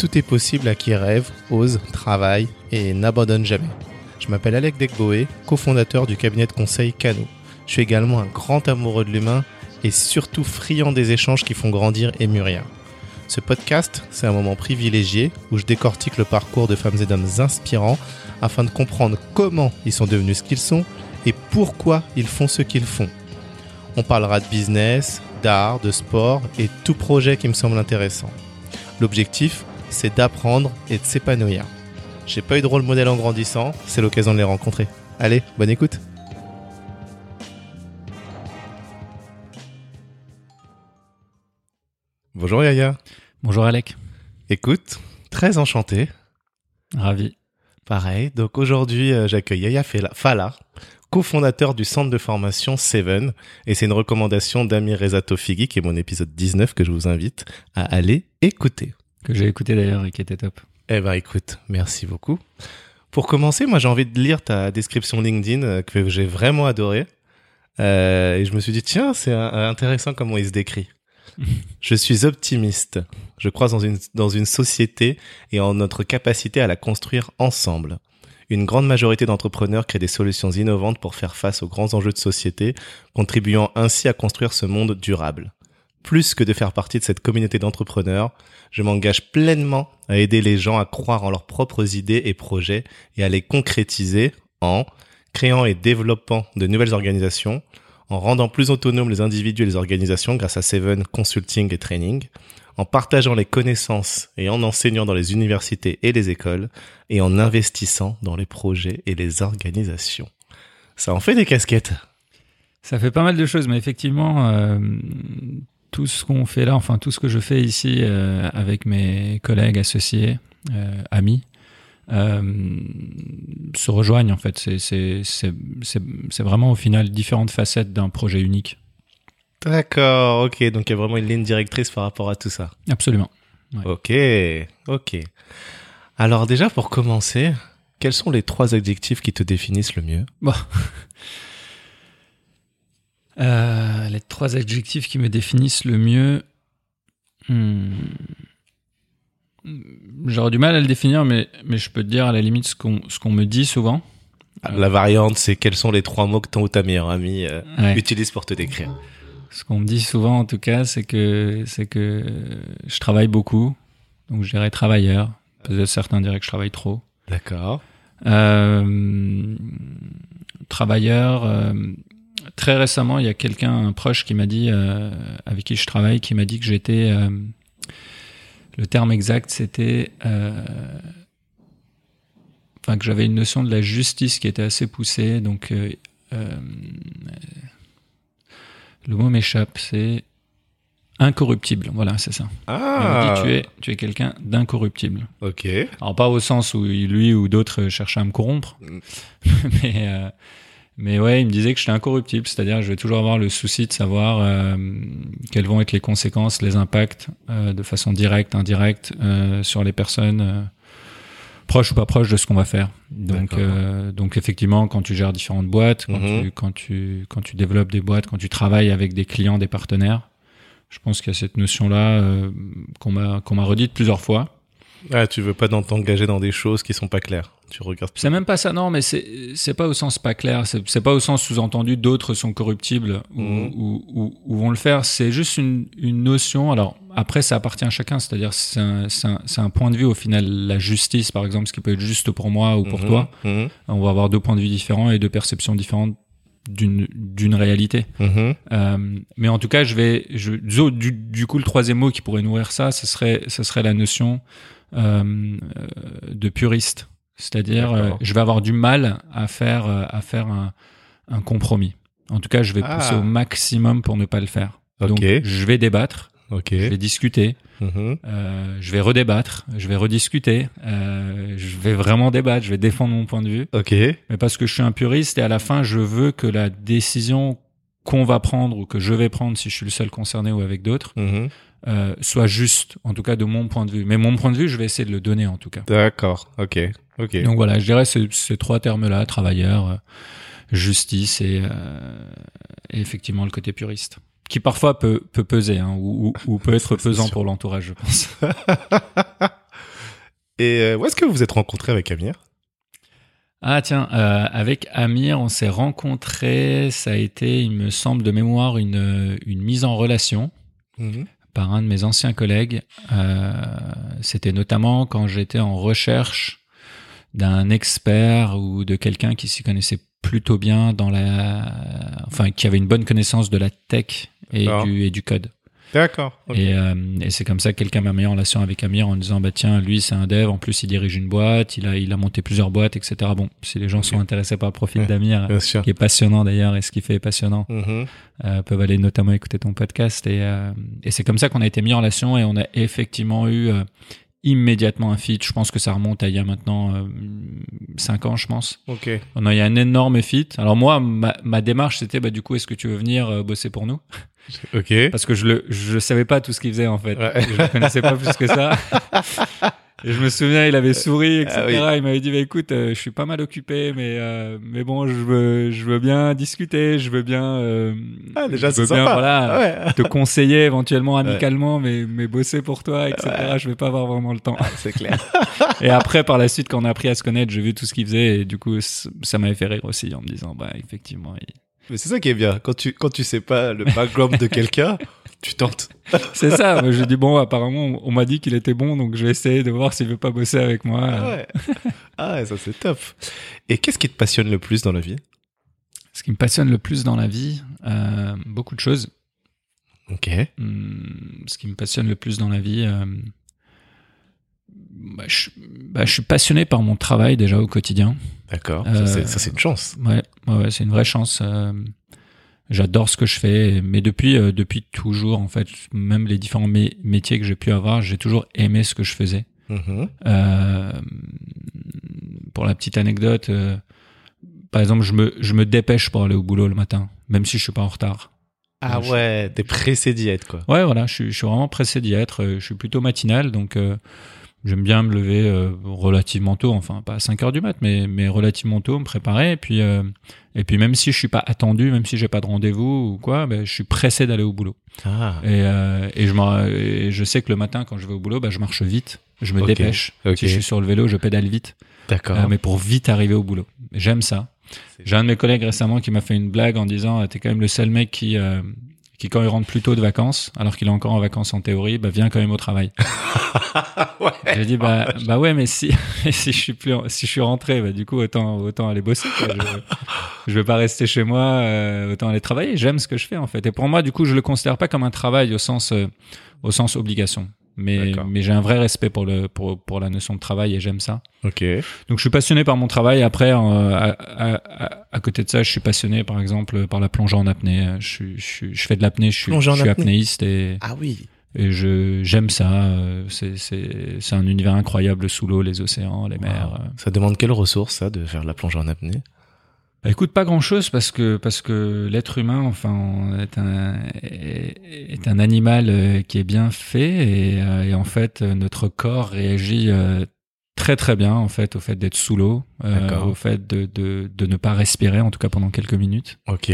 tout est possible à qui rêve, ose, travaille et n'abandonne jamais. Je m'appelle Alec Degboé, cofondateur du cabinet de conseil Cano. Je suis également un grand amoureux de l'humain et surtout friand des échanges qui font grandir et mûrir. Ce podcast, c'est un moment privilégié où je décortique le parcours de femmes et d'hommes inspirants afin de comprendre comment ils sont devenus ce qu'ils sont et pourquoi ils font ce qu'ils font. On parlera de business, d'art, de sport et tout projet qui me semble intéressant. L'objectif, c'est d'apprendre et de s'épanouir. J'ai pas eu de rôle modèle en grandissant, c'est l'occasion de les rencontrer. Allez, bonne écoute. Bonjour Yaya. Bonjour Alec. Écoute, très enchanté. Ravi. Pareil, donc aujourd'hui euh, j'accueille Yaya Fala, cofondateur du centre de formation Seven, et c'est une recommandation d'Amir Reza Tofigui, qui est mon épisode 19 que je vous invite à aller écouter. Que j'ai écouté d'ailleurs et qui était top. Eh ben écoute, merci beaucoup. Pour commencer, moi j'ai envie de lire ta description LinkedIn euh, que j'ai vraiment adoré. Euh, et je me suis dit, tiens, c'est intéressant comment il se décrit. je suis optimiste. Je crois dans une, dans une société et en notre capacité à la construire ensemble. Une grande majorité d'entrepreneurs créent des solutions innovantes pour faire face aux grands enjeux de société, contribuant ainsi à construire ce monde durable. Plus que de faire partie de cette communauté d'entrepreneurs, je m'engage pleinement à aider les gens à croire en leurs propres idées et projets et à les concrétiser en créant et développant de nouvelles organisations, en rendant plus autonomes les individus et les organisations grâce à Seven Consulting et Training, en partageant les connaissances et en enseignant dans les universités et les écoles, et en investissant dans les projets et les organisations. Ça en fait des casquettes. Ça fait pas mal de choses, mais effectivement, euh, tout ce qu'on fait là, enfin tout ce que je fais ici euh, avec mes collègues, associés, euh, amis, euh, se rejoignent en fait. C'est vraiment au final différentes facettes d'un projet unique. D'accord, ok. Donc il y a vraiment une ligne directrice par rapport à tout ça. Absolument. Ok, ok. Alors déjà pour commencer, quels sont les trois adjectifs qui te définissent le mieux? bon. euh, Les trois adjectifs qui me définissent le mieux. Hmm. J'aurais du mal à le définir, mais, mais je peux te dire à la limite ce qu'on ce qu'on me dit souvent. Ah, la variante, c'est quels sont les trois mots que ton ou ta meilleure amie euh, utilise pour te décrire. Ce qu'on me dit souvent, en tout cas, c'est que c'est que je travaille beaucoup, donc je dirais travailleur. Peut-être certains diraient que je travaille trop. D'accord. Euh, travailleur. Très récemment, il y a quelqu'un, un proche, qui m'a dit, euh, avec qui je travaille, qui m'a dit que j'étais euh, le terme exact, c'était euh, enfin que j'avais une notion de la justice qui était assez poussée. Donc le mot m'échappe, c'est incorruptible. Voilà, c'est ça. Ah. dit, tu es, tu es quelqu'un d'incorruptible. Ok. Alors pas au sens où lui ou d'autres cherchaient à me corrompre, mais euh, mais ouais, il me disait que j'étais incorruptible, c'est-à-dire je vais toujours avoir le souci de savoir euh, quelles vont être les conséquences, les impacts euh, de façon directe, indirecte euh, sur les personnes euh, proches ou pas proches de ce qu'on va faire. Donc, euh, donc effectivement, quand tu gères différentes boîtes, quand, Mhm. tu, quand tu quand tu développes des boîtes, quand tu travailles avec des clients, des partenaires, je pense qu'il y a cette notion-là euh, qu'on m'a qu'on m'a redite plusieurs fois. Ah, tu veux pas t'engager dans des choses qui sont pas claires. Tu regardes. C'est même pas ça, non, mais c'est pas au sens pas clair. C'est pas au sens sous-entendu d'autres sont corruptibles ou, Mhm. ou, ou, ou vont le faire. C'est juste une, une notion. Alors après, ça appartient à chacun. C'est-à-dire, c'est un, un, un point de vue au final. La justice, par exemple, ce qui peut être juste pour moi ou pour Mhm, toi, mhm, on va avoir deux points de vue différents et deux perceptions différentes d'une réalité. Euh, mais en tout cas, je vais, je, du, du- coup, le troisième mot qui pourrait nourrir ça, ce serait, ce serait la notion de puriste. C'est-à-dire, euh, je vais avoir du mal à faire, euh, à faire un, un compromis. En tout cas, je vais Ah. pousser au maximum pour ne pas le faire. Donc, je vais débattre, je vais discuter, Mhm. euh, je vais redébattre, je vais rediscuter, euh, je vais vraiment débattre, je vais défendre mon point de vue mais parce que je suis un puriste et à la fin, je veux que la décision qu'on va prendre ou que je vais prendre si je suis le seul concerné ou avec d'autres Mhm. Euh, soit juste, en tout cas de mon point de vue. Mais mon point de vue, je vais essayer de le donner en tout cas. D'accord. Ok. Ok. Donc voilà, je dirais ces, ces trois termes-là, travailleur, euh, justice et, euh, et effectivement le côté puriste. Qui parfois peut, peut peser, hein, ou, ou- ou peut être pesant pour l'entourage, je pense. Et où est-ce que vous vous êtes rencontrés avec Amir? Ah tiens, euh, avec Amir, on s'est rencontrés. Ça a été, il me semble de mémoire, une, une mise en relation Mhm. Par un de mes anciens collègues. Euh, C'était notamment quand j'étais en recherche d'un expert ou de quelqu'un qui s'y connaissait plutôt bien dans la, enfin qui avait une bonne connaissance de la tech et du et du code. D'accord. Et, euh, et c'est comme ça que quelqu'un m'a mis en relation avec Amir en disant bah tiens lui c'est un dev en plus il dirige une boîte il a il a monté plusieurs boîtes etc bon si les gens sont intéressés par le profil Ouais. d'Amir qui est passionnant d'ailleurs et ce qu'il fait est passionnant Mhm. euh, peuvent aller notamment écouter ton podcast et euh, et c'est comme ça qu'on a été mis en relation et on a effectivement eu euh, immédiatement un feat je pense que ça remonte à il y a maintenant euh, cinq ans je pense Ok. on a eu un énorme feat alors moi ma, ma démarche c'était bah du coup est-ce que tu veux venir euh, bosser pour nous? Ok. parce que je le je savais pas tout ce qu'il faisait en fait Ouais. je le connaissais pas plus que ça et je me souviens il avait souri etc Ah oui. il m'avait dit bah écoute euh, je suis pas mal occupé mais euh, mais bon je veux je veux bien discuter je veux bien euh, Ah, déjà, je veux bien sympa. voilà Ouais. te conseiller éventuellement amicalement mais mais bosser pour toi etc je vais pas avoir vraiment le temps C'est clair. et après par la suite quand on a appris à se connaître j'ai vu tout ce qu'il faisait et du coup ça m'avait fait rire aussi en me disant bah effectivement il- Mais c'est ça qui est bien. Quand tu, quand tu sais pas le background de quelqu'un, tu tentes. C'est ça. Moi, j'ai dit bon, apparemment, on, on m'a dit qu'il était bon, donc je vais essayer de voir s'il veut pas bosser avec moi. Ah ouais. Ah ouais, ça c'est top. Et qu'est-ce qui te passionne le plus dans la vie? Ce qui me passionne le plus dans la vie, euh, beaucoup de choses. Ok. Hum, ce qui me passionne le plus dans la vie, euh, bah, je, bah, je suis passionné par mon travail déjà au quotidien. D'accord. Euh, Ça, c'est- une chance. Ouais, c'est une vraie chance. euh, J'adore ce que je fais, mais depuis euh, depuis toujours en fait, même les différents mé- métiers que j'ai pu avoir, j'ai toujours aimé ce que je faisais. Mhm. Euh, pour la petite anecdote, par exemple, je me, je me dépêche pour aller au boulot le matin, même si je suis pas en retard. Ah Je- ouais, t'es pressé d'y être, quoi. Ouais, voilà, je suis, je suis vraiment pressé d'y être. Je suis plutôt matinal, donc j'aime bien me lever euh, relativement tôt, enfin pas à 5 heures du mat, mais, mais relativement tôt, me préparer. Et puis, euh, et puis même si je suis pas attendu, même si j'ai pas de rendez-vous ou quoi, ben, je suis pressé d'aller au boulot. Ah. Et, euh, et, je et je sais que le matin, quand je vais au boulot, ben, je marche vite, je me dépêche. ok. Si je suis sur le vélo, je pédale vite. D'accord. Euh, mais pour vite arriver au boulot. J'aime ça. J'ai un de mes collègues récemment qui m'a fait une blague en disant t'es quand même le seul mec qui euh, qui quand il rentre plus tôt de vacances alors qu'il est encore en vacances en théorie bah vient quand même au travail. ouais. J'ai dit bah bah ouais mais si si je suis plus si je suis rentré bah du coup autant autant aller bosser quoi. Je, je vais pas rester chez moi euh, autant aller travailler. J'aime ce que je fais en fait et pour moi du coup je le considère pas comme un travail au sens euh, au sens obligation. Mais, mais j'ai un vrai respect pour le pour, pour la notion de travail et j'aime ça. Ok. Donc je suis passionné par mon travail. Après, euh, à, à, à, à côté de ça, je suis passionné, par exemple, par la plongée en apnée. Je, suis- je, suis- je fais de l'apnée, je suis, Plongée en je suis apnée. apnéiste et, Ah oui. et je j'aime ça. Euh, C'est c'est c'est un univers incroyable sous l'eau, les océans, les mers. Ça demande quelle ressource, ça, de faire de la plongée en apnée? Bah, écoute, pas grand chose parce que parce que l'être humain, enfin, est un est, un animal euh, qui est bien fait et, euh, et en fait euh, notre corps réagit très très bien en fait au fait d'être sous l'eau, euh, au fait de, de de ne pas respirer en tout cas pendant quelques minutes. Ok.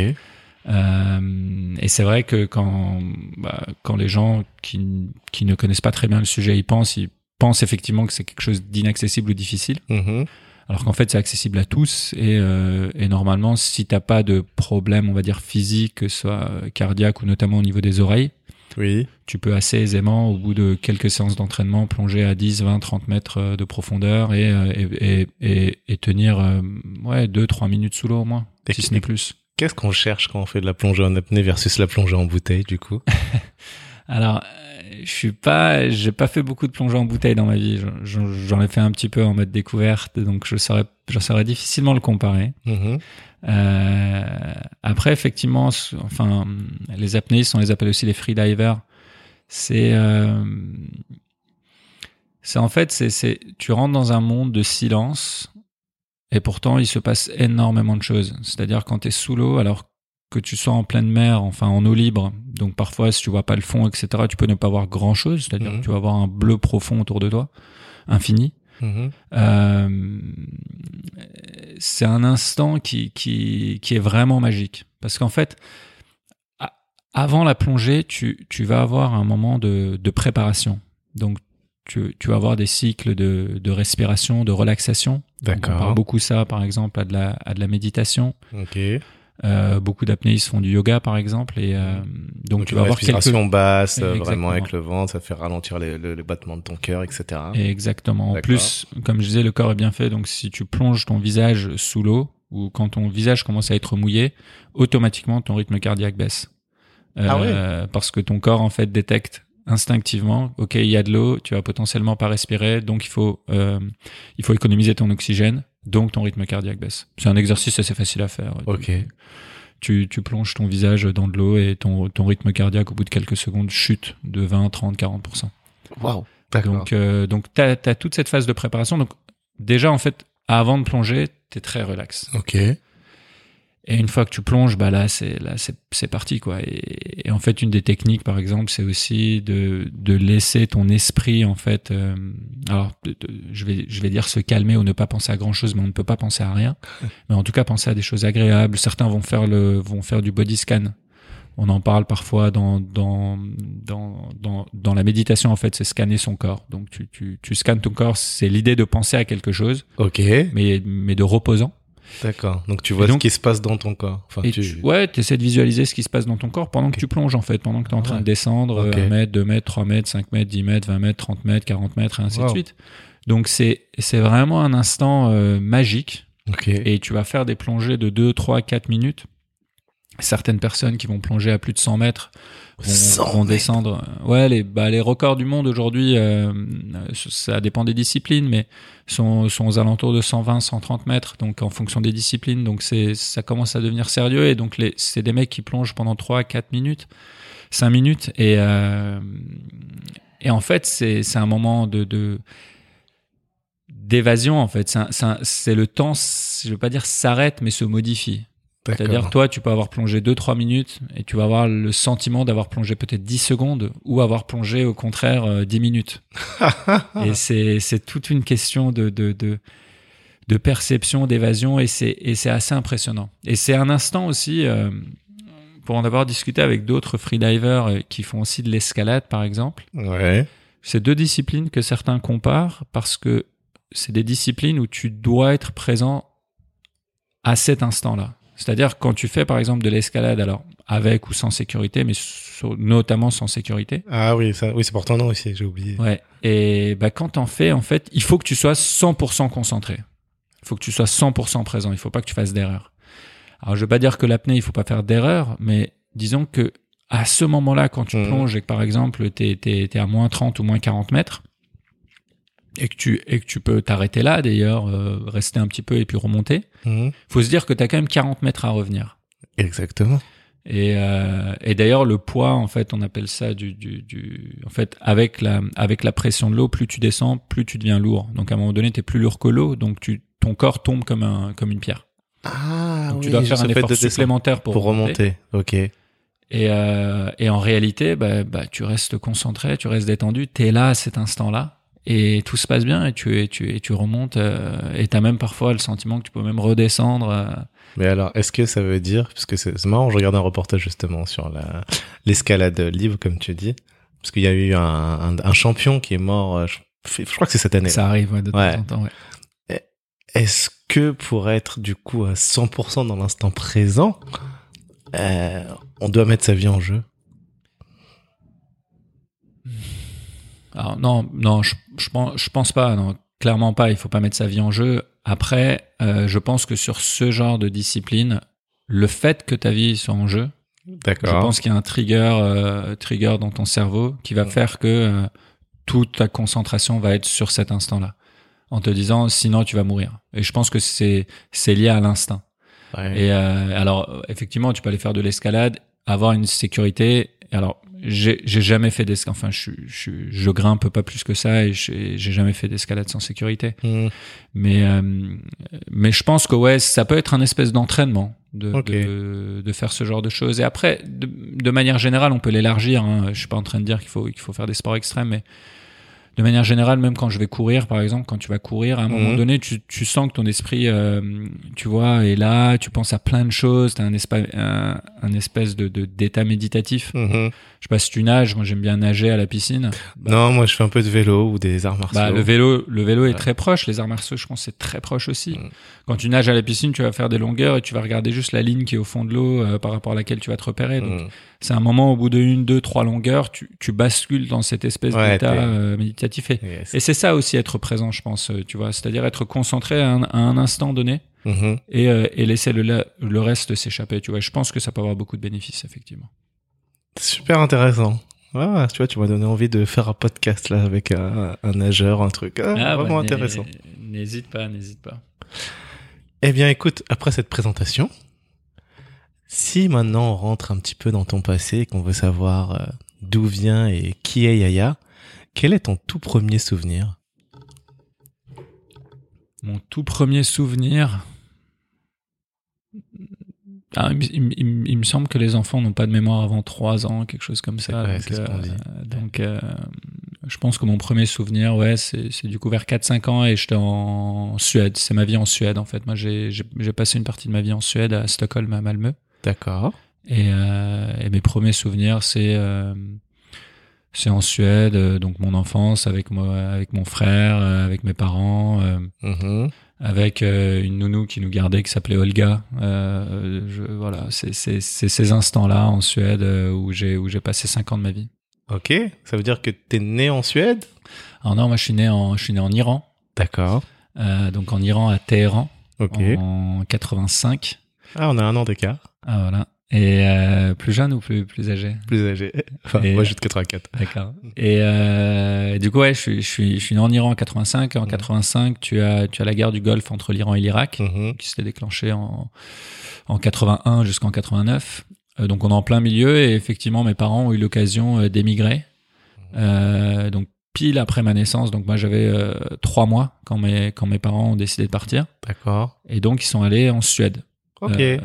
Euh, et c'est vrai que quand bah, quand les gens qui qui ne connaissent pas très bien le sujet y pensent, ils pensent effectivement que c'est quelque chose d'inaccessible ou difficile Mhm. Alors qu'en fait c'est accessible à tous et, euh, et normalement si t'as pas de problème on va dire physique que ce soit euh, cardiaque ou notamment au niveau des oreilles Oui. tu peux assez aisément au bout de quelques séances d'entraînement plonger à 10 20 30 mètres euh, de profondeur et euh, et, et, et, et tenir euh, ouais 2 3 minutes sous l'eau au moins si ce n'est plus Qu'est-ce qu'on cherche quand on fait de la plongée en apnée versus la plongée en bouteille, du coup? Alors je suis pas j'ai pas fait beaucoup de plongée en bouteille dans ma vie J'en- ai fait un petit peu en mode découverte donc je saurais je saurais difficilement le comparer Mhm. Euh, après, effectivement, enfin, les apnéistes, on les appelle aussi les freedivers. C'est, euh, c'est en fait, c'est, c'est, tu rentres dans un monde de silence et pourtant il se passe énormément de choses. C'est-à-dire quand tu es sous l'eau, alors que tu sois en pleine mer, enfin en eau libre, donc parfois si tu vois pas le fond, etc., tu peux ne pas voir grand chose. C'est-à-dire Mhm. que tu vas avoir un bleu profond autour de toi, infini. Mhm. Euh, c'est un instant qui, qui, qui est vraiment magique. Parce qu'en fait, avant la plongée, tu, tu vas avoir un moment de, de préparation. Donc, tu, tu vas avoir des cycles de, de respiration, de relaxation. Donc, On D'accord. parle beaucoup ça, par exemple, à de la, à de la méditation. Ok. Euh, beaucoup d'apnéistes font du yoga, par exemple, et euh, donc, tu vas avoir quelques respiration basse, euh, Exactement. vraiment avec le vent, ça fait ralentir les, le- les battements de ton cœur, etc. Exactement. En plus, comme je disais, le corps est bien fait. Donc, si tu plonges ton visage sous l'eau ou quand ton visage commence à être mouillé, automatiquement ton rythme cardiaque baisse. Ah Euh, Parce que ton corps en fait détecte instinctivement, ok, il y a de l'eau, tu vas potentiellement pas respirer, donc il faut euh, il faut économiser ton oxygène, donc ton rythme cardiaque baisse. C'est un exercice assez facile à faire. Ok. Tu, tu plonges ton visage dans de l'eau et ton, ton rythme cardiaque au bout de quelques secondes chute de 20, 30, 40%. Waouh. D'accord. Donc, euh, donc tu as, toute cette phase de préparation. Donc, déjà, en fait, avant de plonger, tu es très relax. Ok. Et une fois que tu plonges, bah là, c'est là, c'est c'est parti, quoi. Et, et en fait, une des techniques, par exemple, c'est aussi de, de laisser ton esprit, en fait, euh, alors, de- de- je vais je vais dire se calmer ou ne pas penser à grand chose, mais on ne peut pas penser à rien. Mais en tout cas, penser à des choses agréables. Certains vont faire le vont faire du body scan. On en parle parfois dans dans dans dans, dans la méditation. En fait, c'est scanner son corps. Donc, tu tu tu scannes ton corps. C'est l'idée de penser à quelque chose, Ok. mais mais de reposant. D'accord. Donc tu vois donc- ce qui se passe dans ton corps. Enfin, tu... tu, ouais, tu essaies de visualiser ce qui se passe dans ton corps pendant Ok. que tu plonges, en fait, pendant que tu es en train Ouais. de descendre euh, 1 mètre, 2 mètres, 3 mètres, 5 mètres, 10 mètres, 20 mètres, 30 mètres, 40 mètres, et ainsi de Wow. suite. Donc, c'est c'est vraiment un instant euh, magique Ok. et tu vas faire des plongées de 2, 3, 4 minutes. Certaines personnes qui vont plonger à plus de 100 mètres vont, 100 vont mètres. descendre. Ouais, les, bah, les records du monde aujourd'hui, euh, ça dépend des disciplines, mais sont, sont aux alentours de 120, 130 mètres, donc en fonction des disciplines. Donc c'est, ça commence à devenir sérieux. Et donc les, c'est des mecs qui plongent pendant 3, 4 minutes, 5 minutes. Et, euh, et en fait, c'est, c'est un moment de, de d'évasion en fait c'est, un- c'est, un- c'est le temps je veux pas dire s'arrête mais se modifie c'est-à-dire, toi, tu peux avoir plongé 2-3 minutes et tu vas avoir le sentiment d'avoir plongé peut-être 10 secondes ou avoir plongé au contraire euh, 10 minutes. et c'est, toute une question de, de, de, de perception, d'évasion et c'est, et c'est assez impressionnant. Et c'est un instant aussi, euh, pour en avoir discuté avec d'autres freedivers euh, qui font aussi de l'escalade par exemple, Ouais. c'est deux disciplines que certains comparent parce que c'est des disciplines où tu dois être présent à cet instant-là. C'est-à-dire quand tu fais par exemple de l'escalade, alors avec ou sans sécurité, mais notamment sans sécurité. Ah oui, ça, oui, c'est pour ton nom aussi, j'ai oublié. Ouais. Et bah, quand t'en fais, en fait, il faut que tu sois 100% concentré. Il faut que tu sois 100% présent. Il faut pas que tu fasses d'erreur. Alors je veux pas dire que l'apnée, il faut pas faire d'erreur, mais disons que à ce moment-là, quand tu Mhm. plonges et que par exemple t'es es, à moins 30 ou moins 40 mètres, et que tu et que tu peux t'arrêter là d'ailleurs, euh, rester un petit peu et puis remonter. Mhm. Faut se dire que tu as quand même 40 mètres à revenir. Exactement. Et, euh, et d'ailleurs le poids en fait on appelle ça du, du, du en fait avec la avec la pression de l'eau plus tu descends plus tu deviens lourd donc à un moment donné tu es plus lourd que l'eau donc tu ton corps tombe comme un comme une pierre Ah donc oui, tu dois faire un effort de supplémentaire pour, pour remonter. Ok. et euh, et en réalité bah, bah tu restes concentré tu restes détendu tu es là à cet instant là et tout se passe bien et tu et tu et tu remontes euh, et t'as même parfois le sentiment que tu peux même redescendre euh, Mais alors, est-ce que ça veut dire, parce que c'est marrant, je regarde un reportage justement sur la l'escalade libre, comme tu dis, parce qu'il y a eu un, un, un champion qui est mort, euh, je, je crois que c'est cette année. ça arrive ouais, de temps en temps ouais. Est-ce que pour être du coup à 100% dans l'instant présent, euh, on doit mettre sa vie en jeu? Alors non, non, je, je pense, je pense pas. Non, clairement pas. Il faut pas mettre sa vie en jeu. Après, euh, je pense que sur ce genre de discipline, le fait que ta vie soit en jeu, je D'accord. pense qu'il y a un trigger, euh, trigger dans ton cerveau qui va Ouais. faire que euh, toute ta concentration va être sur cet instant-là, en te disant sinon tu vas mourir. Et je pense que c'est c'est lié à l'instinct. Ouais. Et euh, alors, effectivement, tu peux aller faire de l'escalade, avoir une sécurité. Alors, j'ai jamais fait d'escalade. Enfin, je, je, je grimpe pas plus que ça et j'ai jamais fait d'escalade sans sécurité. Hmm. Mais euh, mais je pense que ouais, ça peut être un espèce d'entraînement de, de de faire ce genre de choses. Et après, de, de manière générale, on peut l'élargir. Hein. Je suis pas en train de dire qu'il faut qu'il faut faire des sports extrêmes, mais de manière générale, même quand je vais courir, par exemple, quand tu vas courir, à un moment Mhm. donné, tu, tu sens que ton esprit, euh, tu vois, est là, tu penses à plein de choses, un, espa- un, un espèce de d'état méditatif. Mhm. Je sais pas si tu nages, moi j'aime bien nager à la piscine. Bah, Non, moi je fais un peu de vélo ou des arts martiaux. bah, le vélo, le vélo est très proche. Les arts martiaux, je pense, c'est très proche aussi. Mm. Quand tu nages à la piscine, tu vas faire des longueurs et tu vas regarder juste la ligne qui est au fond de l'eau euh, par rapport à laquelle tu vas te repérer. Donc, Mhm. c'est un moment au bout de une, deux, trois longueurs, tu, tu bascules dans cette espèce Ouais, d'état euh, méditatif. Et, Yes. et c'est ça aussi être présent, je pense, euh, tu vois. C'est-à-dire être concentré à un, à un instant donné Mhm. et, euh, et laisser le, reste s'échapper, tu vois. Je pense que ça peut avoir beaucoup de bénéfices, effectivement. Super intéressant. Ah, tu vois, tu m'as donné envie de faire un podcast là avec un, un nageur, un truc. Ah, Ah, vraiment bah, intéressant. n'hé- N'hésite pas, n'hésite pas. Eh bien, écoute, après cette présentation, si maintenant on rentre un petit peu dans ton passé et qu'on veut savoir euh, d'où vient et qui est Yaya, quel est ton tout premier souvenir? Mon tout premier souvenir? Ah, il, me- il me- il me- il me semble que les enfants n'ont pas de mémoire avant 3 ans, quelque chose comme ça. Ouais, donc, ce dit. donc, euh, je pense que mon premier souvenir, ouais, c'est du coup vers 4-5 ans et j'étais en Suède. C'est ma vie en Suède, en fait. Moi, j'ai passé une partie de ma vie en Suède, à Stockholm, à Malmö. D'accord. Et, euh, et mes premiers souvenirs, c'est euh, c'est en Suède, euh, donc mon enfance avec moi, avec mon frère, euh, avec mes parents, euh, Mhm. avec une nounou qui nous gardait qui s'appelait Olga. Je, voilà, c'est ces instants-là en Suède où j'ai où j'ai passé cinq ans de ma vie. Ok, ça veut dire que t'es né en Suède? Alors non, moi je suis né en je suis né en Iran, D'accord. euh, donc en Iran à Téhéran en 85. Ah, on a un an d'écart. Ah voilà. Et euh, plus jeune ou plus plus âgé? Plus âgé. Enfin, Et- moi, je suis de 84. D'accord. Et euh, du coup, ouais, je suis, je suis, je suis né en Iran en 85. En Mhm. 85, tu as, tu as la guerre du Golfe entre l'Iran et l'Irak, Mhm. qui s'était déclenchée en, en 81 jusqu'en 89. Euh, donc, on est en plein milieu et effectivement, mes parents ont eu l'occasion euh, d'émigrer. Euh, donc, pile après ma naissance. Donc, moi, j'avais euh, trois mois quand mes, quand mes parents ont décidé de partir. D'accord. Et donc, ils sont allés en Suède. Ok. Euh,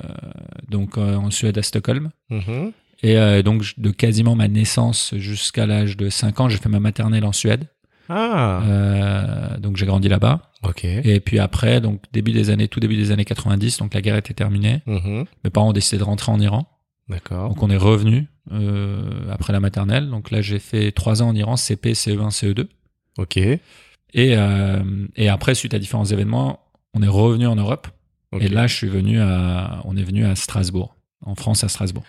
donc, euh, en Suède à Stockholm. Mhm. Et euh, donc, de quasiment ma naissance jusqu'à l'âge de 5 ans, j'ai fait ma maternelle en Suède. Ah, Euh, donc j'ai grandi là-bas. ok. Et puis après, donc début des années, tout début des années 90, donc la guerre était terminée. Mhm. Mes parents ont décidé de rentrer en Iran. D'accord. Donc on est revenu euh, après la maternelle. Donc là j'ai fait trois ans en Iran, CP, CE1, CE2. Ok. Et euh, et après suite à différents événements, on est revenu en Europe. Et là je suis venu à, on est venu à Strasbourg, en France à Strasbourg.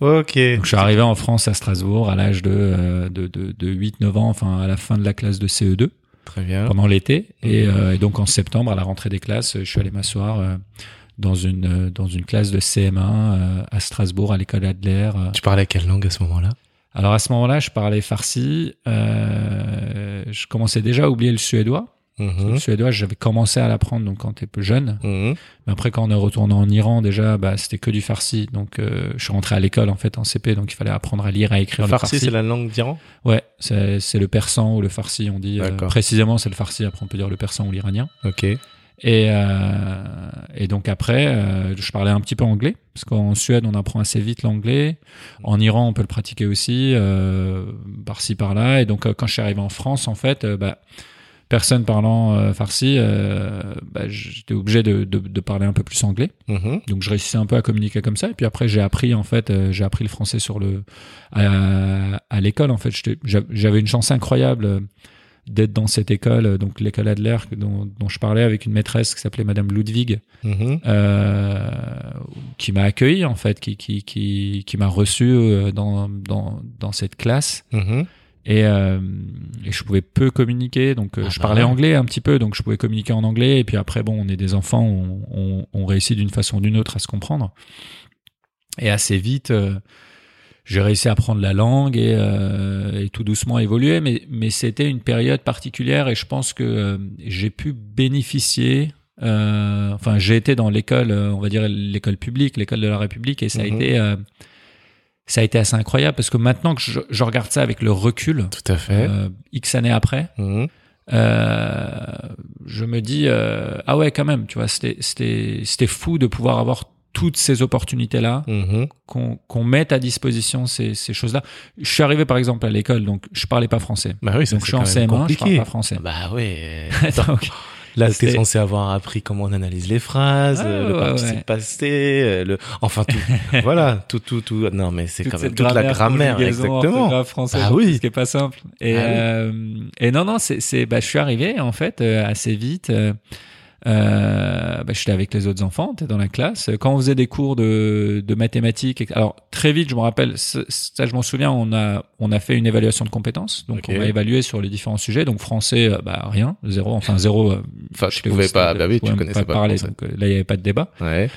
Ok. Donc je suis arrivé en France à Strasbourg à l'âge de euh, de, de, de 8-9 ans, enfin à la fin de la classe de CE2. Très bien. pendant l'été. Et, euh, et donc en septembre, à la rentrée des classes, je suis allé m'asseoir euh, dans une dans une classe de CM1 euh, à Strasbourg, à l'école Adler. Tu parlais quelle langue à ce moment-là? Alors à ce moment-là, je parlais farsi. Euh, je commençais déjà à oublier le suédois. Mhm. Le suédois, j'avais commencé à l'apprendre donc quand t'es peu jeune. Mhm. Mais après, quand on est retourné en Iran, déjà, bah, c'était que du farsi. Donc, euh, je suis rentré à l'école en fait en CP, donc il fallait apprendre à lire, à écrire Le farsi, c'est la langue d'Iran? Ouais, c'est c'est le persan ou le farsi, on dit. euh, précisément, c'est le farsi. Après, on peut dire le persan ou l'iranien. Ok. Et, euh, et donc après, euh, je parlais un petit peu anglais, parce qu'en Suède, on apprend assez vite l'anglais. En Iran, on peut le pratiquer aussi, euh, par-ci, par-là. Et donc, quand je suis arrivé en France, en fait, bah, personne parlant euh, farsi, euh, bah, j'étais obligé de, de, de parler un peu plus anglais. Mhm. Donc, je réussissais un peu à communiquer comme ça. Et puis après, j'ai appris, en fait, euh, j'ai appris le français sur le, à, à l'école, en fait. J'avais une chance incroyable d'être dans cette école, donc l'école Adler, dont, dont je parlais avec une maîtresse qui s'appelait Madame Ludwig, Mhm. euh, qui m'a accueilli, en fait, qui, qui, qui, qui m'a reçu dans, dans, dans cette classe. Mhm. Et, euh, et je pouvais peu communiquer, donc euh, Ah je bah parlais ouais. anglais un petit peu, donc je pouvais communiquer en anglais. Et puis après, bon, on est des enfants, on, on, on réussit d'une façon ou d'une autre à se comprendre. Et assez vite, euh, j'ai réussi à apprendre la langue et, euh, et tout doucement évoluer. Mais, mais c'était une période particulière et je pense que euh, j'ai pu bénéficier. euh, enfin, j'ai été dans l'école, on va dire l'école publique, l'école de la République, et ça a Mhm. été euh, ça a été assez incroyable parce que maintenant que je, je regarde ça avec le recul, Tout à fait. euh, X années après, Mhm. euh, je me dis euh, ah ouais quand même, tu vois, c'était c'était c'était fou de pouvoir avoir toutes ces opportunités-là, Mhm. qu'on qu'on mette à disposition ces, ces choses-là. Je suis arrivé par exemple à l'école, donc je parlais pas français. Bah oui, ça Donc je suis en quand même CM1, je parle pas français. Bah. Donc, Là, t'es censé avoir appris comment on analyse les phrases, Ah, euh, le participe ouais. passé, euh, le, enfin tout, voilà, tout, tout, tout. Non, mais c'est quand même toute la grammaire, exactement. française, Ah oui. ce qui est pas simple. Et, Ah oui. euh, et non, non, c'est, c'est, bah, je suis arrivé en fait euh, assez vite. Euh, euh, bah, j'étais avec les autres enfants, t'es dans la classe. Quand on faisait des cours de, de mathématiques, alors très vite, je me rappelle, ça, ça, je m'en souviens, on a on a fait une évaluation de compétences, donc on m'a évalué sur les différents sujets. Donc français, euh, bah rien, zéro, enfin zéro. euh, Enfin, au pouvais pas, bah oui, je tu connaissais pas, parler, donc euh, là il y avait pas de débat. Ouais.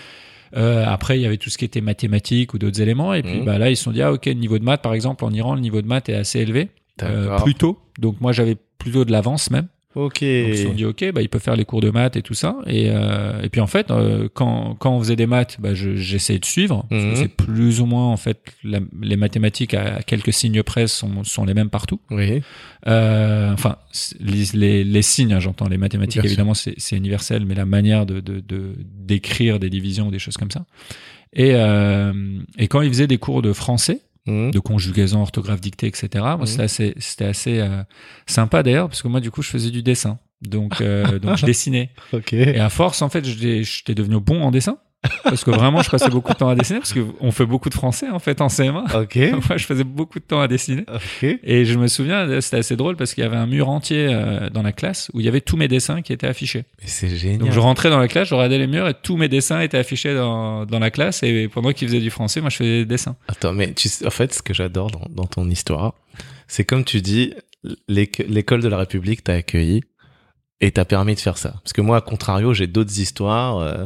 Euh, après, il y avait tout ce qui était mathématiques ou d'autres éléments. Et puis Mhm. bah, là, ils se sont dit, ah ok, le niveau de maths, par exemple, en Iran, le niveau de maths est assez élevé, euh, D'accord. plus tôt. Donc moi, j'avais plutôt de l'avance même. Ok. Donc ils se sont dit, ok, bah, il peut faire les cours de maths et tout ça. Et, euh, et puis en fait, euh, quand, quand on faisait des maths, bah, je- j'essayais de suivre. Parce Mhm. que c'est plus ou moins, en fait, la- les mathématiques à, quelques signes près sont, sont les mêmes partout. Oui. Euh, enfin, les, les, les signes, hein, j'entends. Les mathématiques, évidemment, c'est c'est universel, mais la manière de de- de- d'écrire des divisions ou des choses comme ça. Et, euh, et quand ils faisaient des cours de français, Mhm. de conjugaison, orthographe, dictée, etc., moi, Mhm. c'était assez, c'était assez euh, sympa d'ailleurs, parce que moi, du coup, je faisais du dessin. Donc, euh, donc je dessinais. Ok. Et à force, en fait, j'étais devenu bon en dessin. Parce que vraiment, je passais beaucoup de temps à dessiner, parce qu'on fait beaucoup de français, en fait, en CM1. Ok. Moi, je faisais beaucoup de temps à dessiner. Ok. Et je me souviens, c'était assez drôle parce qu'il y avait un mur entier euh, dans la classe où il y avait tous mes dessins qui étaient affichés. Mais c'est génial. Donc je rentrais dans la classe, je regardais les murs et tous mes dessins étaient affichés dans, dans la classe et pendant qu'ils faisaient du français, moi je faisais des dessins. Attends, mais tu sais, en fait, ce que j'adore dans, dans ton histoire, c'est comme tu dis, l'éc- l'école de la République t'a accueilli et t'a permis de faire ça. Parce que moi, à contrario, j'ai d'autres histoires euh,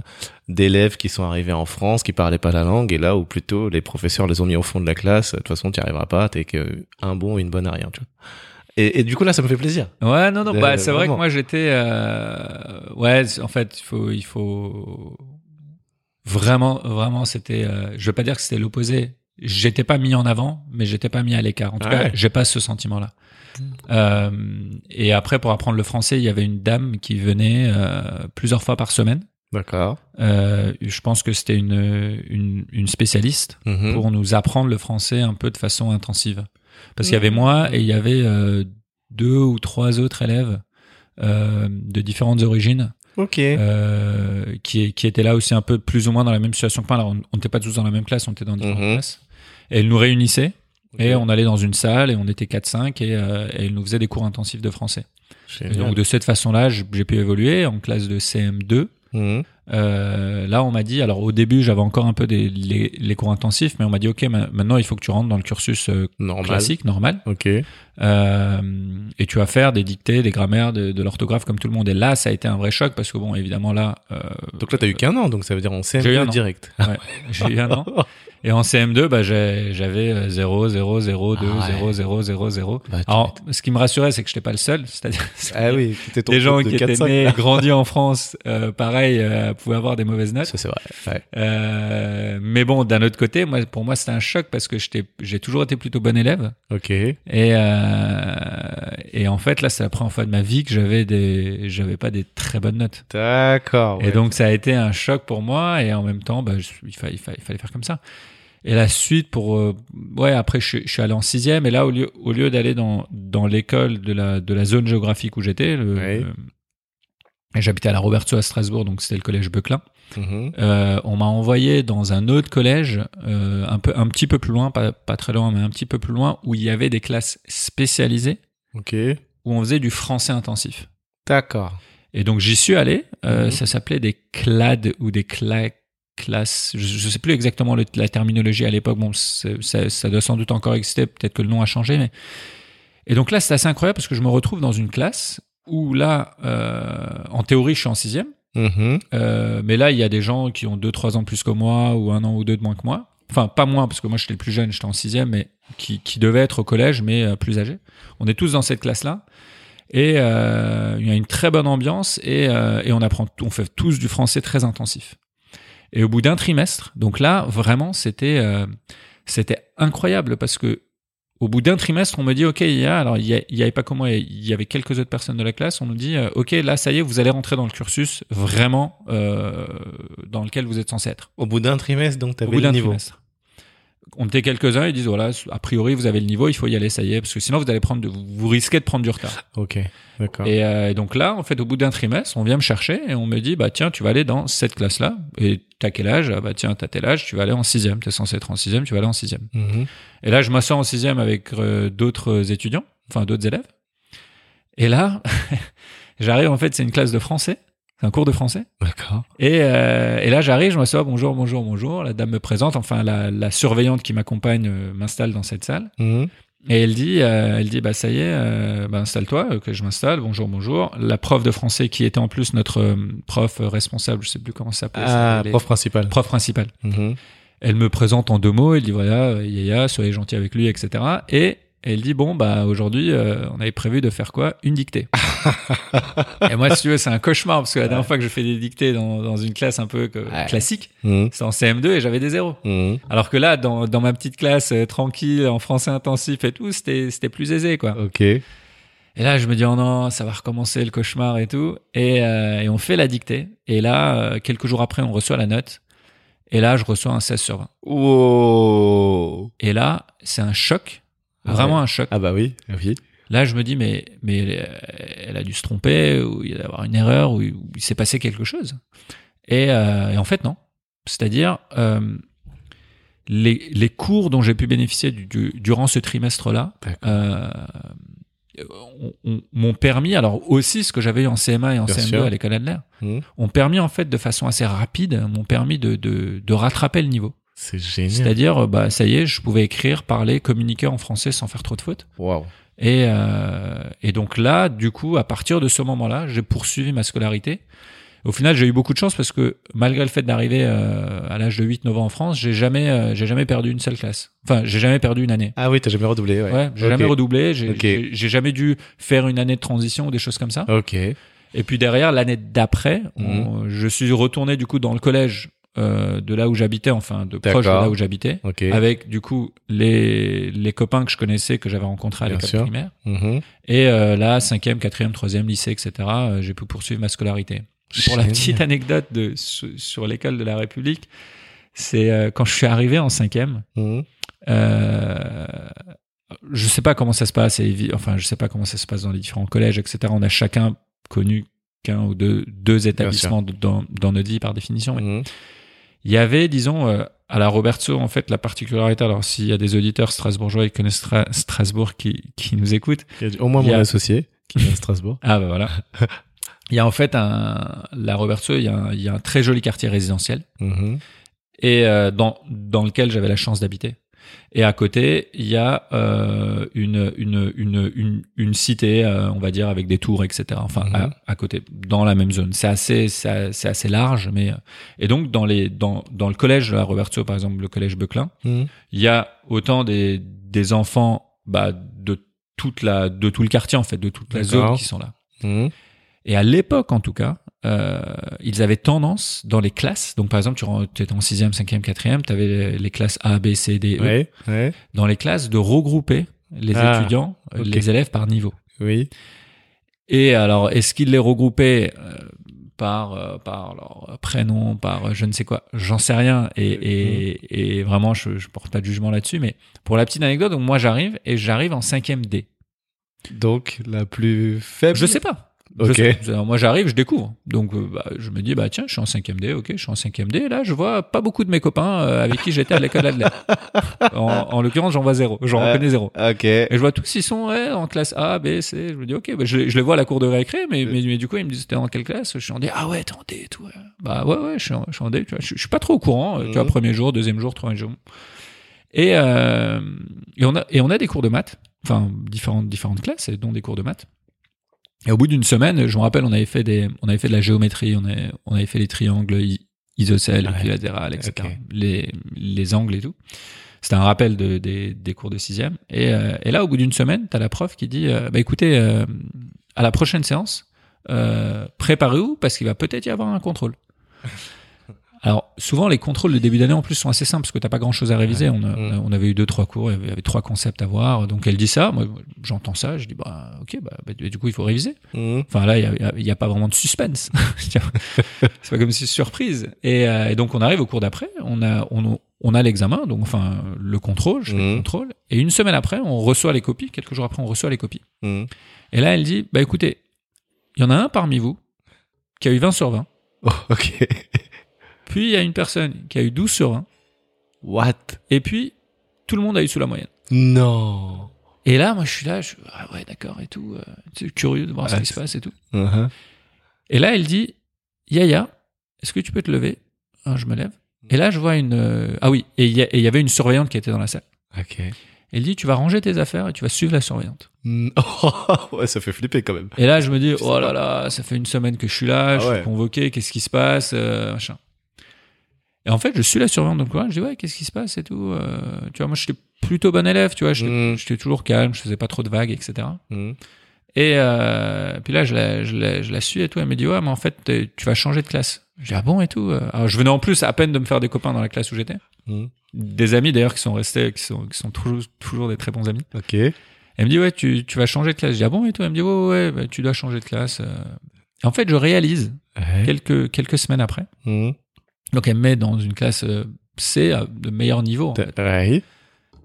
d'élèves qui sont arrivés en France, qui parlaient pas la langue, et là où plutôt les professeurs les ont mis au fond de la classe. De toute façon, tu arriveras pas, t'es que un bon, une bonne à rien, tu vois. Et, et du coup, là, ça me fait plaisir. Ouais, non, non, bah, c'est vrai que moi j'étais, euh, ouais, en fait, il faut, il faut vraiment, vraiment, c'était, euh, je veux pas dire que c'était l'opposé. J'étais pas mis en avant, mais j'étais pas mis à l'écart. En tout Ouais. cas, j'ai pas ce sentiment-là. Euh, et après, pour apprendre le français, il y avait une dame qui venait euh, plusieurs fois par semaine. D'accord. Euh, je pense que c'était une, une, une spécialiste Mhm. pour nous apprendre le français un peu de façon intensive. Parce qu'il y avait moi et il y avait euh, deux ou trois autres élèves euh, de différentes origines Ok. euh, qui, qui étaient là aussi un peu plus ou moins dans la même situation que moi. Alors, on on n'était pas tous dans la même classe, on était dans différentes Mhm. classes. Et elle nous réunissait et on allait dans une salle et on était 4-5 et, euh, et elle nous faisait des cours intensifs de français. Et donc de cette façon-là, j'ai pu évoluer en classe de CM2. Mhm. Euh, là, on m'a dit, alors au début, j'avais encore un peu des, les, les cours intensifs, mais on m'a dit, ok, ma- maintenant il faut que tu rentres dans le cursus euh, Normal. classique, normal, Ok. euh, et tu vas faire des dictées, des grammaires, de, de l'orthographe comme tout le monde. Et là, ça a été un vrai choc parce que bon, évidemment là, euh, Donc là, t'as eu qu'un an, donc ça veut dire on J'ai eu un CM2 an. direct. ouais, j'ai eu un an. Et en CM2, bah, j'avais euh, 0, 0, 0, 2, Ah ouais. 0, 0, 0, 0. Bah, Alors, ce qui me rassurait, c'est que j'étais pas le seul, c'est-à-dire Ah oui, des gens de qui étaient 4-5. nés, grandis en France, euh, pareil, euh, pouvaient avoir des mauvaises notes. Ça, c'est vrai. Ouais. Euh, mais bon, d'un autre côté, moi, pour moi, c'était un choc parce que j'étais, j'ai toujours été plutôt bon élève. Ok. Et, euh, et en fait, là, c'est la première fois de ma vie que j'avais des, j'avais pas des très bonnes notes. D'accord. Et ouais. donc, ça a été un choc pour moi. Et en même temps, bah, je- il, fallait, il, fallait, il fallait faire comme ça. Et la suite pour, euh, ouais, après, je, suis- je suis allé en sixième. Et là, au lieu, au lieu d'aller dans, dans l'école de la, de la zone géographique où j'étais, et j'habitais à la Roberto à Strasbourg, donc c'était le collège Beuclin. Mhm. Euh, on m'a envoyé dans un autre collège, euh, un, peu, un petit peu plus loin, pas, pas très loin, mais un petit peu plus loin, où il y avait des classes spécialisées, où on faisait du français intensif. D'accord. Et donc j'y suis allé, euh, Mhm. ça s'appelait des CLAD ou des cla classes, je, je sais plus exactement le- la terminologie à l'époque, bon, ça, ça doit sans doute encore exister, peut-être que le nom a changé, mais... Et donc là, c'est assez incroyable parce que je me retrouve dans une classe où là, euh, en théorie, je suis en sixième. Euh, mais là, il y a des gens qui ont 2-3 ans plus que moi ou un an ou deux de moins que moi. Enfin, pas moi, parce que moi, j'étais le plus jeune, j'étais en sixième, mais qui, qui devaient être au collège, mais euh, plus âgés. On est tous dans cette classe-là. Et il y a une très bonne ambiance et, et on apprend, on fait tous du français très intensif. Et au bout d'un trimestre, donc là, vraiment, c'était euh, c'était incroyable parce que au bout d'un trimestre, on me dit, OK, il y a, alors il y, avait pas comment, il y avait quelques autres personnes de la classe, on nous dit, euh, OK, là, ça y est, vous allez rentrer dans le cursus vraiment euh, dans lequel vous êtes censé être. Au bout d'un trimestre, donc, tu avais le niveau. Trimestre on était quelques-uns, ils disent voilà, a priori vous avez le niveau, il faut y aller, ça y est, parce que sinon vous allez prendre, de, vous risquez de prendre du retard. Ok, d'accord. Euh, et, donc là, en fait, au bout d'un trimestre, on vient me chercher et on me dit bah tiens, tu vas aller dans cette classe-là. Et t'as quel âge? Ah, Bah tiens, t'as tel âge, tu vas aller en sixième. T'es censé être en sixième, tu vas aller en sixième. Mm Et là, je m'assois en sixième avec euh, d'autres étudiants, enfin d'autres élèves. Et là, j'arrive en fait, c'est une classe de français un cours de français. D'accord. Et, euh, et là, j'arrive, je m'assois, bonjour, bonjour, bonjour. La dame me présente, enfin, la, la surveillante qui m'accompagne euh, m'installe dans cette salle. Mhm. Et elle dit, euh, elle dit, bah ça y est, bah, installe-toi, que je m'installe. Bonjour, bonjour. La prof de français qui était en plus notre prof responsable, je sais plus comment ça s'appelle. Ah, prof principal. Prof principal. Mhm. Elle me présente en deux mots. Elle dit voilà, Yaya, soyez gentil avec lui, etc. Et et elle dit bon bah aujourd'hui euh, on avait prévu de faire quoi? Une dictée. et moi si tu veux c'est un cauchemar parce que la dernière fois que je fais des dictées dans, dans une classe un peu classique, mmh. c'est en CM2 et j'avais des zéros. Mmh. Alors que là dans, dans ma petite classe euh, tranquille en français intensif et tout c'était c'était plus aisé quoi. Ok. Et là, je me dis, oh non, ça va recommencer le cauchemar et tout. Et, euh, et on fait la dictée. Et là, quelques jours après, on reçoit la note. Et là, je reçois un 16 sur 20. Wow. Et là, c'est un choc ah Vraiment un choc. Ah bah oui, oui. Là, je me dis, mais, mais elle a dû se tromper, ou il y a avoir une erreur, ou, il s'est passé quelque chose. Et, euh, et, en fait, non. C'est-à-dire, euh, les, les, cours dont j'ai pu bénéficier du, durant ce trimestre-là euh, m'ont permis, alors aussi ce que j'avais eu en CMA et en CM2 à l'école Adler, mmh. ont permis en fait de façon assez rapide, m'ont permis de, de, de rattraper le niveau. C'est génial. C'est-à-dire, bah, ça y est, je pouvais écrire, parler, communiquer en français sans faire trop de fautes. Wow. Et, euh, et donc là, du coup, à partir de ce moment-là, j'ai poursuivi ma scolarité. Au final, j'ai eu beaucoup de chance parce que malgré le fait d'arriver euh, à l'âge de 8-9 ans en France, j'ai jamais, euh, j'ai jamais perdu une seule classe. Enfin, j'ai jamais perdu une année. Ah oui, t'as jamais redoublé, ouais. Ouais, j'ai jamais redoublé. J'ai j'ai jamais dû faire une année de transition ou des choses comme ça. Ok. Et puis derrière, l'année d'après, mhm. je suis retourné du coup dans le collège euh, de là où j'habitais, enfin de proche de là où j'habitais, avec du coup les les copains que je connaissais que j'avais rencontrés à l'école primaire. Mm-hmm. Et euh, là, cinquième, quatrième, troisième, lycée, etc. Euh, j'ai pu poursuivre ma scolarité. Pour la petite anecdote de sur, l'école de la République, c'est euh, quand je suis arrivé en cinquième. Euh, je sais pas comment ça se passe, et, enfin je sais pas comment ça se passe dans les différents collèges, etc. On a chacun connu qu'un ou deux, deux établissements dans, dans notre vie par définition. Mm-hmm. Il y avait, disons, euh, à la Roberto, en fait, la particularité, alors s'il y a des auditeurs strasbourgeois qui connaissent Strasbourg qui, qui nous écoutent. Il y a au moins mon associé qui vient de Strasbourg. ah bah voilà. il y a en fait un, la Roberto, il y a un, il y a un très joli quartier résidentiel. Mm-hmm. Et euh, dans, dans lequel j'avais la chance d'habiter. Et à côté, il y a euh, une, une, une, une, une cité, euh, on va dire, avec des tours, etc. Enfin, à, mhm. à, côté, dans la même zone. C'est assez, c'est assez large, mais euh, et donc dans les, dans, dans le collège à Roberto, par exemple, le collège Beuclin, mhm. il y a autant des, des enfants, bah, de toute la, de tout le quartier en fait, de toute la zone qui sont là. Mhm. Et à l'époque, en tout cas, euh, ils avaient tendance dans les classes. Donc par exemple, tu étais en sixième, cinquième, quatrième, tu avais les classes A, B, C, D, E. Dans les classes, de regrouper les ah, étudiants, euh, les élèves par niveau. Oui. Et alors, est-ce qu'ils les regroupaient euh, par par leur prénom, par je ne sais quoi, j'en sais rien. Et, et, et vraiment, je, je porte pas de jugement là-dessus. Mais pour la petite anecdote, donc moi j'arrive et j'arrive en cinquième D. Donc la plus faible. Je sais pas. Ok. moi, j'arrive, je découvre. Donc, euh, bah, je me dis, bah tiens, je suis en 5 D, ok, je suis en 5 D. Là, je vois pas beaucoup de mes copains euh, avec qui j'étais à l'école Adler. en, en l'occurrence, j'en vois zéro. J'en reconnais zéro. Ok. Et je vois tous, ils sont ouais, en classe A, B, C. Je me dis, ok, bah, je, je les vois à la cour de récré, mais, mais, mais du coup, ils me disent, t'es dans quelle classe? Je suis en D. Ah ouais, t'es en D et tout. Bah ouais, ouais, je suis en, je suis en D. Tu vois. Je, suis pas trop au courant. Tu vois, mhm. premier jour, deuxième jour, troisième jour. Et, euh, et on a et on a des cours de maths, enfin différentes différentes classes, dont des cours de maths. Et au bout d'une semaine, je me rappelle, on avait fait des, on avait fait de la géométrie, on avait, on avait fait les triangles isocèles, équilatérales, etc. Les, les angles et tout. C'était un rappel de, des, des cours de sixième. Et, euh, et là, au bout d'une semaine, t'as la prof qui dit, euh, bah écoutez, euh, à la prochaine séance, préparez-vous parce qu'il va peut-être y avoir un contrôle. Alors souvent les contrôles de début d'année en plus sont assez simples parce que t'as pas grand chose à réviser. On, a- Mm. on avait eu deux trois cours, il y avait- trois concepts à voir. Donc elle dit ça, moi j'entends ça, je dis bah ok bah, bah, du coup il faut réviser. Mhm. Enfin là il y a, a- pas vraiment de suspense. C'est pas comme si surprise. Et, euh, et donc on arrive au cours d'après, on a on, on a l'examen, donc enfin le contrôle, je fais le Mhm. contrôle. Et une semaine après, on reçoit les copies. Quelques jours après, on reçoit les copies. Et là elle dit bah écoutez, il y en a un parmi vous qui a eu 20 sur 20. Oh, ok. Puis il y a une personne qui a eu 12 sur 20. What? Et puis, tout le monde a eu sous la moyenne. Non. Et là, moi, je suis là, je ah ouais, d'accord et tout. euh, c'est curieux de voir ce qui se passe et tout. Mhm. Et là, elle dit, Yaya, est-ce que tu peux te lever? Ah, Je me lève. Et là, je vois une. euh, Ah oui, et il y, avait une surveillante qui était dans la salle. Ok. Elle dit, tu vas ranger tes affaires et tu vas suivre la surveillante. Mm. ouais, ça fait flipper quand même. Et là, je me dis, oh là là, ça fait une semaine que je suis là, je Ah suis ouais. convoqué, qu'est-ce qui se passe, euh, machin. Et en fait, je suis la surveillante couloir, je dis, ouais, qu'est-ce qui se passe et tout. euh, tu vois, moi, j'étais plutôt bon élève, tu vois, j'étais Mm. toujours calme, je faisais pas trop de vagues, etc. Mhm. Et euh, puis là, je la, je, la, je la suis et tout. Elle me dit, ouais, mais en fait, tu vas changer de classe. Je dis, ah bon et tout. euh. Alors, je venais en plus à peine de me faire des copains dans la classe où j'étais. Mhm. Des amis d'ailleurs qui sont restés, qui sont, qui sont toujours, toujours des très bons amis. Ok. Elle me dit, ouais, tu, tu vas changer de classe. Je dis, ah bon et tout. Elle me dit, ouais, ouais, bah, tu dois changer de classe. euh. Et en fait, je réalise Ouais. quelques, quelques semaines après. Donc, elle me met dans une classe euh, C de meilleur niveau. en fait. Ouais.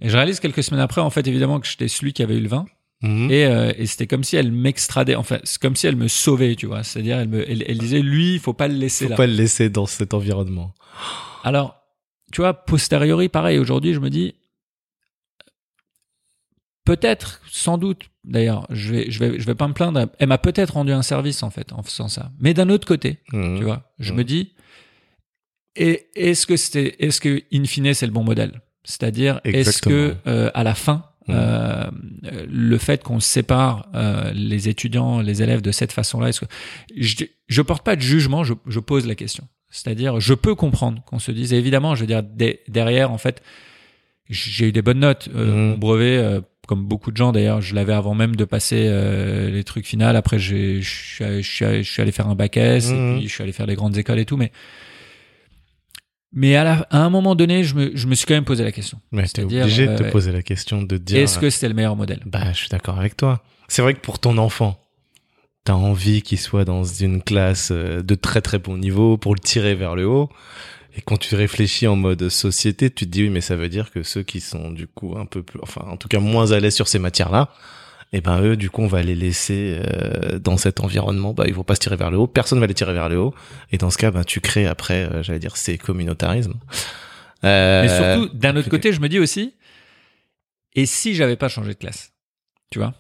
Et je réalise quelques semaines après, en fait, évidemment, que j'étais celui qui avait eu le 20. Mhm. Et, euh, et c'était comme si elle m'extradait. Enfin, c'est comme si elle me sauvait, tu vois. C'est-à-dire, elle, me, elle, elle disait, lui, il faut pas le laisser Faut là. pas le laisser dans cet environnement. Alors, tu vois, posteriori, pareil, aujourd'hui, je me dis, peut-être, sans doute, d'ailleurs, je vais, je vais, je vais pas me plaindre. Elle m'a peut-être rendu un service, en fait, en faisant ça. Mais d'un autre côté, Mhm. tu vois, je Mhm. me dis, et est-ce que c'était, est-ce que, in fine, c'est le bon modèle? C'est-à-dire, est-ce que, euh, à la fin, Mhm. euh, le fait qu'on sépare euh, les étudiants, les élèves de cette façon-là, est-ce que je, je porte pas de jugement, je, je pose la question. C'est-à-dire, je peux comprendre qu'on se dise, évidemment, je veux dire, derrière, en fait, j'ai eu des bonnes notes. Euh, Mhm. Mon brevet, euh, comme beaucoup de gens d'ailleurs, je l'avais avant même de passer euh, les trucs finales. Après, je suis allé- faire un bac S, et puis je suis allé faire les grandes écoles et tout, mais mais à, la- à un moment donné, je me, je me suis quand même posé la question. Mais t'es obligé de te euh, poser la question de dire. Est-ce que c'était le meilleur modèle? Bah, je suis d'accord avec toi. C'est vrai que pour ton enfant, t'as envie qu'il soit dans une classe euh, de très très bon niveau pour le tirer vers le haut. Et quand tu réfléchis en mode société, tu te dis oui, mais ça veut dire que ceux qui sont du coup un peu plus, enfin en tout cas moins à l'aise sur ces matières-là, et ben eux, du coup, on va les laisser euh, dans cet environnement. Bah, ils vont pas se tirer vers le haut. Personne va les tirer vers le haut. Et dans ce cas, ben tu crées après, euh, j'allais dire, c'est communautarisme. Euh, Mais surtout, d'un autre côté, je me dis aussi, et si j'avais pas changé de classe? Tu vois?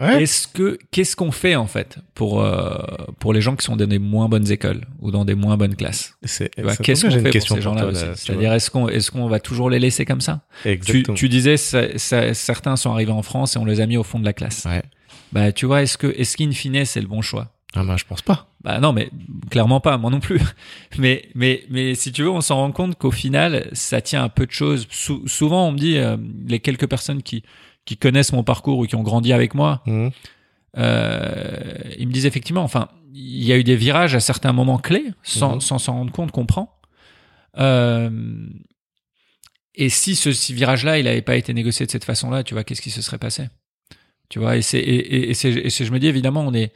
Ouais. Est-ce que qu'est-ce qu'on fait en fait pour euh, pour les gens qui sont dans des moins bonnes écoles ou dans des moins bonnes classes? Qu'est-ce qu'on fait pour ces question gens-là toi, aussi là, tu C'est-à-dire est-ce qu'on est-ce qu'on va toujours les laisser comme ça? Tu, tu disais ça- ça- certains sont arrivés en France et on les a mis au fond de la classe. Ouais. Bah tu vois est-ce que est-ce qu'in fine c'est le bon choix? Ah ben, je pense pas. Bah non mais clairement pas moi non plus. Mais mais mais si tu veux on s'en rend compte qu'au final ça tient à peu de choses. Sou- souvent on me dit euh, les quelques personnes qui qui connaissent mon parcours ou qui ont grandi avec moi Mhm. euh, ils me disent effectivement, enfin, il y a eu des virages à certains moments clés, sans Mhm. sans s'en rendre compte qu'on prend. Euh, et si ce, ce virage-là, il n'avait pas été négocié de cette façon-là, tu vois, qu'est-ce qui se serait passé? Tu vois, et c'est et, et, et je me dis évidemment, on est,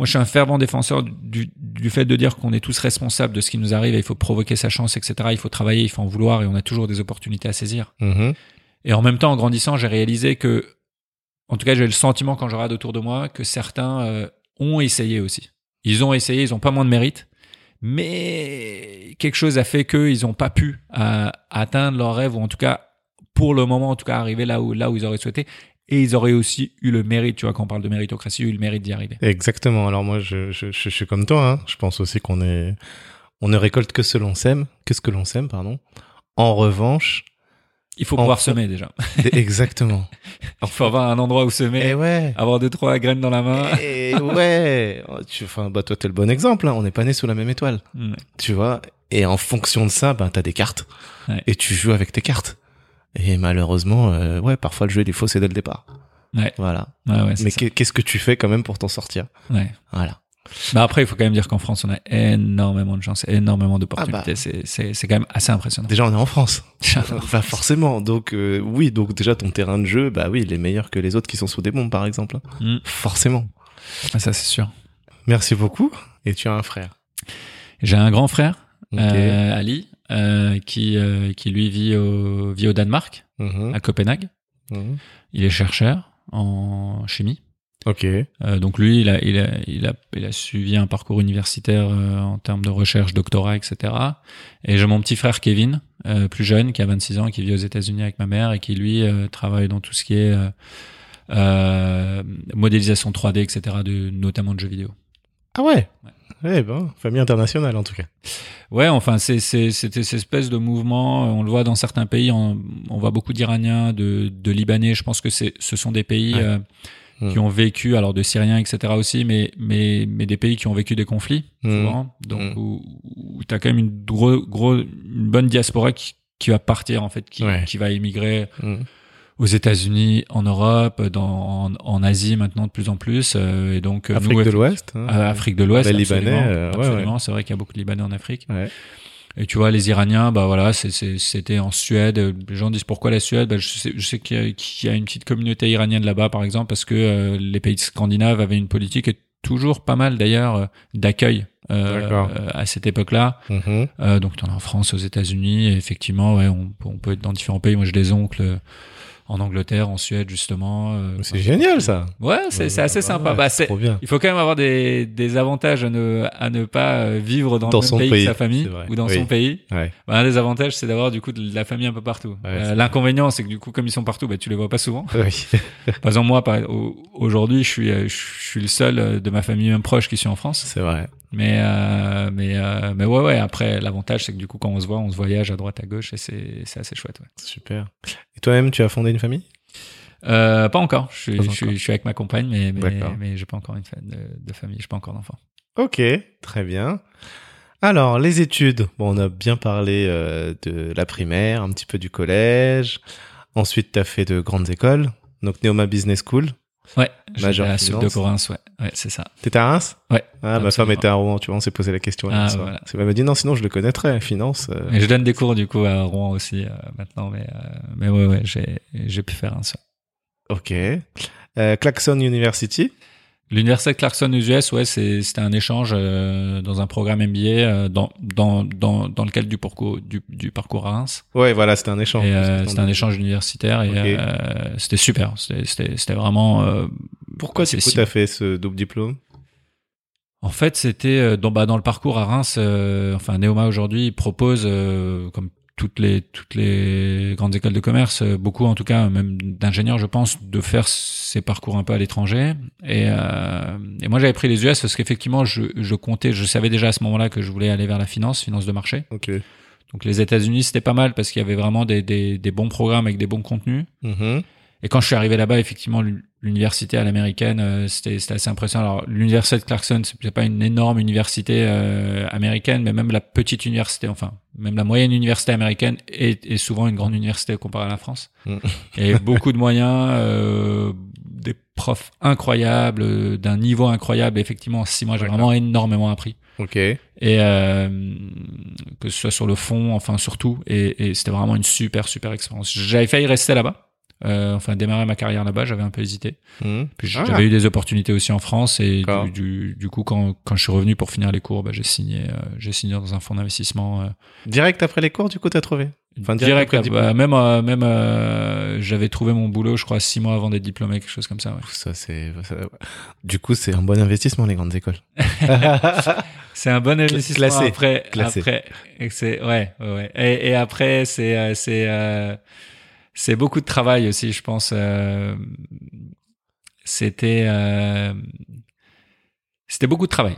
moi, je suis un fervent défenseur du, du fait de dire qu'on est tous responsables de ce qui nous arrive et il faut provoquer sa chance, etc. Il faut travailler, il faut en vouloir et on a toujours des opportunités à saisir. Mhm. Et en même temps, en grandissant, j'ai réalisé que, en tout cas, j'ai le sentiment quand je regarde autour de moi que certains euh, ont essayé aussi. Ils ont essayé, ils ont pas moins de mérite, mais quelque chose a fait qu'ils n'ont pas pu euh, atteindre leur rêve ou en tout cas, pour le moment, en tout cas, arriver là où là où ils auraient souhaité. Et ils auraient aussi eu le mérite, tu vois, quand on parle de méritocratie, eu le mérite d'y arriver. Exactement. Alors moi, je, je, je, je suis comme toi. Hein. Je pense aussi qu'on est, on ne récolte que ce l'on sème, que ce que l'on sème, pardon. En revanche, Il faut pouvoir semer déjà. exactement. Il faut avoir un endroit où semer, Et ouais. avoir deux trois graines dans la main. Et ouais. Tu, enfin, bah toi, t'es le bon exemple. Hein. On n'est pas né sous la même étoile. Mm. Tu vois? Et en fonction de ça, ben t'as des cartes. Ouais. Et tu joues avec tes cartes. Et malheureusement, euh, ouais, parfois le jeu il est faussé dès le départ. Ouais. Voilà. Ouais, ouais, Mais qu'est-ce que tu fais quand même pour t'en sortir? Ouais. Voilà. Mais après, il faut quand même dire qu'en France, on a énormément de chance, énormément d'opportunités. Ah bah. c'est, quand même assez impressionnant. Déjà, on est en France. forcément. Donc, euh, oui, donc déjà, ton terrain de jeu, bah oui, il est meilleur que les autres qui sont sous des bombes, par exemple. Mm. Forcément. Ah, Ça, c'est sûr. Merci beaucoup. Et tu as un frère. J'ai un grand frère, euh, Ali, euh, qui, qui lui vit au, vit au Danemark, Mhm. à Copenhague. Mhm. Il est chercheur en chimie. Ok. Euh, donc lui, il a, il, a, il, a, il a suivi un parcours universitaire euh, en termes de recherche, doctorat, etc. Et j'ai mon petit frère Kevin, euh, plus jeune, qui a 26 ans, qui vit aux États-Unis avec ma mère et qui lui euh, travaille dans tout ce qui est euh, euh, modélisation 3D, etc. De, notamment de jeux vidéo. Ah ouais? Eh ben, famille internationale en tout cas. Ouais, enfin, c'est cette espèce de mouvement. On le voit dans certains pays. On, on voit beaucoup d'Iraniens, de, de Libanais. Je pense que c'est ce sont des pays Ouais. euh, Mm. qui ont vécu, alors de Syriens, etc. aussi, mais mais mais des pays qui ont vécu des conflits Mm. souvent. Donc Mm. où, où t'as quand même une gros gros une bonne diaspora qui qui va partir en fait, qui Ouais. qui va émigrer Mhm. aux États-Unis, en Europe, dans en, en Asie maintenant de plus en plus. euh, et donc euh, Afrique nous, de l'Ouest. hein. Afrique de l'Ouest, Les absolument. Libanais, euh, ouais, absolument. C'est vrai qu'il y a beaucoup de Libanais en Afrique. Ouais. Et tu vois, les Iraniens, bah voilà, c'était en Suède. Les gens disent pourquoi la Suède? Bah, Je sais, je sais qu'il y, a- qu'il y a une petite communauté iranienne là-bas, par exemple, parce que euh, les pays scandinaves avaient une politique et toujours pas mal d'ailleurs euh, d'accueil euh, euh, à cette époque-là. Euh, donc, en as en France, aux États-Unis. Effectivement, ouais, on, on peut être dans différents pays. Moi, j'ai des oncles en Angleterre, en Suède, justement. euh, C'est génial ça. Ouais, c'est c'est assez sympa. Bah, c'est il faut quand même avoir des, des avantages à ne, à ne pas euh, vivre dans, Dans le même son pays, pays, que sa famille ou dans Oui. son pays. Ouais. Bah, un des avantages, c'est d'avoir du coup de la famille un peu partout. Ouais, Euh, L'inconvénient, c'est que du coup, comme ils sont partout, bah, tu les vois pas souvent. Oui. Par exemple, moi, aujourd'hui, je suis, je suis le seul de ma famille même proche qui suis en France. C'est vrai. Mais, euh, mais, euh, mais ouais, ouais. Après, l'avantage, c'est que du coup, quand on se voit, on se voyage à droite, à gauche, et c'est, c'est assez chouette. Ouais. Super. Et toi-même, tu as fondé une famille? Euh, pas encore. Je suis, Pas je encore. suis, je suis avec ma compagne, mais, mais, mais j'ai pas encore une fa- de, de famille. J'ai pas encore d'enfant. Ok, très bien. Alors, les études. Bon, on a bien parlé euh, de la primaire, un petit peu du collège. Ensuite, tu as fait de grandes écoles. Donc, Neoma Business School. Ouais. Major à Sud de. Corinthe, ouais. Ouais, c'est ça. T'étais à Reims? Ouais. Ah, ma femme était à Rouen, tu vois, on s'est posé la question. Ah, soir. voilà. Elle m'a dit non, sinon je le connaîtrais, finance. euh, Et je donne des cours du coup à Rouen aussi euh, maintenant, mais euh, mais ouais ouais j'ai j'ai pu faire un seul. Ok. Euh, Claxon University? L'université Clarkson aux US, ouais, c'était un échange euh, dans un programme MBA euh, dans dans dans dans le cadre du parcours du du parcours à Reims. Ouais, voilà, c'était un échange. Euh, c'était un échange universitaire et Ok. euh, c'était super. C'était vraiment. euh, Pourquoi c'est si- t'as fait ce double diplôme? En fait, c'était euh, dans, bah, dans le parcours à Reims. euh, enfin, Neoma aujourd'hui propose, euh, comme toutes les toutes les grandes écoles de commerce, euh, beaucoup en tout cas, même d'ingénieurs, je pense, de faire ces parcours un peu à l'étranger. Et, euh, et moi, j'avais pris les US parce qu'effectivement, je, je comptais, je savais déjà à ce moment-là que je voulais aller vers la finance, finance de marché. Ok. Donc les États-Unis, c'était pas mal parce qu'il y avait vraiment des, des, des bons programmes avec des bons contenus. Mhm. Et quand je suis arrivé là-bas, effectivement, l'université à l'américaine, euh, c'était assez impressionnant. Alors, l'université de Clarkson, c'est pas une énorme université euh, américaine, mais même la petite université, enfin, même la moyenne université américaine est, est souvent une grande université comparée à la France. Mm. Et beaucoup de moyens, euh, des profs incroyables, d'un niveau incroyable. Effectivement, en six mois, j'ai vraiment énormément appris. Ok. Et euh, que ce soit sur le fond, enfin surtout, et, et c'était vraiment une super super expérience. J'avais failli rester là-bas, euh, enfin démarrer ma carrière là-bas, j'avais un peu hésité. Puis Ah. j'avais eu des opportunités aussi en France et du, du, du coup quand, quand je suis revenu pour finir les cours, bah, j'ai signé euh, j'ai signé dans un fonds d'investissement. euh, Direct après les cours, du coup, t'as trouvé? Enfin, direct, direct après bah, même euh, même euh, j'avais trouvé mon boulot, je crois six mois avant d'être diplômé, quelque chose comme ça. Ouais. Ça, c'est. Du coup, c'est un bon investissement, les grandes écoles. C'est un bon investissement classé, après. classé. Après, c'est ouais, ouais, ouais. Et, et après, c'est euh, c'est euh, c'est beaucoup de travail aussi, je pense. euh, c'était euh, c'était beaucoup de travail.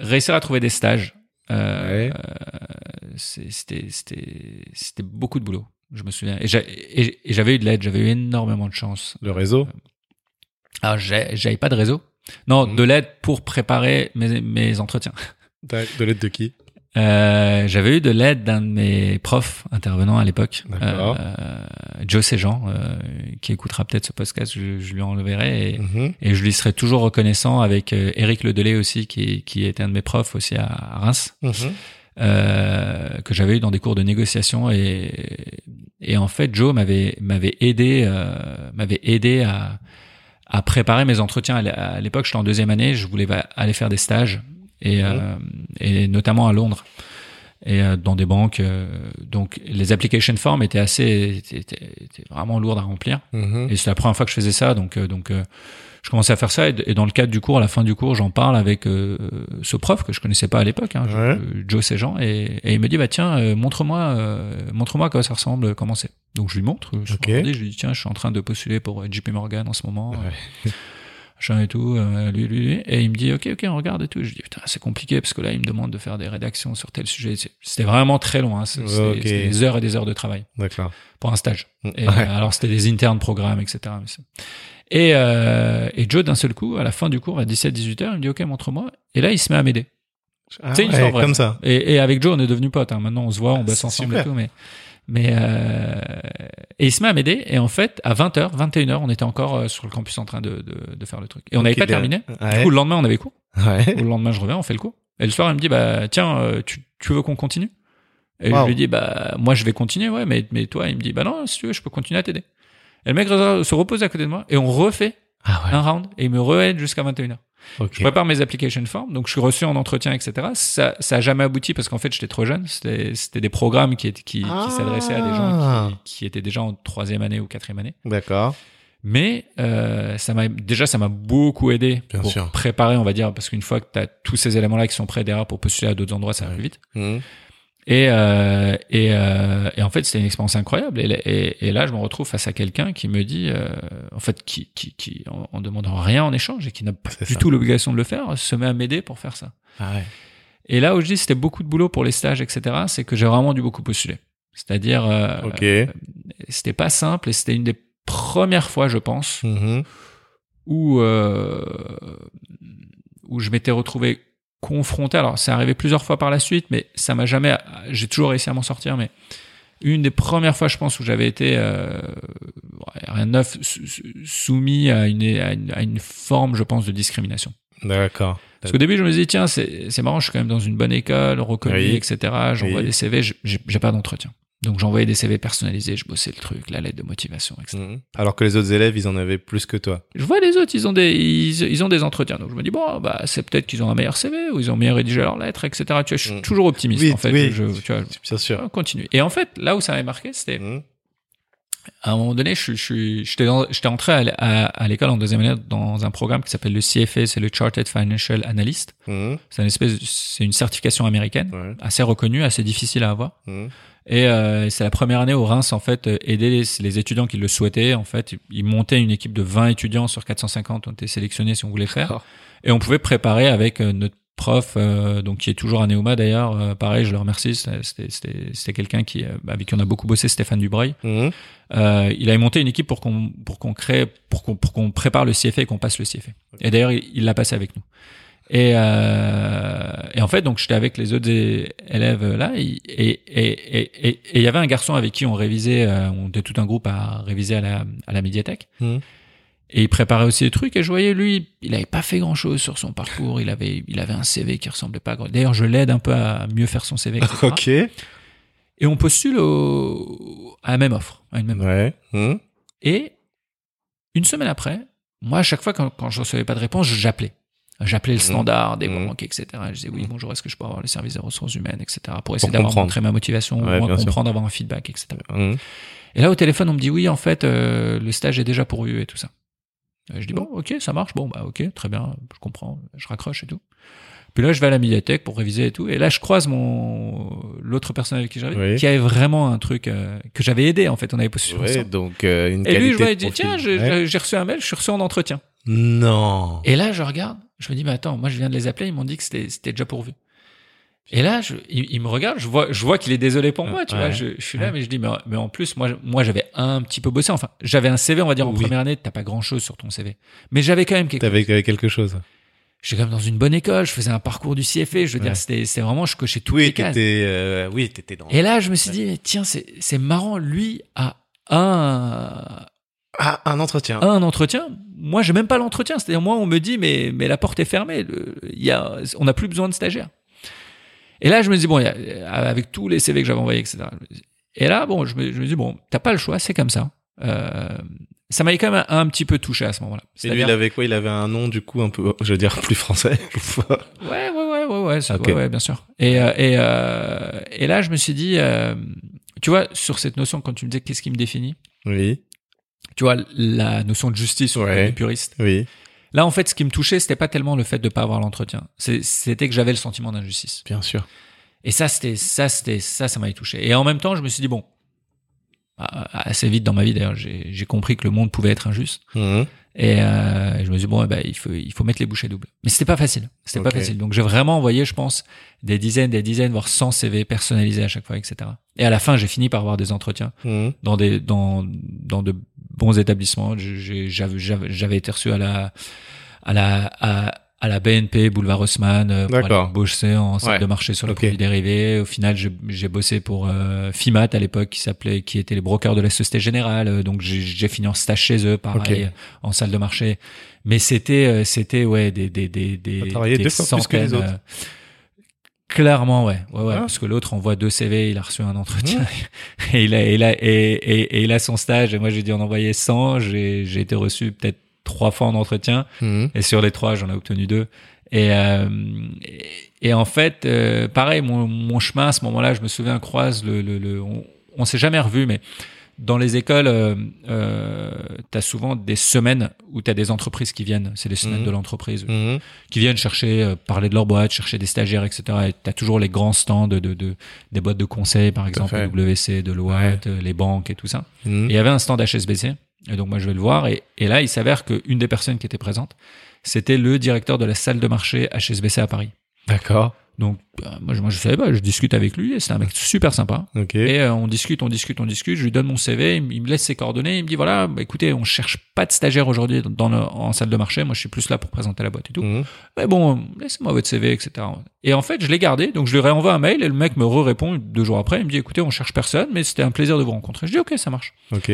Réussir à trouver des stages, euh, Ouais. euh, c'était c'était c'était beaucoup de boulot. Je me souviens. Et j'a- et- et j'avais eu de l'aide, j'avais eu énormément de chance. Le réseau? Alors, j'ai- j'avais pas de réseau. Non, Mhm. de l'aide pour préparer mes, mes entretiens. De l'aide de qui? Euh, j'avais eu de l'aide d'un de mes profs intervenants à l'époque, D'accord. euh, Joe Sejan, euh, qui écoutera peut-être ce podcast, je, je lui enverrai et, Mhm. et je lui serai toujours reconnaissant avec euh, Eric Ledelay aussi, qui, qui était un de mes profs aussi à, à Reims, euh, que j'avais eu dans des cours de négociation et, et en fait Joe m'avait m'avait aidé euh, m'avait aidé à à préparer mes entretiens à l'é- à l'époque j'étais en deuxième année je voulais aller faire des stages et euh, et notamment à Londres et euh, dans des banques euh, donc les application forms étaient assez étaient, étaient- vraiment lourdes à remplir Mhm. et c'est la première fois que je faisais ça, donc euh, donc euh, je commençais à faire ça. Et, dans le cadre du cours, à la fin du cours, j'en parle avec euh, ce prof que je connaissais pas à l'époque, hein, Ouais. Joe Sejan, et, et il me dit bah tiens, euh, montre-moi, euh, montre-moi quoi ça ressemble, comment c'est. Donc je lui montre, je, lui regardais, je lui dis tiens, je suis en train de postuler pour JP Morgan en ce moment. Ouais. Machin et tout, euh, lui, lui, lui. et il me dit ok ok on regarde et tout. Je dis putain c'est compliqué parce que là il me demande de faire des rédactions sur tel sujet. C'était vraiment très long, hein. C'était des heures et des heures de travail D'accord. pour un stage. Et, Ouais. euh, alors c'était des internes programmes, etc. Et, euh, et Joe d'un seul coup, à la fin du cours, à 17-18 heures, il me dit ok montre-moi. Et là il se met à m'aider. Ah C'est une ouais, histoire vraie. comme ça. Et, et avec Joe on est devenus potes. Hein. Maintenant on se voit, on Ah, bosse ensemble super. et tout. Mais mais euh, et il se met à m'aider. Et en fait à 20h, 21h, on était encore euh, sur le campus en train de, de, de faire le truc. Et on n'avait pas terminé. Du coup le lendemain on avait cours. Ouais. Ou le lendemain je reviens, on fait le cours. Et le soir il me dit bah tiens euh, tu, tu veux qu'on continue? Et Wow. je lui dis bah moi je vais continuer ouais mais mais toi il me dit bah non si tu veux je peux continuer à t'aider. Et le mec se repose à côté de moi et on refait Ah ouais. un round et il me re-aide jusqu'à 21h. Ok. Je prépare mes application forms, donc je suis reçu en entretien, etc. Ça, ça a jamais abouti parce qu'en fait j'étais trop jeune. C'était, c'était des programmes qui, qui, Ah. qui s'adressaient à des gens qui, qui étaient déjà en troisième année ou quatrième année. D'accord. Mais euh, ça m'a déjà ça m'a beaucoup aidé Bien pour sûr. préparer, on va dire, parce qu'une fois que tu as tous ces éléments-là qui sont prêts derrière pour postuler à d'autres endroits, ça va plus vite. Mhm. Et, euh, et, euh, et en fait, c'était une expérience incroyable. Et, et, et là, je me retrouve face à quelqu'un qui me dit, euh, en fait, qui, qui, qui en, en demandant rien en échange et qui n'a pas du ça. tout l'obligation de le faire, se met à m'aider pour faire ça. Ah ouais. Et là où je dis c'était beaucoup de boulot pour les stages, etc., c'est que j'ai vraiment dû beaucoup postuler. C'est-à-dire, euh, Ok. c'était pas simple et c'était une des premières fois, je pense, Mhm. où euh, où je m'étais retrouvé confronté. Alors, c'est arrivé plusieurs fois par la suite, mais ça m'a jamais. J'ai toujours réussi à m'en sortir, mais une des premières fois, je pense, où j'avais été euh, rien de neuf sou- sou- soumis à une, à une à une forme, je pense, de discrimination. D'accord. Parce qu'au début, je me disais, tiens, c'est marrant, je suis quand même dans une bonne école, reconnue, Oui. etc. J'envoie Oui. des CV, j'ai pas d'entretien. Donc j'envoyais des CV personnalisés, je bossais le truc, la lettre de motivation, etc. Mhm. Alors que les autres élèves, ils en avaient plus que toi. Je vois les autres, ils ont des, ils, ils ont des entretiens. Donc je me dis bon, bah c'est peut-être qu'ils ont un meilleur CV ou ils ont mieux rédigé leur lettre, etc. Tu vois, je suis Mm. toujours optimiste Oui, en fait. oui. Je, tu vois, Bien sûr. on continue. Et en fait, là où ça m'avait marqué, c'était Mhm. à un moment donné, je suis, je j'étais, entré à, à, à l'école en deuxième année dans un programme qui s'appelle le CFA, c'est le Chartered Financial Analyst. Mhm. C'est une espèce, c'est une certification américaine, Ouais. assez reconnue, assez difficile à avoir. Et euh, c'est la première année au Reims, en fait, euh, aider les, les étudiants qui le souhaitaient. En fait, ils montaient une équipe de 20 étudiants sur 450, on était sélectionnés si on voulait faire. Et on pouvait préparer avec euh, notre prof, euh, donc qui est toujours à Neoma d'ailleurs. Euh, pareil, je le remercie. C'était, c'était, c'était, c'était quelqu'un qui, avec qui on a beaucoup bossé, Stéphane Dubreuil. Euh, il avait monté une équipe pour qu'on pour qu'on crée pour qu'on pour qu'on prépare le CFA et qu'on passe le CFA. Et d'ailleurs, il il l'a passé avec nous. Et, euh, et en fait, donc j'étais avec les autres élèves là, et et et et et il y avait un garçon avec qui on révisait, euh, on était tout un groupe à réviser à la à la médiathèque. Mhm. Et il préparait aussi des trucs et je voyais lui, il avait pas fait grand chose sur son parcours. Il avait il avait un CV qui ressemblait pas. à grand- D'ailleurs, je l'aide un peu à mieux faire son CV. Etc. Ok. Et on postule au, à la même offre, à une même Ouais. Mhm. et une semaine après, moi, à chaque fois, quand, quand je recevais pas de réponse, j'appelais. J'appelais le standard des Mhm. banques, etc. Je disais, oui, bonjour, est-ce que je peux avoir le service des ressources humaines, etc. Pour essayer d'avoir comprendre. montré ma motivation, Ouais, bien sûr. comprendre, avoir un feedback, etc. Mhm. Et là, au téléphone, on me dit, oui, en fait, euh, le stage est déjà pourvu et tout ça. Et je dis, bon, ok, ça marche, bon, bah, ok, très bien, je comprends, je raccroche et tout. Puis là, je vais à la médiathèque pour réviser et tout. Et là, je croise mon l'autre personne avec qui j'avais, Oui. qui avait vraiment un truc euh, que j'avais aidé, en fait. On avait postulé Ouais, donc euh, une Et qualité lui, je vois, il dit, tiens, j'ai Ouais. j'ai reçu un mail, je suis reçu en entretien. Non. Et là, je regarde, je me dis, mais attends, moi, je viens de les appeler, ils m'ont dit que c'était déjà pourvu. Et là, je, il, il me regarde, je vois, je vois qu'il est désolé pour moi, tu Ouais. vois. Je, je suis là, mais je dis, mais, mais en plus, moi, j'avais un petit peu bossé. Enfin, j'avais un CV, on va dire, en Oui. première année, t'as pas grand chose sur ton CV. Mais j'avais quand même quelque T'avais t'avais quelque chose. J'étais quand même dans une bonne école, je faisais un parcours du CFA, je veux Ouais. dire, c'était, c'est vraiment, je cochais toutes Oui, les cases. euh, oui, t'étais dans. Et là, je me suis dit, mais tiens, c'est, c'est marrant, lui a un, Ah, un entretien. un entretien. Moi, j'ai même pas l'entretien. C'est-à-dire, moi, on me dit, mais, mais la porte est fermée. Le- Il y a, on n'a plus besoin de stagiaires. Et là, je me dis, bon, il y a- avec tous les CV que j'avais envoyés, etc. Et là, bon, je me, je me dis, bon, t'as pas le choix, c'est comme ça. Euh, ça m'avait quand même un, un petit peu touché à ce moment-là. Et lui, il avait quoi? Il avait un nom, du coup, un peu, je veux dire, plus français. Ouais, ouais, ouais, ouais, ouais, c'est- Ok. ouais, ouais, bien sûr. Et, euh, et, euh, et là, je me suis dit, euh, tu vois, sur cette notion, quand tu me disais qu'est-ce qui me définit, oui, tu vois, la notion de justice sur Ouais. les puristes. oui. Là, en fait, ce qui me touchait, c'était pas tellement le fait de pas avoir l'entretien. C'était que j'avais le sentiment d'injustice. Bien sûr. Et ça, c'était, ça, c'était, ça, ça m'avait touché. Et en même temps, je me suis dit, bon, assez vite dans ma vie, d'ailleurs, j'ai compris que le monde pouvait être injuste. Mhm. Et euh, je me suis dit, bon, eh ben, il faut, il faut mettre les bouchées doubles. Mais c'était pas facile. C'était pas facile. Donc, j'ai vraiment envoyé, je pense, des dizaines, des dizaines, voire 100 CV personnalisés à chaque fois, etc. Et à la fin, j'ai fini par avoir des entretiens Mhm. dans des, dans, dans de bons établissements. J'avais, été reçu à la, à la, à, à la BNP, boulevard Haussmann, euh, pour aller bosser en salle Ouais. de marché sur les Ok. produits dérivés. Au final, j'ai bossé pour euh, FIMAT à l'époque, qui s'appelait, qui était les brokers de la Société Générale. Euh, Donc, j'ai fini en stage chez eux, pareil, en salle de marché. Mais c'était, c'était, ouais, des, des, des, des, des fois plus que les centaines, autres. Clairement, ouais, ouais, ouais, Ah. parce que l'autre envoie deux CV, il a reçu un entretien et il a, et il a, et, et, et il a son stage. Et moi, j'ai dû en envoyer 100. J'ai, j'ai été reçu peut-être trois fois en entretien. Mhm. Et sur les trois, j'en ai obtenu deux. Et, euh, et, et en fait, euh, pareil, mon, mon chemin à ce moment-là, je me souviens, croise le, le, le on, on s'est jamais revu, mais dans les écoles, euh, euh, t'as souvent des semaines où t'as des entreprises qui viennent. C'est les semaines Mhm. de l'entreprise Mhm. qui viennent chercher, euh, parler de leur boîte, chercher des stagiaires, etc. Et t'as toujours les grands stands de, de, de des boîtes de conseil, par exemple. WC, Deloitte, euh, les banques et tout ça. Mhm. Et il y avait un stand HSBC. Et donc, moi, je vais le voir. Et, et là, il s'avère qu'une des personnes qui était présente, c'était le directeur de la salle de marché HSBC à Paris. D'accord. Donc, euh, moi, je, moi, je savais pas, je discute avec lui et c'est un mec super sympa. Ok. Et euh, on discute, on discute, on discute. Je lui donne mon CV, il, me- il me laisse ses coordonnées. Il me dit voilà, bah, écoutez, on cherche pas de stagiaire aujourd'hui dans le- en salle de marché. Moi, je suis plus là pour présenter la boîte et tout. Mhm. Mais bon, laissez-moi votre CV, etc. Et en fait, je l'ai gardé. Donc, je lui réenvoie un mail et le mec me répond deux jours après. Il me dit écoutez, on cherche personne, mais c'était un plaisir de vous rencontrer. Je dis ok, ça marche. Ok.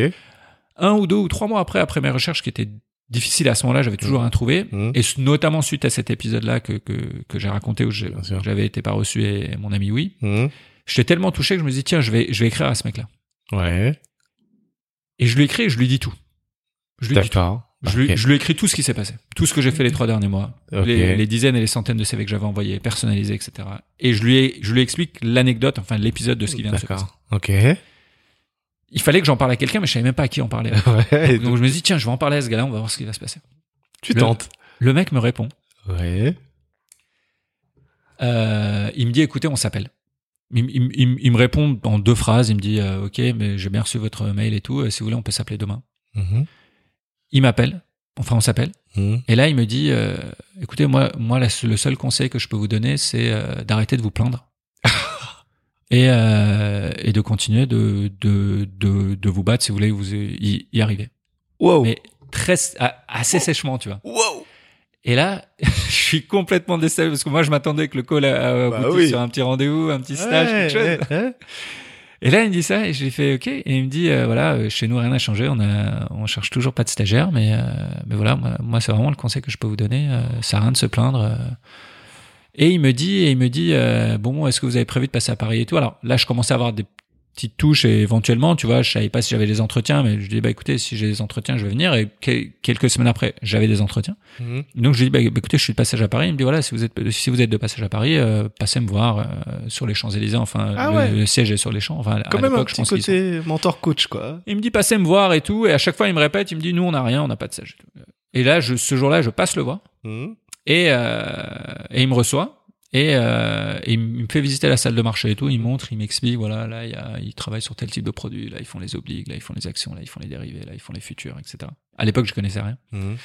Un ou deux ou trois mois après, après mes recherches qui étaient difficiles à ce moment-là, j'avais toujours rien trouvé. Mhm. Et notamment suite à cet épisode-là que, que, que j'ai raconté où j'avais été pas reçu et mon ami oui. Mhm. J'étais tellement touché que je me dis tiens, je vais, je vais écrire à ce mec-là. Ouais. Et je lui écris et je lui dis tout. Je lui dis tout. D'accord. Je lui, je lui écris tout ce qui s'est passé. Tout ce que j'ai fait les trois derniers mois. Les, les dizaines et les centaines de CV que j'avais envoyés, personnalisés, etc. Et je lui, ai- je lui explique l'anecdote, enfin l'épisode de ce qui vient de se passer. D'accord. Ok. Il fallait que j'en parle à quelqu'un, mais je savais même pas à qui en parler. Ouais. Donc je me dis, tiens, je vais en parler à ce gars-là, on va voir ce qui va se passer. tu le- tentes. Le mec me répond. Ouais. Euh, il me dit, écoutez, on s'appelle. Il, il- il- il me répond en deux phrases. Il me dit, euh, ok, mais j'ai bien reçu votre mail et tout. euh, si vous voulez, on peut s'appeler demain. Mhm. Il m'appelle. Enfin, on s'appelle. Mhm. Et là, il me dit, euh, écoutez, moi, moi, la- le seul conseil que je peux vous donner, c'est d'arrêter de vous plaindre. Et, euh, et de continuer de, de, de, de vous battre si vous voulez vous y, y arriver. Wow. Mais très, assez sèchement, tu vois. Wow. Et là, je suis complètement déstabilisé parce que moi, je m'attendais que le call a Bah oui. sur un petit rendez-vous, un petit stage, Ouais, quelque chose. ouais, ouais. Et là, il me dit ça et j'ai fait OK. Et il me dit euh, voilà, euh, chez nous rien n'a changé, on a, on cherche toujours pas de stagiaire, mais euh, mais voilà, moi, moi, c'est vraiment le conseil que je peux vous donner. euh, ça a rien de se plaindre. Et il me dit, et il me dit euh, bon, est-ce que vous avez prévu de passer à Paris et tout? Alors là, je commençais à avoir des petites touches et éventuellement, tu vois, je savais pas si j'avais des entretiens, mais je dis bah écoutez, si j'ai des entretiens, je vais venir. Et que- quelques semaines après, j'avais des entretiens. Mhm. Donc je lui dis bah, écoutez, je suis de passage à Paris. Il me dit voilà, si vous êtes si vous êtes de passage à Paris, euh, passez me voir euh, sur les Champs Élysées. Enfin, Ah le, ouais. le siège est sur les Champs. Enfin, Quand à même un je petit pense qu'ils sont- côté mentor coach, quoi. il me dit passez me voir et tout, et à chaque fois il me répète, il me dit nous on n'a rien, on n'a pas de et tout. Et là, je, ce jour-là, je passe le voir Mhm. Et, euh, et il me reçoit et, euh, et il me fait visiter la salle de marché et tout. Il montre, il m'explique voilà là il, y a, il travaille sur tel type de produit, là ils font les obliques, là ils font les actions, là ils font les dérivés, là ils font les futurs, etc. À l'époque je connaissais rien. Mhm.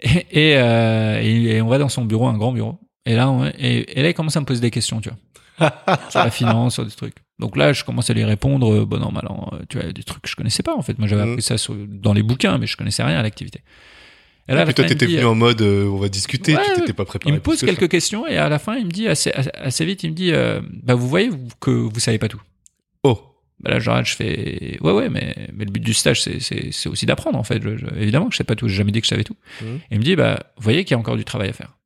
Et, et, euh, et- on va dans son bureau, un grand bureau. Et là, on- et, là, il commence à me poser des questions, tu vois, sur la finance, sur des trucs. Donc là, je commence à lui répondre, euh, bon non, mal euh, tu vois, des trucs que je connaissais pas en fait. Moi, j'avais Mhm. appris ça sur- dans les bouquins, mais je connaissais rien à l'activité. Et là, la toi, t'étais venu en mode, euh, on va discuter, Ouais, tu t'étais pas préparé. il me pose que quelques questions et à la fin, il me dit assez, assez vite, il me dit, euh, bah, vous voyez que vous savez pas tout. Oh. Bah là, genre, je fais, ouais, ouais, mais, mais le but du stage, c'est, aussi d'apprendre, en fait. Je- je- évidemment que je sais pas tout. J'ai jamais dit que je savais tout. Mhm. Et il me dit, bah, vous voyez qu'il y a encore du travail à faire.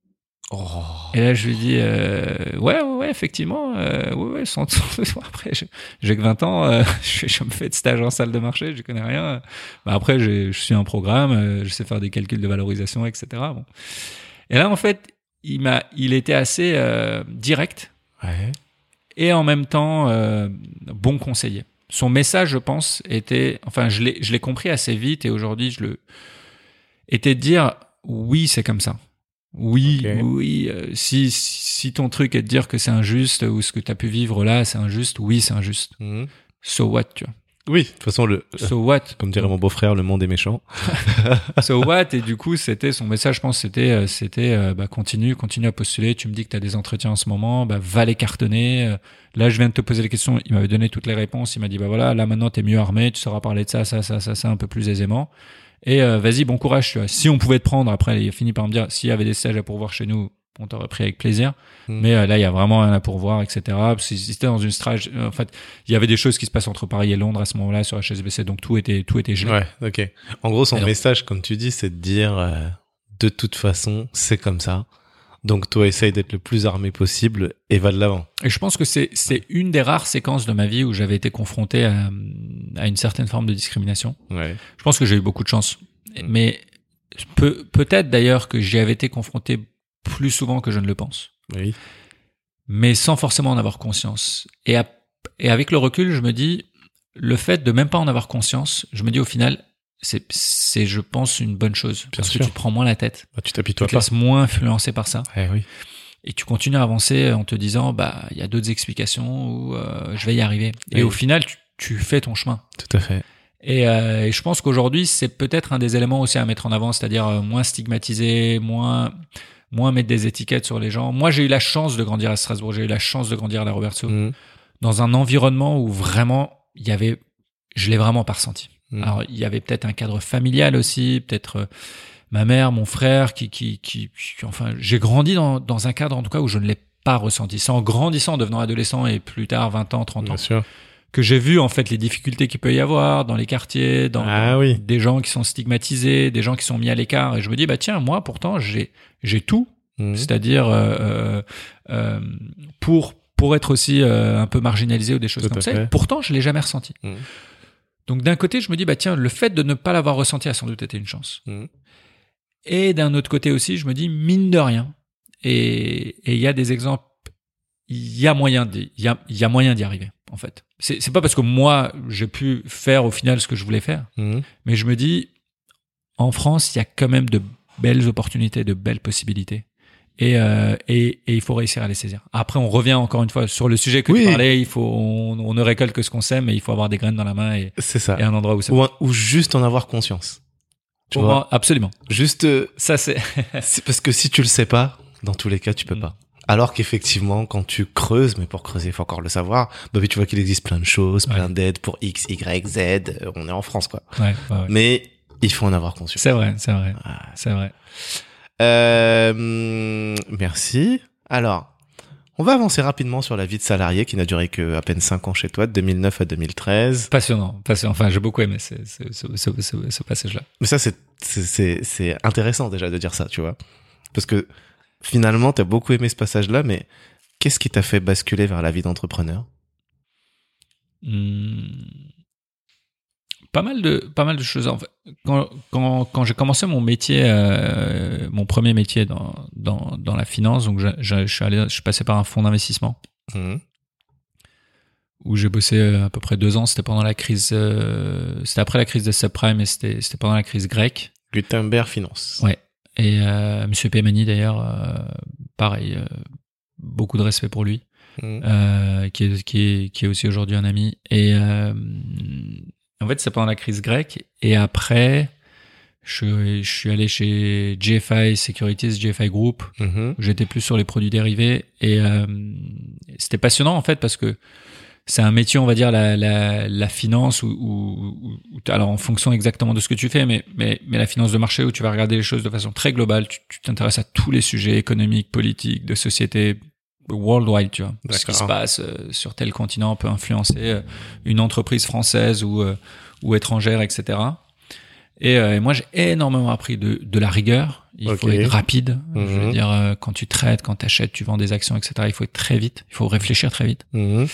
Oh. Et là, je lui dis, euh, ouais, ouais, ouais, effectivement, euh, ouais, ouais, sans, sans- après, j'ai que 20 ans, euh, je, je me fais de stage en salle de marché, je connais rien. Bah, après, je suis un programme, euh, je sais faire des calculs de valorisation, etc. Bon. Et là, en fait, il m'a, il était assez euh, direct Ouais. et en même temps euh, bon conseiller. Son message, je pense, était, enfin, je l'ai, je l'ai compris assez vite et aujourd'hui, je le, était de dire oui, c'est comme ça. Oui, oui. euh, si si ton truc est de dire que c'est injuste ou ce que tu as pu vivre là, c'est injuste. Oui, c'est injuste. Mhm. So what, tu vois? Oui, de toute façon, le, So what? comme dirait mon beau-frère, le monde est méchant. So what? Et du coup c'était son message je pense c'était euh, c'était euh, bah continue continue à postuler tu me dis que tu as des entretiens en ce moment bah va les cartonner Euh, là je viens de te poser les questions il m'avait donné toutes les réponses il m'a dit bah voilà là maintenant tu es mieux armé tu sauras parler de ça ça ça ça ça un peu plus aisément et euh, vas-y bon courage tu vois. si on pouvait te prendre après il a fini par me dire s'il y avait des stages à pourvoir chez nous on t'aurait pris avec plaisir Mm. mais euh, là il y a vraiment rien à pourvoir etc Parce que c'était dans une stage euh, en fait il y avait des choses qui se passent entre Paris et Londres à ce moment-là sur HSBC donc tout était tout était gelé Ouais, ok. En gros, son Et donc- message, comme tu dis, c'est de dire, euh, de toute façon, c'est comme ça. Donc, toi, essaye d'être le plus armé possible et va de l'avant. Et je pense que c'est c'est une des rares séquences de ma vie où j'avais été confronté à, à une certaine forme de discrimination. Ouais. Je pense que j'ai eu beaucoup de chance, Mm. mais peut peut-être d'ailleurs que j'y avais été confronté plus souvent que je ne le pense, Oui. mais sans forcément en avoir conscience. Et à- et avec le recul, je me dis le fait de même pas en avoir conscience, je me dis au final c'est c'est je pense une bonne chose parce sûr. que tu te prends moins la tête, Bah, tu tu t'apitoies te pas. laisses moins influencer par ça. Eh oui. et tu continues à avancer en te disant bah il y a d'autres explications ou euh, je vais y arriver et Oui. au final tu, tu fais ton chemin Tout à fait. et, euh, et je pense qu'aujourd'hui c'est peut-être un des éléments aussi à mettre en avant c'est-à-dire euh, moins stigmatiser moins moins mettre des étiquettes sur les gens moi j'ai eu la chance de grandir à Strasbourg j'ai eu la chance de grandir à la Roberto Mhm. dans un environnement où vraiment il y avait je l'ai vraiment pas ressenti Mhm. alors il y avait peut-être un cadre familial aussi peut-être euh, ma mère mon frère qui qui qui, qui- enfin j'ai grandi dans dans un cadre en tout cas où je ne l'ai pas ressenti c'est en grandissant en devenant adolescent et plus tard 20 ans 30 ans Bien sûr. que j'ai vu en fait les difficultés qu'il peut y avoir dans les quartiers dans Ah oui. des gens qui sont stigmatisés des gens qui sont mis à l'écart et je me dis bah tiens moi pourtant j'ai j'ai tout Mhm. c'est-à-dire euh, euh, euh, pour pour être aussi euh, un peu marginalisé ou des choses Tout comme ça. Pourtant, je l'ai jamais ressenti. Mhm. Donc d'un côté, je me dis bah tiens, le fait de ne pas l'avoir ressenti a sans doute été une chance. Mhm. Et d'un autre côté aussi, je me dis mine de rien. Et et il y a des exemples. Il y a moyen d'y, y a, il y a moyen d'y arriver en fait. C'est pas parce que moi j'ai pu faire au final ce que je voulais faire, Mhm. mais je me dis en France, il y a quand même de belles opportunités, de belles possibilités. Et, euh, et, et il faut réussir à les saisir. Après, on revient encore une fois sur le sujet que Oui. tu parlais. Il faut, on, on ne récolte que ce qu'on sème, mais il faut avoir des graines dans la main et, C'est ça. et un endroit où ça. Ou, un- ou juste en avoir conscience. Tu vois moi, absolument. Juste, euh, Ça, c'est. parce que si tu le sais pas, dans tous les cas, tu peux Mm. pas. Alors qu'effectivement, quand tu creuses, mais pour creuser, il faut encore le savoir, bah oui, tu vois qu'il existe plein de choses, plein Ouais. d'aides pour X, Y, Z. euh, On est en France, quoi. Ouais, ouais, ouais. Mais il faut en avoir conscience. C'est vrai, c'est vrai, Ah. c'est vrai. Euh, merci. Alors, on va avancer rapidement sur la vie de salarié qui n'a duré que à peine 5 ans chez toi, de 2009 à 2013. Passionnant, passionnant. Enfin, j'ai beaucoup aimé ce, ce, ce, ce, ce- ce passage-là. Mais ça, c'est, c'est, c'est, c'est intéressant déjà de dire ça, tu vois. Parce que finalement, t'as beaucoup aimé ce passage-là, mais qu'est-ce qui t'a fait basculer vers la vie d'entrepreneur? Hmm. Pas mal de pas mal de choses. En fait, quand quand, quand j'ai commencé mon métier, euh, mon premier métier dans dans dans la finance, donc je, je, je suis allé, je suis passé par un fonds d'investissement Mhm. où j'ai bossé euh, à peu près deux ans. C'était pendant la crise, euh, c'était après la crise des subprimes et c'était c'était pendant la crise grecque. Gutenberg Finance. Ouais. Et euh, Monsieur Pemani d'ailleurs, pareil, beaucoup de respect pour lui. Mhm. euh, qui, est, qui, est, qui est aussi aujourd'hui un ami. Et euh, en fait, c'est pendant la crise grecque. Et après, je, je suis allé chez GFI Securities, GFI Group. Mhm. où J'étais plus sur les produits dérivés. Et euh, c'était passionnant, en fait, parce que c'est un métier, on va dire la, la, la finance ou, alors en fonction exactement de ce que tu fais, mais mais mais la finance de marché où tu vas regarder les choses de façon très globale, tu t'intéresses à tous les sujets économiques, politiques, de société, worldwide, tu vois. Ce qui se passe euh, sur tel continent peut influencer euh, une entreprise française ou euh, ou étrangère, etc. Et, et moi, j'ai énormément appris de, de la rigueur. Il faut être rapide. Je veux Mhm. dire, quand tu traites, quand tu achètes, tu vends des actions, etc. Il faut être très vite. Il faut réfléchir très vite. Mhm.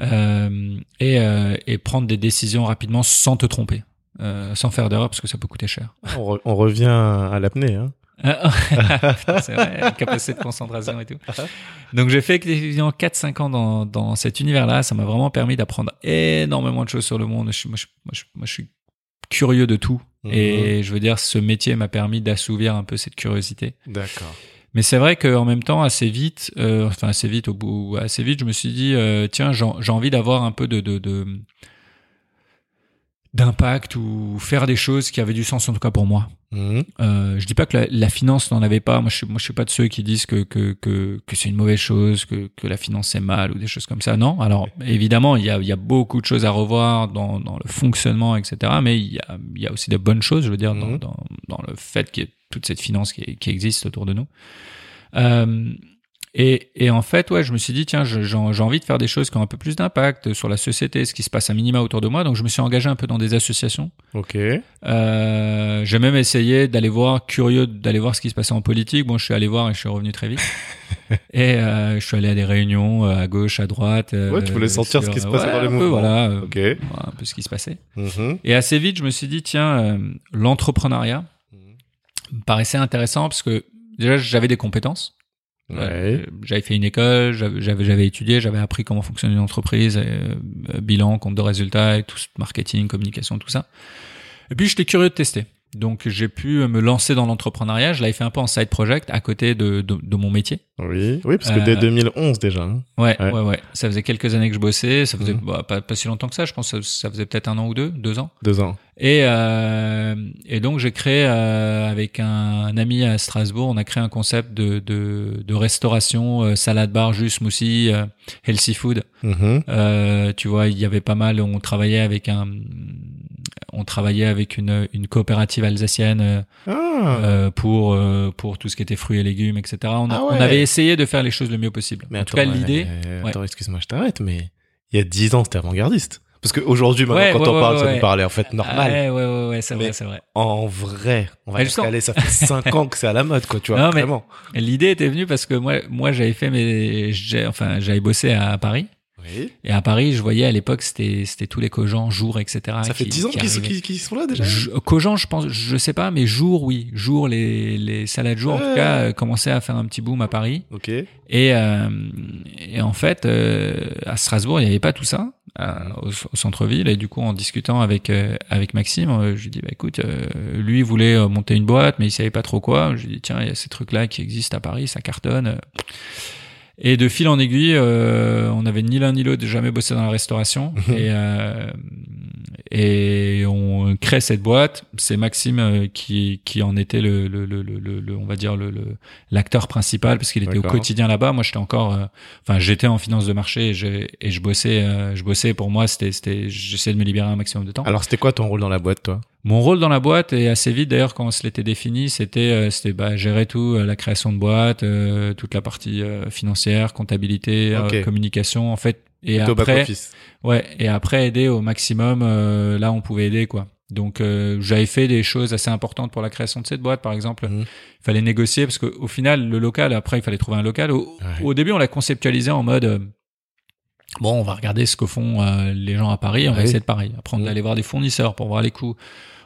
Euh, et, euh, et prendre des décisions rapidement sans te tromper, euh, sans faire d'erreur parce que ça peut coûter cher. On, re- on revient à l'apnée. Hein. Putain, c'est vrai, la capacité de concentration et tout. Donc j'ai fait effectivement 4-5 ans dans, dans cet univers-là. Ça m'a vraiment permis d'apprendre énormément de choses sur le monde. Je moi, je, moi, je, moi, je suis curieux de tout. Mhm. Et je veux dire, ce métier m'a permis d'assouvir un peu cette curiosité. D'accord. Mais c'est vrai qu'en même temps, assez vite, euh, enfin assez vite, au bout, assez vite, je me suis dit, euh, tiens, j'ai envie d'avoir un peu de, de, de d'impact ou faire des choses qui avaient du sens en tout cas pour moi. Mhm. Euh, je dis pas que la, la finance n'en avait pas. Moi, je suis, moi, je suis pas de ceux qui disent que que que, que c'est une mauvaise chose, que que la finance c'est mal ou des choses comme ça. Non. Alors évidemment, il y a il y a beaucoup de choses à revoir dans dans le fonctionnement, etc. Mais il y a il y a aussi de bonnes choses. Je veux dire dans Mhm. dans dans le fait qu'il y ait toute cette finance qui qui existe autour de nous. Euh, et, et en fait, ouais, je me suis dit, tiens, j'ai envie de faire des choses qui ont un peu plus d'impact sur la société, ce qui se passe à minima autour de moi. Donc, je me suis engagé un peu dans des associations. Ok. Euh, j'ai même essayé d'aller voir, curieux d'aller voir ce qui se passait en politique. Bon, je suis allé voir et je suis revenu très vite. et euh, je suis allé à des réunions euh, à gauche, à droite. euh, Ouais, tu voulais sentir ce qui se passait ouais, dans les un peu. Voilà, euh, Ok. voilà, un peu ce qui se passait. Mhm. Et assez vite, je me suis dit, tiens, l'entrepreneuriat me paraissait intéressant parce que déjà, j'avais des compétences. Ouais. Euh, j'avais fait une école, j'avais j'avais étudié, j'avais appris comment fonctionne une entreprise, euh, euh, bilan, compte de résultats, et tout ce marketing, communication, tout ça. Et puis j'étais curieux de tester. Donc j'ai pu me lancer dans l'entrepreneuriat. Je l'avais fait un peu en side project à côté de, de, de mon métier. Oui. Oui, parce que Euh, dès 2011 déjà. hein. Ouais, Ouais. ouais, ouais, Ça faisait quelques années que je bossais. Ça faisait Mhm. bah, pas, pas si longtemps que ça. Je pense que ça faisait peut-être un an ou deux, deux ans. Deux ans. Et, euh, et donc j'ai créé euh, avec un, ami à Strasbourg, on a créé un concept de, de, de restauration, euh, salade bar, jus, smoothie, euh, healthy food. Euh, tu vois, il y avait pas mal. On travaillait avec un, on travaillait avec une, une coopérative alsacienne Ah. euh, pour pour tout ce qui était fruits et légumes, etc. On, a- Ah ouais. on avait essayé de faire les choses le mieux possible. mais en tout cas, attends, l'idée. ouais. Attends, excuse-moi, je t'arrête, mais il y a dix ans, c'était avant-gardiste. Parce qu'aujourd'hui, maintenant, Ouais, quand ouais, on ouais, parle, ça nous paraît en fait normal. Ouais, ouais, ouais, ouais, c'est vrai, c'est vrai. En vrai, on va justement- qu'allez, ça fait cinq ans que c'est à la mode, quoi, tu vois. Non, vraiment. L'idée était venue parce que moi, moi, j'avais fait mes, enfin, j'avais bossé à Paris. Oui. Et à Paris, je voyais à l'époque, c'était, c'était tous les Cogents, jours, etc. Ça fait qui- dix ans qui qu'ils sont, là déjà. Je- Cogents, je pense, je sais pas, mais jour, oui, jour, les, les salades jour, en Ouais. tout cas, euh, commençaient à faire un petit boom à Paris. Ok. Et, euh, et en fait, euh, à Strasbourg, il n'y avait pas tout ça euh, au, au centre-ville. Et du coup, en discutant avec euh, avec Maxime, euh, je lui dis, bah écoute, euh, lui voulait euh, monter une boîte, mais il savait pas trop quoi. Je lui dis, tiens, il y a ces trucs-là qui existent à Paris, ça cartonne. Et de fil en aiguille, euh, on avait ni l'un ni l'autre jamais bossé dans la restauration. et, euh, et on crée cette boîte. C'est Maxime euh, qui, qui en était le, le, le, le, on va dire le, le- l'acteur principal parce qu'il était au quotidien là-bas. Moi, j'étais encore, euh, enfin, j'étais en finance de marché et je, et je bossais, euh, je bossais. Pour moi, c'était, c'était, j'essayais de me libérer un maximum de temps. Alors, c'était quoi ton rôle dans la boîte, toi? Mon rôle dans la boîte et assez vite d'ailleurs quand on se l'était défini, c'était euh, c'était bah, gérer tout, euh, la création de boîte, euh, toute la partie euh, financière, comptabilité, euh, communication en fait. Et Plutôt après, ouais, et après aider au maximum euh, là on pouvait aider quoi. Donc euh, j'avais fait des choses assez importantes pour la création de cette boîte par exemple. Mhm. Il fallait négocier parce qu'au final le local après il fallait trouver un local. Au, Ouais. au début on l'a conceptualisé en mode euh, bon on va regarder ce que font euh, les gens à Paris, on va Ouais. essayer de Paris. Après on Mhm. allé voir des fournisseurs pour voir les coûts.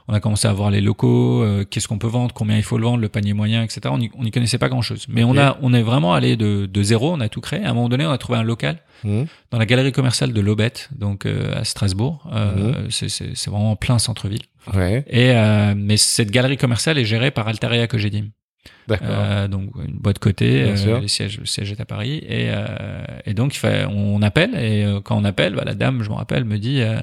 On a commencé à voir les locaux, euh, qu'est-ce qu'on peut vendre, combien il faut le vendre, le panier moyen, etc. On y, on y connaissait pas grand-chose. Mais on a, on est vraiment allé de, de zéro, on a tout créé. À un moment donné, on a trouvé un local Mhm. dans la galerie commerciale de l'Aubette, donc euh, à Strasbourg. Euh, Mhm. c'est- vraiment en plein centre-ville. Ouais. Et euh, mais cette galerie commerciale est gérée par Altaria Cogedim. D'accord. Euh, donc une boîte sûr. euh, le siège, le siège est à Paris et, euh, et donc il fait, on appelle et euh, quand on appelle, bah, la dame, je me rappelle, me dit euh,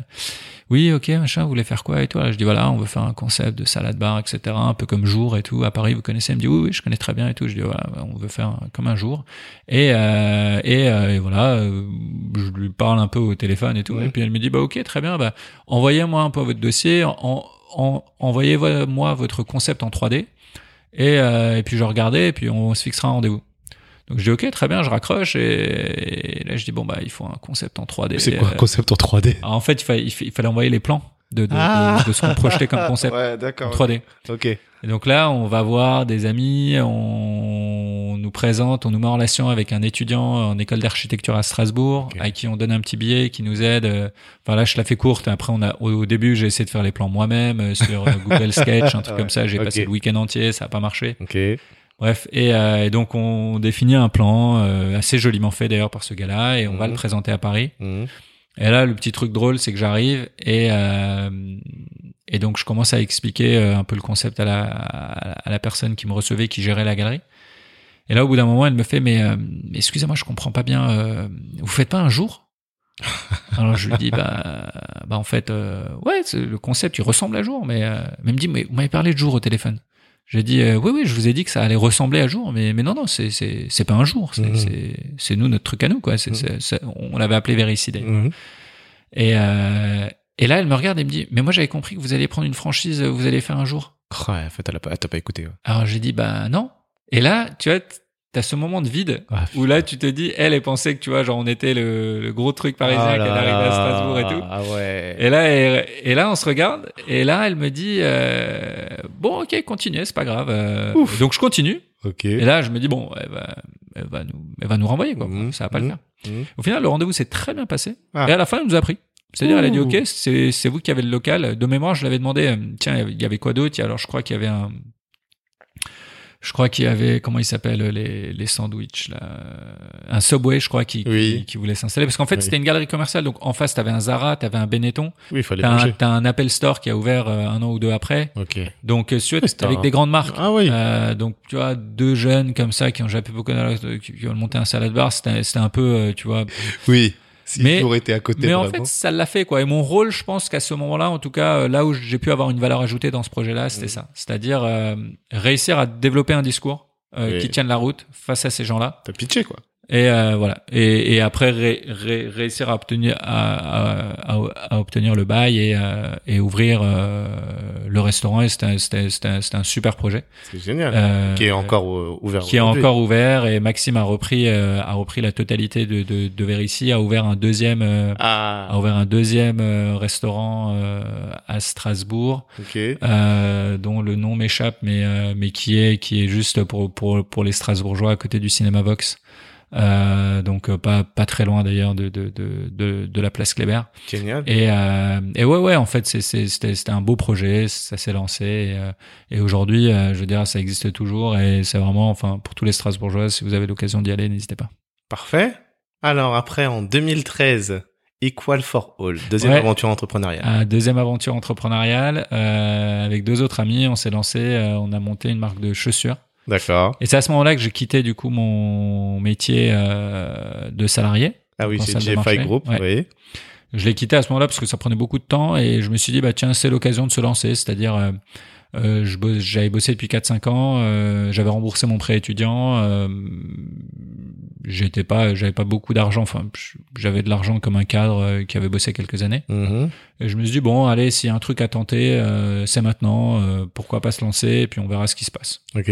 oui, ok, machin, vous voulez faire quoi et tout. Je dis voilà, on veut faire un concept de salade bar, etc. Un peu comme jour et tout. À Paris, vous connaissez Elle me dit oui, oui, je connais très bien et tout. Je dis voilà, on veut faire un- comme un jour et euh, et, euh, et voilà, euh, je lui parle un peu au téléphone et tout. Ouais. Et puis elle me dit bah ok, très bien, bah envoyez-moi un peu votre dossier, en, en, envoyez-moi votre concept en 3D et, euh, et puis je regardais et puis on se fixera un rendez-vous. Donc je dis ok très bien, je raccroche et, et là je dis bon bah il faut un concept en 3D. C'est quoi un Euh, concept en 3D alors, en fait il fallait, il fa- il fallait envoyer les plans de, Ah. de ce qu'on projetait comme concept Ouais, en d'accord. 3D. Ok. Et donc là on va voir des amis, on nous présente, on nous met en relation avec un étudiant en école d'architecture à Strasbourg, à qui on donne un petit billet, qui nous aide. euh, Enfin là je la fais courte. Après on a au, au début j'ai essayé de faire les plans moi-même euh, sur Google Sketch, un truc Ouais, comme ça. J'ai passé le week-end entier, ça a pas marché. Ok. Bref, et, euh, et donc on définit un plan euh, assez joliment fait d'ailleurs par ce gars-là, et on va Mhm. le présenter à Paris. Mhm. Et là, le petit truc drôle, c'est que j'arrive et euh, et donc je commence à expliquer un peu le concept à la à la personne qui me recevait, qui gérait la galerie. Et là, au bout d'un moment, elle me fait mais, excusez-moi, je comprends pas bien. vous faites pas un jour? Alors je lui dis bah bah en fait ouais, le concept il ressemble à jour, mais mais elle me dit mais vous m'avez parlé de jour au téléphone. J'ai dit euh, oui oui, je vous ai dit que ça allait ressembler à jour, mais mais non non, c'est c'est c'est pas un jour, c'est Mhm. c'est c'est nous notre truc à nous quoi. C'est Mhm. c'est- on l'avait appelé Vericide. Mhm. Et, euh, et là, elle me regarde et me dit, mais moi j'avais compris que vous alliez prendre une franchise, vous allez faire un jour. Ouais, en fait, elle a pas, t'as pas écouté. ouais. Alors j'ai dit, bah non. Et là, tu vois, t'as ce moment de vide Ah, où là, tu te dis, elle, elle pensait que tu vois, genre on était le, le gros truc parisien Ah qu'elle arrivait à. Strasbourg et tout. Ah ouais. Et là, et, et là, on se regarde. Et là, elle me dit, euh, bon, ok, continuez, c'est pas grave. Euh, Ouf. donc je continue. Ok. Et là, je me dis, bon, elle va, elle va nous, elle va nous renvoyer quoi. Mhm. Ça va pas le Mhm. faire. Mhm. Au final, le rendez-vous s'est très bien passé. Ah. Et à la fin, elle nous a pris. C'est-à-dire, elle a dit. OK, c'est, c'est vous qui avez le local. De mémoire, je l'avais demandé, euh, tiens, il y avait quoi d'autre? Alors, je crois qu'il y avait un, je crois qu'il y avait, comment il s'appelle, les, les sandwichs, là. Un Subway, je crois, qui, Oui. qui, voulait s'installer. Parce qu'en fait, Oui. c'était une galerie commerciale. Donc, en face, t'avais un Zara, t'avais un Benetton. Oui, il fallait T'as un, t'as un Apple Store qui a ouvert euh, un an ou deux après. Ok. Donc, euh, tu c'était avec un- des grandes marques. Ah oui. Euh, donc tu vois deux jeunes comme ça qui ont jamais beaucoup qui qui ont monté un salade bar c'était c'était un peu tu vois Oui. Si Mais- été à côté mais en fait ça l'a fait quoi et mon rôle je pense qu'à ce moment-là en tout cas euh, là où j'ai pu avoir une valeur ajoutée dans ce projet-là c'était Mhm. ça c'est-à-dire euh, réussir à développer un discours euh, qui tienne la route face à ces gens-là T'as pitché, quoi. Et euh, voilà et, et après ré- ré- réussir à obtenir à, à, à- obtenir le bail et, euh, et ouvrir euh, le restaurant et c'était un- c'était c'était un, un super projet C'est génial. Euh, qui est encore euh, ouvert. qui est encore ouvert et Maxime a repris euh, a repris la totalité de de, de Verici a ouvert un deuxième euh, a Ah. ouvert un deuxième euh, restaurant euh, à Strasbourg Ok. euh, dont le nom m'échappe mais euh, mais qui est qui est juste pour pour pour les Strasbourgeois à côté du cinéma Vox euh, donc euh, pas pas très loin d'ailleurs de, de de de de la place Kléber Génial. et, euh, et ouais, ouais, en fait, c'est, c'est, c'était, c'était un beau projet, ça s'est lancé. Et, euh, et aujourd'hui, je veux dire, ça existe toujours. Et c'est vraiment, enfin, pour tous les Strasbourgeois, si vous avez l'occasion d'y aller, n'hésitez pas. Parfait. Alors après, en 2013, Equal for All, deuxième Ouais. aventure entrepreneuriale. Euh, deuxième aventure entrepreneuriale, euh, avec deux autres amis, on s'est lancé, euh, on a monté une marque de chaussures. D'accord. Et c'est à ce moment-là que j'ai quitté, du coup, mon métier euh, de salarié. Ah oui, c'est GFI. Group. Ouais. Oui. Je l'ai quitté à ce moment-là parce que ça prenait beaucoup de temps et je me suis dit bah tiens c'est l'occasion de se lancer, c'est-à-dire euh, euh, j'avais bossé depuis 4-5 ans, euh, j'avais remboursé mon prêt étudiant, euh, j'étais pas j'avais pas beaucoup d'argent, enfin j'avais de l'argent comme un cadre euh, qui avait bossé quelques années Mhm. et je me suis dit bon allez s'il y a un truc à tenter euh, c'est maintenant, euh, pourquoi pas se lancer et puis on verra ce qui se passe. Ok.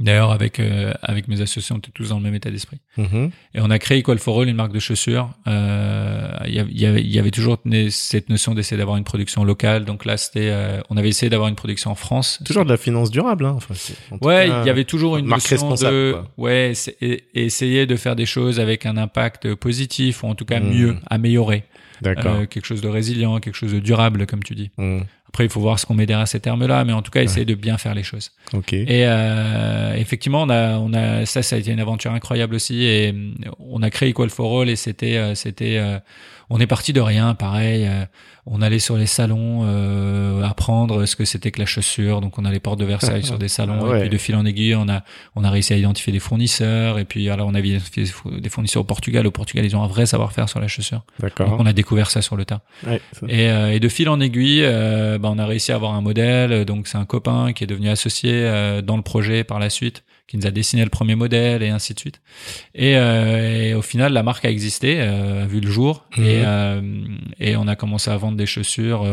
D'ailleurs avec euh, avec mes associés on était tous dans le même état d'esprit. Mhm. Et on a créé Equal for All, une marque de chaussures. Euh, Il y, avait- y avait, il y avait toujours cette notion d'essayer d'avoir une production locale. Donc là, c'était, euh, on avait essayé d'avoir une production en France. Toujours de la finance durable, hein. Enfin, en Ouais, il y avait toujours une marque notion responsable, de, quoi. ouais, et- et essayer de faire des choses avec un impact positif ou en tout cas mieux, améliorer, D'accord. Euh, quelque chose de résilient, quelque chose de durable, comme tu dis. Mhm. Après, il faut voir ce qu'on met derrière ces termes-là, mais en tout cas, essayer de bien faire les choses. Ok. Et euh, effectivement, on a, on a, ça, ça a été une aventure incroyable aussi. Et euh, on a créé Equal for All et c'était, euh, c'était, euh, on est parti de rien, pareil. On allait sur les salons euh, apprendre ce que c'était que la chaussure. Donc on allait porte de Versailles sur des salons Ah ouais. et puis de fil en aiguille, on a on a réussi à identifier des fournisseurs et puis alors on a identifié des fournisseurs au Portugal. Au Portugal, ils ont un vrai savoir-faire sur la chaussure. Donc on a découvert ça sur le tas. Ouais, ça- Et, euh, et de fil en aiguille, euh, bah, on a réussi à avoir un modèle. Donc c'est un copain qui est devenu associé euh, dans le projet par la suite, qui nous a dessiné le premier modèle et ainsi de suite. Et, euh, et au final, la marque a existé, euh, a vu le jour, Mhm. et, euh, et on a commencé à vendre des chaussures.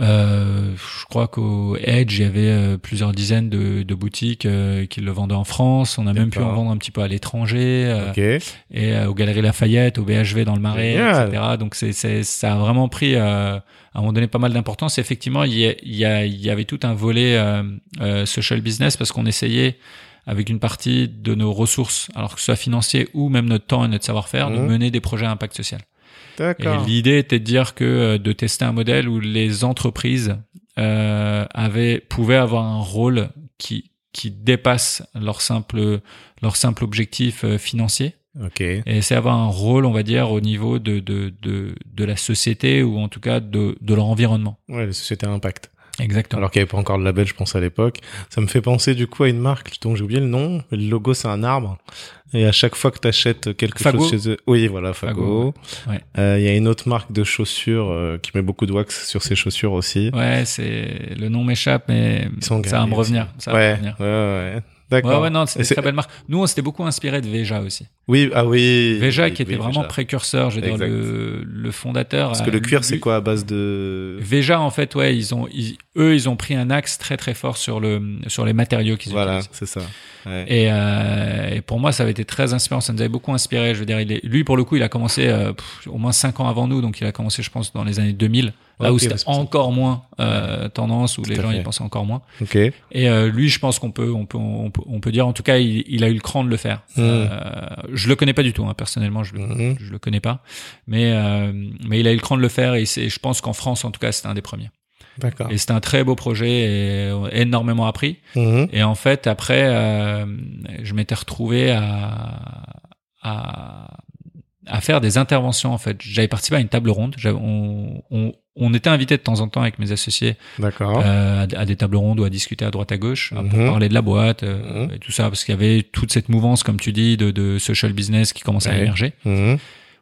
Euh, je crois qu'au Edge, il y avait euh, plusieurs dizaines de, de boutiques euh, qui le vendaient en France. On a même pu en vendre un petit peu à l'étranger. euh, Ok. et aux Galeries Lafayette, au BHV dans le Marais, Génial. etc. Donc c'est, c'est, ça a vraiment pris à un moment donné pas mal d'importance. Effectivement, il y, a- il y, a- il y avait tout un volet social business parce qu'on essayait avec une partie de nos ressources, alors que ce soit financier ou même notre temps et notre savoir-faire, de Mhm. mener des projets à impact social. Et l'idée était de dire que euh, de tester un modèle où les entreprises euh, avaient pouvaient avoir un rôle qui qui dépasse leur simple leur simple objectif euh, financier Ok. et c'est avoir un rôle, on va dire, au niveau de, de, de, de la société ou en tout cas de, de leur environnement. Ouais, la société à impact. Exactement. Alors qu'il n'y avait pas encore de label, je pense, à l'époque. Ça me fait penser, du coup, à une marque dont j'ai oublié le nom. Le logo, c'est un arbre. Et à chaque fois que tu achètes quelque Fago. chose chez eux. Oui, voilà, Fago. Fago, ouais. Euh, Il y a une autre marque de chaussures euh, qui met beaucoup de wax sur ses chaussures aussi. ouais, c'est le nom m'échappe, mais Ils sont ça va me revenir. Ça va me revenir. ouais, ouais, ouais. Ouais, D'accord. ouais, non, c'est une très belle marque. Nous, on s'était beaucoup inspiré de Veja aussi. Oui, ah oui. Veja oui, qui était oui, vraiment Veja. précurseur, je veux dire, le, le fondateur. Parce que le cuir, c'est quoi à base de... Veja, en fait, ouais, ils ont, ils- eux, ils ont pris un axe très très fort sur le, sur les matériaux qu'ils Voilà, utilisent. c'est ça. Ouais. Et, euh, et pour moi, ça avait été très inspirant. Ça nous avait beaucoup inspiré. Je veux dire, il est, lui, pour le coup, il a commencé euh, pff, au moins cinq ans avant nous. Donc, il a commencé, je pense, dans les années 2000, là où c'était encore moins euh, tendance, où Tout les gens y pensaient encore moins. Ok. Et euh, lui, je pense qu'on peut, on peut, on peut, on peut dire, en tout cas, il, il a eu le cran de le faire. Mhm. Euh, je le connais pas du tout, hein, personnellement, je le, je le connais pas, mais euh, mais il a eu le cran de le faire et c'est, je pense qu'en France, en tout cas, c'était un des premiers. D'accord. Et c'était un très beau projet et euh, énormément appris. Mhm. Et en fait, après, euh, je m'étais retrouvé à, à, à faire des interventions. En fait, j'avais participé à une table ronde. On, on, on était invité de temps en temps avec mes associés euh, à, à des tables rondes ou à discuter à droite à gauche euh, pour parler de la boîte euh, Mhm. et tout ça, parce qu'il y avait toute cette mouvance, comme tu dis, de, de social business qui commençait à émerger. Mhm.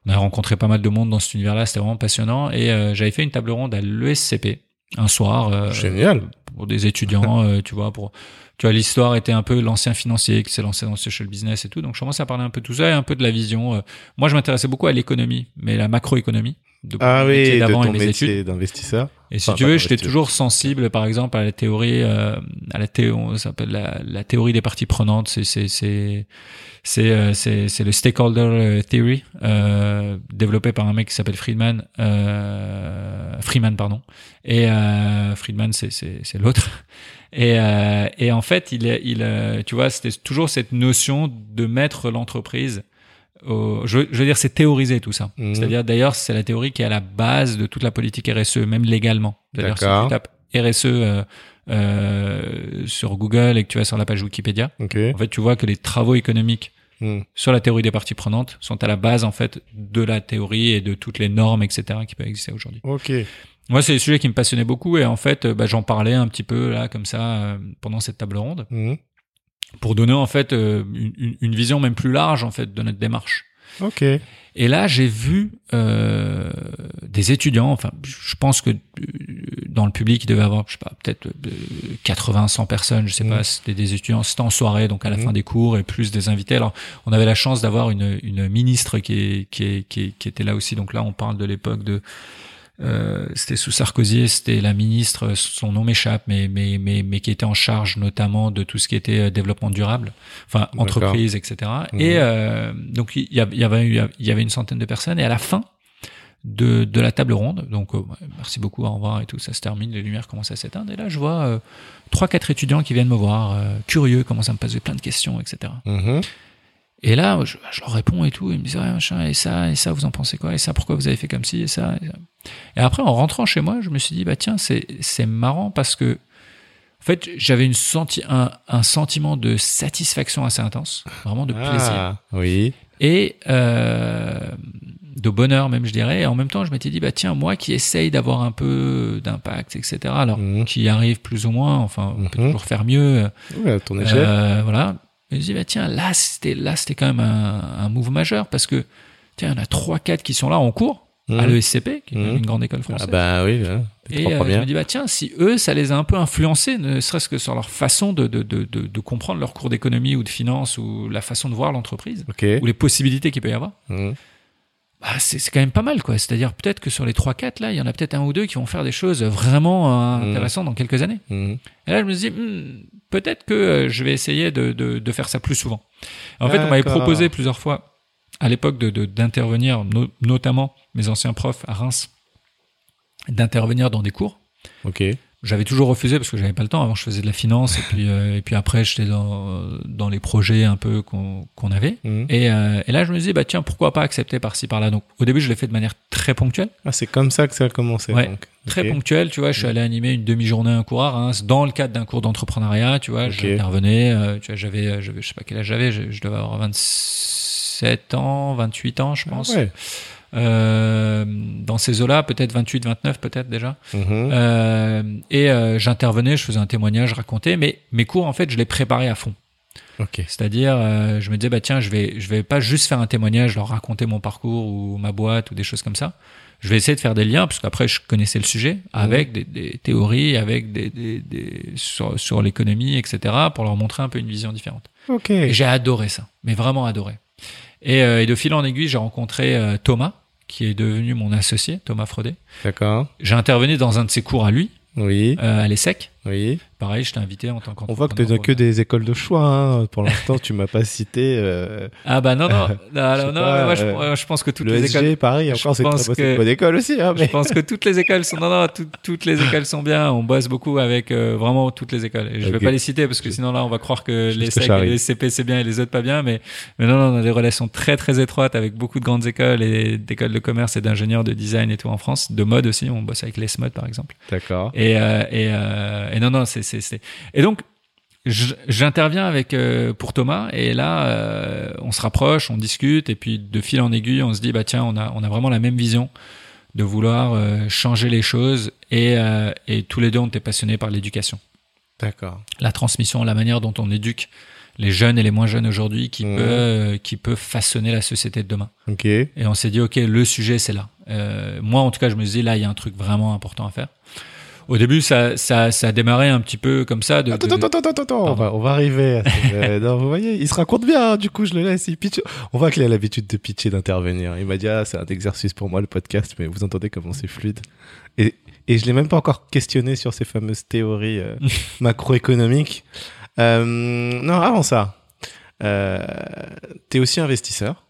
On a rencontré pas mal de monde dans cet univers-là, c'était vraiment passionnant. Et euh, j'avais fait une table ronde à l'ESCP un soir. euh, Génial. pour des étudiants, euh, tu vois, pour tu vois l'histoire était un peu l'ancien financier qui s'est lancé dans le social business et tout, donc je commençais à parler un peu de tout ça et un peu de la vision. euh. Moi, je m'intéressais beaucoup à l'économie, mais la macroéconomie. De Ah mon oui, d'avant et mes métier études. d'investisseur. Et si Enfin, tu veux, j'étais toujours sensible, par exemple, à la théorie, euh, à la théorie, s'appelle la, la théorie des parties prenantes. C'est c'est c'est c'est euh, c'est le stakeholder euh, theory euh, développé par un mec qui s'appelle Friedman, euh, Freeman pardon. Et euh, Friedman, c'est c'est c'est l'autre. Et euh, et en fait, il il tu vois, c'était toujours cette notion de mettre l'entreprise au- je, je veux dire, c'est théoriser tout ça. Mhm. C'est-à-dire, d'ailleurs, c'est la théorie qui est à la base de toute la politique RSE, même légalement. D'ailleurs, si tu tapes RSE euh, euh, sur Google et que tu vas sur la page Wikipédia, Ok. en fait, tu vois que les travaux économiques Mhm. sur la théorie des parties prenantes sont à la base, en fait, de la théorie et de toutes les normes, etc., qui peuvent exister aujourd'hui. Ok. Moi, c'est des sujets qui me passionnaient beaucoup et en fait, euh, bah, j'en parlais un petit peu là, comme ça, euh, pendant cette table ronde, Mhm. Pour donner en fait euh, une, vision même plus large en fait de notre démarche. Ok. Et là, j'ai vu euh, des étudiants, enfin, je pense que euh, dans le public, il devait y avoir, je sais pas, peut-être euh, 80, 100 personnes, je sais Mhm. pas, c'était des étudiants, c'était en soirée, donc à la Mhm. fin des cours, et plus des invités. Alors, on avait la chance d'avoir une, une ministre qui, est, qui, est, qui, est- qui était là aussi, donc là, on parle de l'époque de... Euh, c'était sous Sarkozy, c'était la ministre, son nom m'échappe, mais, mais, mais, mais qui était en charge notamment de tout ce qui était euh, développement durable, enfin entreprise, etc. Mhm. Et euh, donc il y, avait il y avait une centaine de personnes et à la fin de, de la table ronde, donc euh, merci beaucoup, au revoir et tout, ça se termine, les lumières commencent à s'éteindre et là je vois euh, trois quatre étudiants qui viennent me voir, euh, curieux, commencent à me poser plein de questions, etc. Et là, je, je leur réponds et tout. Ils me disent, ouais, machin, et ça, et ça, vous en pensez quoi? Et ça, pourquoi vous avez fait comme ci, et ça, et ça? Et après, en rentrant chez moi, je me suis dit, bah tiens, c'est, marrant parce que, en fait, j'avais une senti, un, un sentiment de satisfaction assez intense, vraiment de plaisir. Ah, oui. Et, euh, de bonheur même, je dirais. Et en même temps, je m'étais dit, bah tiens, moi qui essaye d'avoir un peu d'impact, etc. Alors, Mhm. qui arrive plus ou moins, enfin, on peut Mhm. toujours faire mieux. Ouais, à ton échelle. Euh, voilà. Je dis, bah tiens, là, c'était là, c'était quand même un, un move majeur parce que tiens, en a trois, quatre qui sont là en cours à Mhm. l'ESCP, qui est Mhm. une grande école française. Ah bah oui, Et euh, je me dis, bah tiens, si eux, ça les a un peu influencés, ne serait-ce que sur leur façon de, de, de, de, de comprendre leur cours d'économie ou de finance ou la façon de voir l'entreprise ou les possibilités qu'il peut y avoir, Mhm. Bah, c'est quand même pas mal, quoi. C'est-à-dire peut-être que sur les 3-4, là, il y en a peut-être un ou deux qui vont faire des choses vraiment euh, Mhm. intéressantes dans quelques années. Mhm. Et là, je me dis, hmm, peut-être que euh, je vais essayer de, de, de faire ça plus souvent. En fait, on m'avait proposé plusieurs fois, à l'époque, de- de- d'intervenir, no- notamment mes anciens profs à Reims, d'intervenir dans des cours. Ok. J'avais toujours refusé parce que j'avais pas le temps. Avant, je faisais de la finance et puis euh, et puis après, j'étais dans dans les projets un peu qu'on qu'on avait. Mhm. Et, euh, et là, je me disais bah tiens, pourquoi pas accepter par-ci par-là? Donc, au début, je l'ai fait de manière très ponctuelle, Ah, c'est comme ça que ça a commencé. Ouais. donc. très Ok. ponctuelle. Tu vois, je suis allé animer une demi-journée un cours à Reims dans le cadre d'un cours d'entrepreneuriat. Tu vois, Ok. j'intervenais. euh, tu vois, j'avais je sais pas quel âge j'avais. Je, je devais avoir 27 ans, 28 ans, je Ah pense. ouais. Euh, dans ces eaux-là, peut-être 28, 29, peut-être déjà. Mhm. Euh, et euh, j'intervenais, je faisais un témoignage, je racontais, mais mes cours, en fait, je les préparais à fond. Ok. C'est-à-dire, euh, je me disais, bah tiens, je vais, je vais pas juste faire un témoignage, leur raconter mon parcours ou ma boîte ou des choses comme ça. Je vais essayer de faire des liens, parce qu'après, je connaissais le sujet, avec des, des théories, avec des, des, des sur, sur l'économie, etc., pour leur montrer un peu une vision différente. Ok. Et j'ai adoré ça, mais vraiment adoré. Et, euh, et de fil en aiguille, j'ai rencontré euh, Thomas, qui est devenu mon associé, Thomas Fraudet. D'accord. J'ai intervenu dans un de ses cours à lui, Oui. euh, à l'ESSEC. Oui. Pareil, je t'ai invité en tant On voit que tu n'as qu'entrepreneur. que des écoles de choix. Hein. Pour l'instant, tu m'as pas cité euh, Ah bah non, non, non, Je non, pas, euh, pense que toutes le les SG, écoles... pareil. Encore, c'est une bonne- que- école aussi. Hein, Je pense que toutes les écoles sont non non tout- toutes les écoles sont bien on bosse beaucoup avec euh, vraiment toutes les écoles et je vais Ok. pas les citer parce que sinon là on va croire que les que SEC arrive. les CP c'est bien et les autres pas bien mais mais non non on a des relations très très étroites avec beaucoup de grandes écoles et d'écoles de commerce et d'ingénieurs de design et tout en France de mode aussi on bosse avec les mode par exemple D'accord. Et, et, euh, et non, non, c'est, c'est. Et donc, j'interviens avec euh, pour Thomas et là, euh, on se rapproche, on discute et puis de fil en aiguille, on se dit bah tiens, on a, on a vraiment la même vision de vouloir euh, changer les choses et, et tous les deux, on était passionnés par l'éducation, D'accord. la transmission, la manière dont on éduque les jeunes et les moins jeunes aujourd'hui qui Mhm. peut qui peut façonner la société de demain. Ok. Et on s'est dit, OK, le sujet, c'est là. Moi, en tout cas, je me disais, là, il y a un truc vraiment important à faire. Au début, ça, ça, ça a démarré un petit peu comme ça. De, Attends, de- attends, attends, attends, attends, on va, on va arriver. à ce- non, vous voyez, il se raconte bien, hein, du coup, je le laisse. Il pitch. On voit qu'il a l'habitude de pitcher, d'intervenir. Il m'a dit, ah, c'est un exercice pour moi, le podcast, mais vous entendez comment c'est fluide. Et, et je l'ai même pas encore questionné sur ces fameuses théories euh, macroéconomiques. Euh, non, avant ça, euh, t'es aussi investisseur.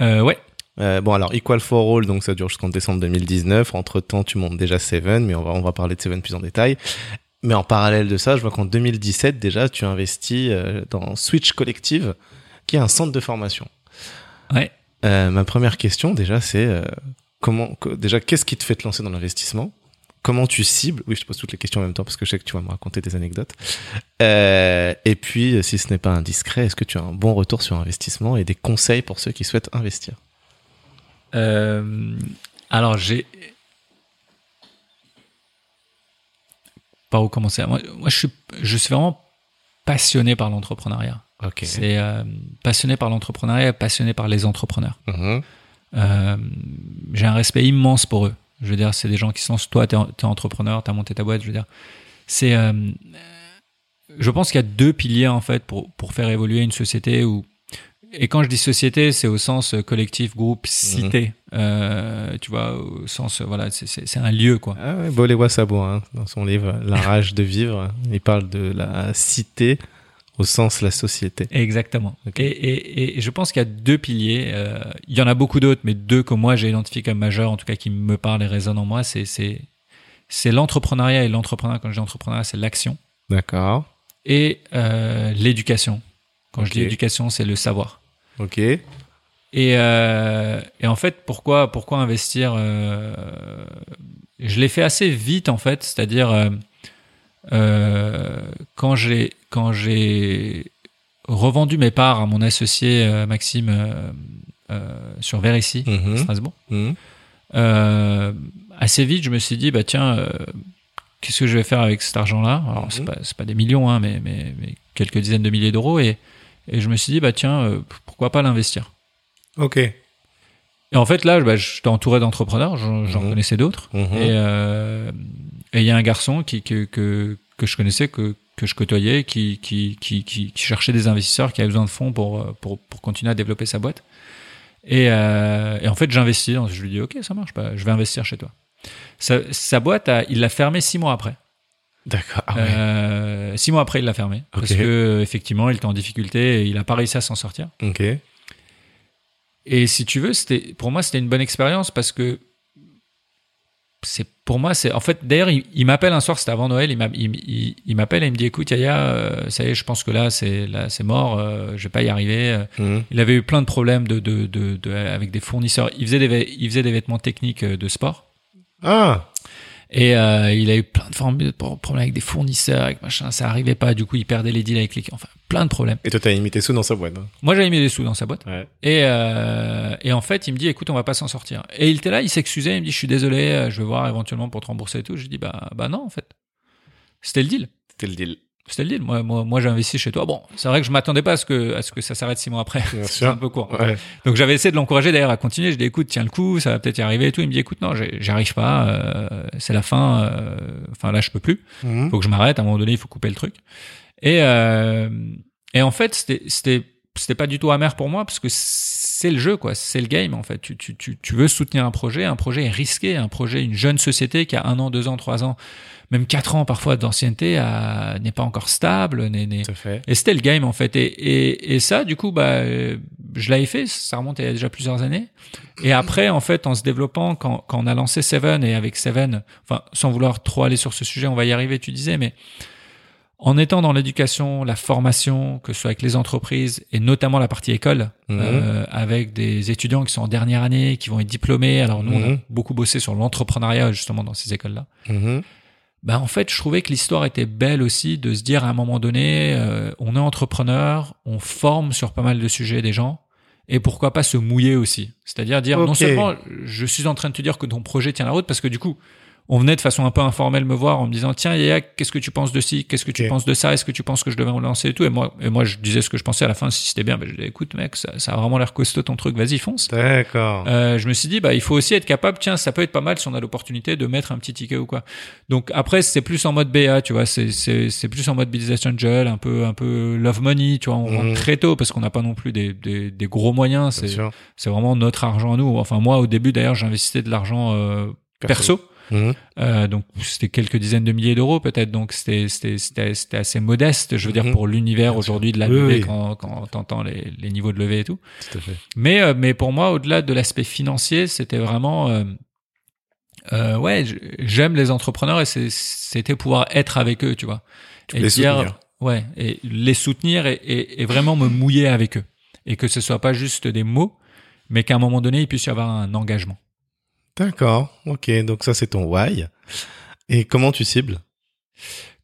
Euh, ouais. Euh, bon, alors, Equal for All, donc ça dure jusqu'en décembre 2019. Entre temps, tu montes déjà Seven, mais on va, on va parler de Seven plus en détail. Mais en parallèle de ça, je vois qu'en 2017, déjà, tu investis euh, dans Switch Collective, qui est un centre de formation. Ouais. Euh, ma première question, déjà, c'est euh, comment, déjà, qu'est-ce qui te fait te lancer dans l'investissement? Comment tu cibles? Oui, je te pose toutes les questions en même temps parce que je sais que tu vas me raconter des anecdotes. Euh, et puis, si ce n'est pas indiscret, est-ce que tu as un bon retour sur investissement et des conseils pour ceux qui souhaitent investir? Euh, alors, j'ai. Par où commencer moi, moi, je suis, je suis vraiment passionné par l'entrepreneuriat. Ok. C'est euh, passionné par l'entrepreneuriat, passionné par les entrepreneurs. Mhm. Euh, j'ai un respect immense pour eux. Je veux dire, c'est des gens qui sont. Toi, t'es es entrepreneur, t'as monté ta boîte. Je veux dire, c'est. je pense qu'il y a deux piliers en fait pour pour faire évoluer une société où. Et quand je dis société, c'est au sens euh, collectif, groupe, cité. Euh, tu vois, au sens, euh, voilà, c'est- un lieu, quoi. Ah ouais, Bolé Wassabo, hein, dans son livre La rage de vivre, il parle de la cité au sens la société. Exactement. Et, et, et je pense qu'il y a deux piliers. euh, il y en a beaucoup d'autres, mais deux que moi j'ai identifiés comme majeurs, en tout cas qui me parlent et résonnent en moi, c'est l'entrepreneuriat et l'entrepreneuriat. Quand je dis entrepreneuriat, c'est l'action D'accord. et euh, l'éducation. Quand je dis éducation, c'est le savoir. Ok. Et, euh, et en fait, pourquoi, pourquoi investir euh, Je l'ai fait assez vite en fait, c'est-à-dire euh, quand j'ai quand j'ai revendu mes parts à mon associé Maxime sur Verici, Mhm. Strasbourg. Mhm. Assez vite, je me suis dit, bah tiens, qu'est-ce que je vais faire avec cet argent-là? Alors, c'est Mhm. pas, pas des millions, hein, mais, mais, mais quelques dizaines de milliers d'euros. Et, et je me suis dit, bah tiens, euh, pourquoi pas l'investir? Ok. Et en fait, là, bah, j'étais entouré d'entrepreneurs, j'en Mhm. connaissais d'autres. Mhm. Et euh, et il y a un garçon qui, que, que, que je connaissais, que, que je côtoyais, qui, qui, qui, cherchait des investisseurs, qui avait besoin de fonds pour, euh, pour, pour continuer à développer sa boîte. Et, euh, et en fait, j'investis. Je lui dis, OK, ça marche, bah, je vais investir chez toi. Sa, sa boîte, a- il l'a fermée six mois après. D'accord. Ah ouais. Euh, six mois après, il l'a fermée. Parce que, effectivement, il était en difficulté et il a pas réussi à s'en sortir. Ok. Et si tu veux, c'était pour moi c'était une bonne expérience parce que c'est pour moi c'est en fait d'ailleurs il, il m'appelle un soir c'était avant Noël il m'a- il, il- il m'appelle et il me dit écoute Yaya euh, ça y est je pense que là c'est là c'est mort euh, je vais pas y arriver Mhm. il avait eu plein de problèmes de, de, de, de- avec des fournisseurs il faisait des il faisait des vêtements techniques euh, de sport Ah. Et euh, il a eu plein de problèmes avec des fournisseurs avec machin ça arrivait pas du coup il perdait les deals avec les enfin plein de problèmes Et toi, t'as mis tes sous dans sa boîte. hein. moi j'avais mis des sous dans sa boîte Ouais. et, euh, et en fait, il me dit, écoute, on va pas s'en sortir. Et il était là, il s'excusait, il me dit, je suis désolé, euh, je vais voir éventuellement pour te rembourser et tout. Je dis, bah, bah non, en fait. C'était le deal. C'était le deal. C'était le deal. Moi, moi, moi j'ai investi chez toi. Bon, c'est vrai que je m'attendais pas à ce que, à ce que ça s'arrête six mois après. C'est un peu court. Ouais. Donc j'avais essayé de l'encourager d'ailleurs à continuer. Je dis, écoute, tiens le coup, ça va peut-être y arriver et tout. Il me dit, écoute, non, j'arrive pas, euh, c'est la fin, euh, enfin là, je peux plus Mhm. faut que je m'arrête. À un moment donné, il faut couper le truc. Et euh, et en fait, c'était c'était c'était pas du tout amer pour moi parce que c'est le jeu, quoi. C'est le game, en fait. Tu, tu, tu, tu veux soutenir un projet. Un projet est risqué. Un projet, une jeune société qui a un an, deux ans, trois ans, même quatre ans parfois d'ancienneté, a- n'est pas encore stable. n'est n'est- Tout à fait. et c'était le game en fait. Et, et, et ça, du coup, bah, euh, je l'avais fait. Ça remonte il y a déjà plusieurs années. Et après, en fait, en se développant, quand, quand on a lancé Seven et avec Seven, enfin, sans vouloir trop aller sur ce sujet, on va y arriver. Tu disais, mais en étant dans l'éducation, la formation, que ce soit avec les entreprises et notamment la partie école, Mhm. euh, avec des étudiants qui sont en dernière année, qui vont être diplômés. Alors nous, on a Mhm. beaucoup bossé sur l'entrepreneuriat justement dans ces écoles-là Mhm. Ben en fait, je trouvais que l'histoire était belle aussi de se dire à un moment donné, euh, on est entrepreneur, on forme sur pas mal de sujets des gens, et pourquoi pas se mouiller aussi. C'est-à-dire dire non seulement je suis en train de te dire que ton projet tient la route, parce que du coup, on venait de façon un peu informelle me voir en me disant tiens Yaya, qu'est-ce que tu penses de ci, qu'est-ce que tu penses de ça, est-ce que tu penses que je devais me lancer et tout, et moi et moi je disais ce que je pensais à la fin si c'était bien, ben je disais écoute mec, ça, ça a vraiment l'air costaud ton truc, vas-y fonce. D'accord. Euh, je me suis dit, bah, il faut aussi être capable, tiens, ça peut être pas mal si on a l'opportunité de mettre un petit ticket ou quoi. Donc après, c'est plus en mode BA, tu vois, c'est, c'est, c'est plus en mode business angel, un peu, un peu love money, tu vois, on Mhm. rentre très tôt parce qu'on n'a pas non plus des, des, des gros moyens, c'est, c'est vraiment notre argent à nous. Enfin, moi, au début, d'ailleurs, j'investissais de l'argent, euh, perso. Mhm. Euh, donc c'était quelques dizaines de milliers d'euros peut-être donc c'était c'était c'était c'était assez modeste je veux dire Mhm. pour l'univers aujourd'hui de la Oui, levée oui. quand quand t'entends les les niveaux de levée et tout Tout à fait. mais, euh, mais pour moi, au-delà de l'aspect financier, c'était vraiment, euh, ouais, j'aime les entrepreneurs et c'était pouvoir être avec eux, tu vois. Tu et les soutenir. ouais, et les soutenir et, et, et vraiment me mouiller avec eux. Et que ce soit pas juste des mots, mais qu'à un moment donné, il puisse y avoir un engagement. D'accord. Ok. Donc ça, c'est ton why. Et comment tu cibles?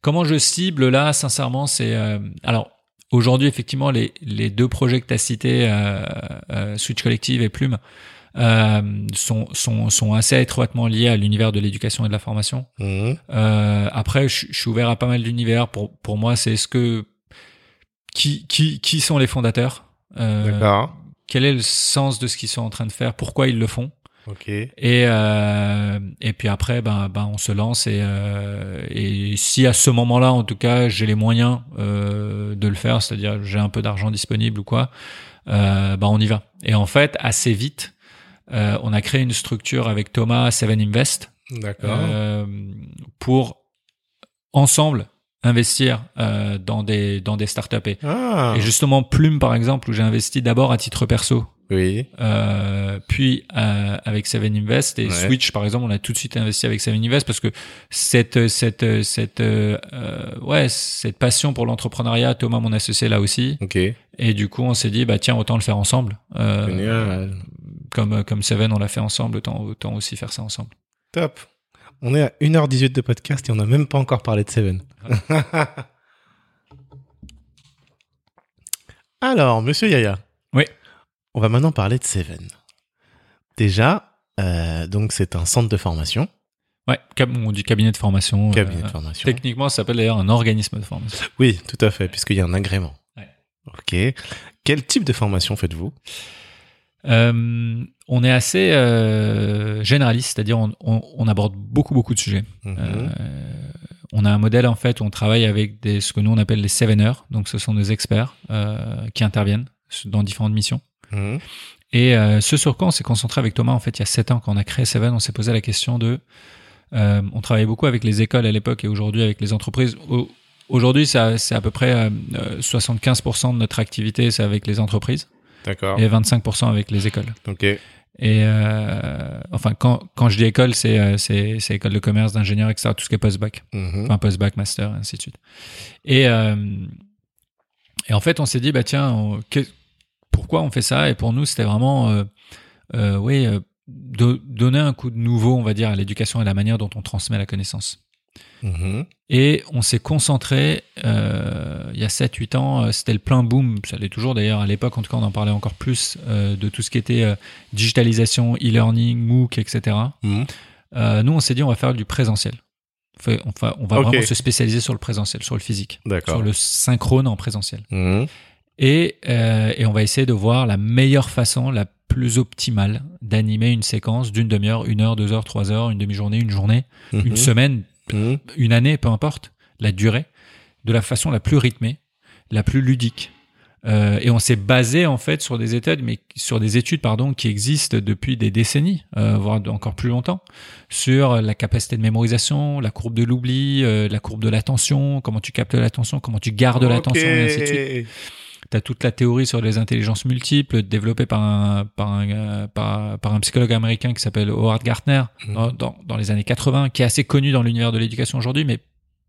Comment je cible là, sincèrement, c'est euh, alors aujourd'hui effectivement les les deux projets que tu as cités, euh, euh, Switch Collective et Plume, euh, sont sont sont assez étroitement liés à l'univers de l'éducation et de la formation. Mhm. Euh, après, je, je suis ouvert à pas mal d'univers. Pour pour moi, c'est ce que qui qui qui sont les fondateurs. Euh, D'accord. Quel est le sens de ce qu'ils sont en train de faire? Pourquoi ils le font? Ok. et euh, et puis après ben ben on se lance et euh, et si à ce moment-là en tout cas j'ai les moyens euh, de le faire c'est-à-dire j'ai un peu d'argent disponible ou quoi euh, ben on y va et en fait assez vite euh, on a créé une structure avec Thomas Seven Invest D'accord. euh, pour ensemble investir euh, dans des dans des startups et, ah. et justement Plume par exemple où j'ai investi d'abord à titre perso Oui. euh, puis euh, avec Seven Invest et Ouais. Switch par exemple on a tout de suite investi avec Seven Invest parce que cette cette cette euh, ouais cette passion pour l'entrepreneuriat Thomas mon associé là aussi Ok. et du coup on s'est dit bah tiens autant le faire ensemble euh, Génial. comme comme Seven on l'a fait ensemble autant autant aussi faire ça ensemble Top. On est à 1h18 de podcast et on n'a même pas encore parlé de Seven. Alors, monsieur Yaya. Oui. On va maintenant parler de Seven. Déjà, euh, donc c'est un centre de formation. Ouais, on dit cabinet de formation. Cabinet euh, de formation. Techniquement, ça s'appelle d'ailleurs un organisme de formation. Oui, tout à fait, puisqu'il y a un agrément. Ouais. Ok. Quel type de formation faites-vous? Euh, on est assez euh, généraliste, c'est-à-dire on, on- on aborde beaucoup beaucoup de sujets. Mhm. Euh, on a un modèle en fait où on travaille avec des, ce que nous on appelle les seveners, donc ce sont des experts euh, qui interviennent dans différentes missions. Mhm. Et euh, ce sur quoi on s'est concentré avec Thomas en fait il y a sept ans quand on a créé Seven, on s'est posé la question de, euh, on travaillait beaucoup avec les écoles à l'époque et aujourd'hui avec les entreprises. Au- Aujourd'hui, c'est à peu près euh, euh, 75% de notre activité, c'est avec les entreprises D'accord. et 25% avec les écoles. Ok. Et euh, enfin, quand, quand je dis école, c'est euh, c'est c'est école de commerce, d'ingénieur, etc. Tout ce qui est post-bac, Mhm. enfin post-bac, master, ainsi de suite. Et euh, et en fait, on s'est dit bah tiens, on- que- pourquoi on fait ça? Et pour nous, c'était vraiment euh, euh, oui de- donner un coup de nouveau, on va dire, à l'éducation et à la manière dont on transmet la connaissance. Mhm. Et on s'est concentré, euh, il y a 7-8 ans, euh, c'était le plein boom, ça l'est toujours d'ailleurs, à l'époque en tout cas on en parlait encore plus, euh, de tout ce qui était euh, digitalisation, e-learning, MOOC, etc. Mhm. Nous on s'est dit on va faire du présentiel. Enfin, on va vraiment se spécialiser sur le présentiel, sur le physique, sur le synchrone en présentiel. Mhm. Et, et on va essayer de voir la meilleure façon, la plus optimale d'animer une séquence d'une demi-heure, une heure, deux heures, trois heures, une demi-journée, une journée, une semaine, Mhm. une année, peu importe, la durée, de la façon la plus rythmée, la plus ludique. Euh, et on s'est basé en fait sur des études, mais sur des études pardon qui existent depuis des décennies, euh, voire encore plus longtemps, sur la capacité de mémorisation, la courbe de l'oubli, euh, la courbe de l'attention, comment tu captes l'attention, comment tu gardes l'attention, et ainsi de suite. Tu as toute la théorie sur les intelligences multiples développée par un, par un, par, par un psychologue américain qui s'appelle Howard Gardner Mhm. dans, dans, dans les années 80, qui est assez connu dans l'univers de l'éducation aujourd'hui, mais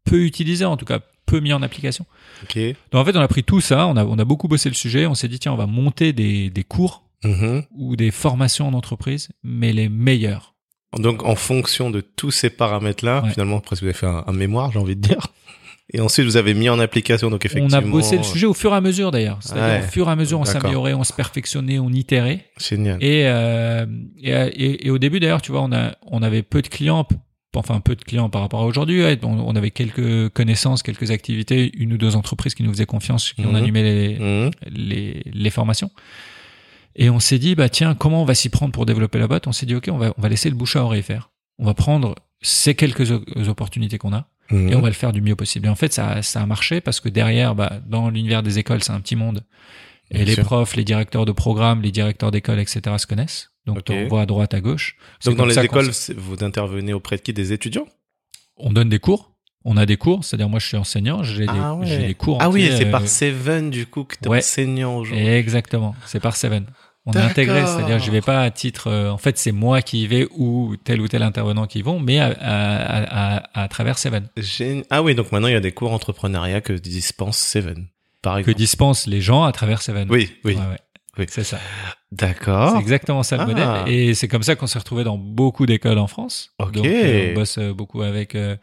peu utilisé en tout cas, peu mis en application. Donc en fait, on a pris tout ça, on a, on a beaucoup bossé le sujet, on s'est dit tiens, on va monter des, des cours Mhm. ou des formations en entreprise, mais les meilleurs. Donc, en fonction de tous ces paramètres-là, Ouais. finalement, presque vous avez fait un, un mémoire, j'ai envie de dire. Et ensuite, vous avez mis en application, donc On effectivement. a bossé le sujet au fur et à mesure d'ailleurs. C'est-à-dire Ouais. au fur et à mesure, on s'améliorait, on se perfectionnait, on itérait. Génial. Et, euh, et, et, et au début d'ailleurs, tu vois, on, a, on avait peu de clients, enfin peu de clients par rapport à aujourd'hui. ouais. On, on avait quelques connaissances, quelques activités, une ou deux entreprises qui nous faisaient confiance, qui ont Mhm. animé les, Mhm. les, les formations. Et on s'est dit, bah tiens, comment on va s'y prendre pour développer la boîte On s'est dit, ok, on va, on va laisser le bouche à oreille faire. On va prendre ces quelques opportunités qu'on a Mhm. et on va le faire du mieux possible. Et en fait, ça, ça a marché parce que derrière, bah, dans l'univers des écoles, c'est un petit monde. Et Bien les sûr. profs, les directeurs de programmes, les directeurs d'école, etc. se connaissent. Donc, Ok. on voit à droite, à gauche. Donc, dans les écoles, vous intervenez auprès de qui? Des étudiants? On donne des cours. On a des cours. C'est-à-dire, moi, je suis enseignant. J'ai des, Ah ouais. des cours. Ah oui, c'est euh, par Seven, du coup, que t'es ouais. enseignant aujourd'hui. Exactement. C'est par Seven. On est intégré, c'est-à-dire je vais pas à titre. euh, en fait, c'est moi qui y vais ou tel ou tel intervenant qui y vont, mais à, à, à, à, à travers Seven. Ah oui, donc maintenant, il y a des cours entrepreneuriat que dispense Seven, par Que exemple. dispensent les gens à travers Seven. Oui, oui. Ouais, ouais. Oui. C'est ça. D'accord. C'est exactement ça le Ah. modèle. Et c'est comme ça qu'on s'est retrouvé dans beaucoup d'écoles en France. Ok. Donc, euh, on bosse euh, beaucoup avec euh,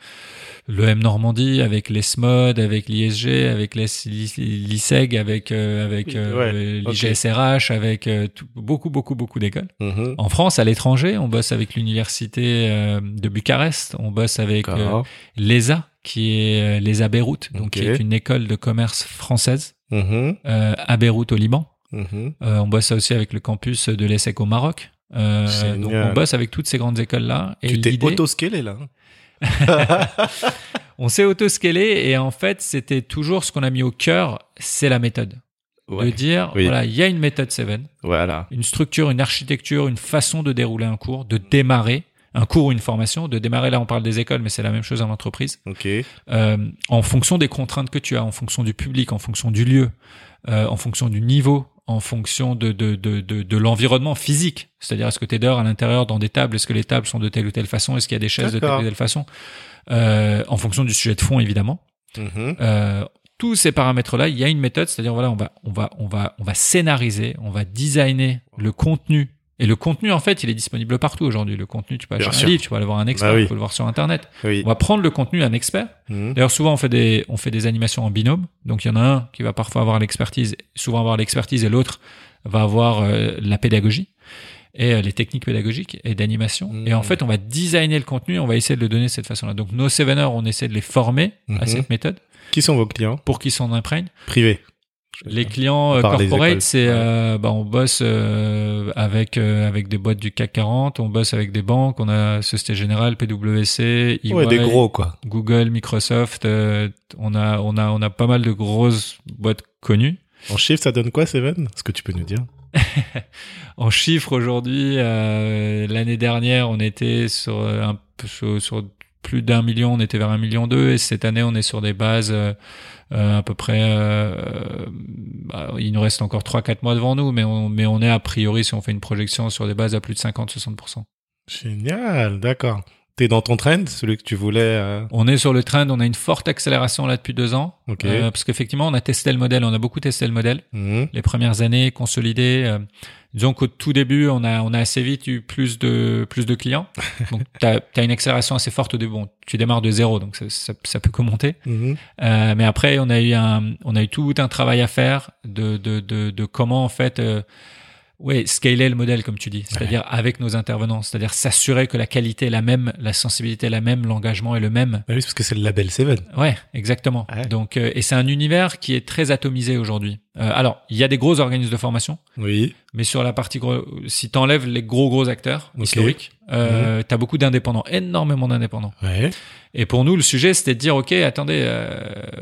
l'EM Normandie, avec l'ESMOD, avec l'ISG, avec l'ISEG, avec, euh, avec Ouais, l'IGSRH, avec tout- beaucoup, beaucoup, beaucoup d'écoles. Mhm. En France, à l'étranger, on bosse avec l'université de Bucarest, on bosse avec l'ESA, qui est l'ESA Beyrouth, donc qui est une école de commerce française Mhm. euh, à Beyrouth au Liban. Mhm. Euh, on bosse aussi avec le campus de l'ESSEC au Maroc. Euh, donc on bosse avec toutes ces grandes écoles là. Et Tu t'es auto-scalé, là. on s'est auto-scalé et en fait c'était toujours ce qu'on a mis au cœur, c'est la méthode. De dire Oui. voilà il y a une méthode Seven, Voilà. une structure, une architecture, une façon de dérouler un cours, de démarrer un cours ou une formation, de démarrer là on parle des écoles mais c'est la même chose en entreprise, Ok. euh, en fonction des contraintes que tu as, en fonction du public, en fonction du lieu, euh, en fonction du niveau, en fonction de, de, de, de, de l'environnement physique. C'est-à-dire, est-ce que tu es dehors à l'intérieur dans des tables? Est-ce que les tables sont de telle ou telle façon? Est-ce qu'il y a des chaises de telle ou telle façon? Euh, En fonction du sujet de fond, évidemment. Mhm. Euh, tous ces paramètres-là, il y a une méthode, c'est-à-dire voilà, on va, on va, on va, on va scénariser, on va designer le contenu Et le contenu, en fait, il est disponible partout aujourd'hui. Le contenu, tu peux Bien acheter sûr. un livre, tu peux aller voir un expert, Bah oui. tu peux le voir sur Internet. Oui. On va prendre le contenu d'un expert. Mhm. D'ailleurs, souvent, on fait des, on fait des animations en binôme. Donc, il y en a un qui va parfois avoir l'expertise, souvent avoir l'expertise, et l'autre va avoir euh, la pédagogie et euh, les techniques pédagogiques et d'animation. Mhm. Et en fait, on va designer le contenu, on va essayer de le donner de cette façon-là. Donc, nos Seveners, on essaie de les former Mhm. à cette méthode Qui sont vos clients? pour qu'ils s'en imprègnent. privés Les clients euh, corporate, c'est Ouais. euh, bah, on bosse euh, avec euh, avec des boîtes du CAC 40, on bosse avec des banques, on a Société Générale, PwC, EY, Ouais, des gros quoi. Google, Microsoft, euh, on a on a on a pas mal de grosses boîtes connues. En chiffre, ça donne quoi, Seven? Est-ce que tu peux nous dire En chiffres aujourd'hui, euh, l'année dernière, on était sur euh, un sur, sur plus d'un million, on était vers un million deux, et cette année, on est sur des bases à peu près. euh, bah, il nous reste encore 3-4 mois devant nous, mais on, mais on est a priori, si on fait une projection, sur des bases à plus de 50-60%. Génial, d'accord. T'es dans ton trend, celui que tu voulais. euh, On est sur le trend, on a une forte accélération là depuis deux ans, Ok. euh, parce qu'effectivement, on a testé le modèle, on a beaucoup testé le modèle. Mhm. les premières années consolidées. Euh, disons qu'au tout début, on a, on a assez vite eu plus de, plus de clients. Donc, tu as, une accélération assez forte au début. Bon, tu démarres de zéro, donc ça, ça, ça peut que monter. Mhm. Euh, mais après, on a eu un, on a eu tout un travail à faire de, de, de, de comment en fait, ouais, scaler le modèle comme tu dis, c'est-à-dire avec nos intervenants, c'est-à-dire s'assurer que la qualité est la même, la sensibilité est la même, l'engagement est le même. Bah oui, parce que c'est le label Seven. Ouais, exactement. Ouais. Donc, euh, et c'est un univers qui est très atomisé aujourd'hui. Euh, alors, il y a des gros organismes de formation, Oui. mais sur la partie gros, si t'enlèves les gros gros acteurs Ok. Mhm. historiques, euh, t'as beaucoup d'indépendants, énormément d'indépendants. Ouais. Et pour nous, le sujet, c'était de dire, ok, attendez, euh,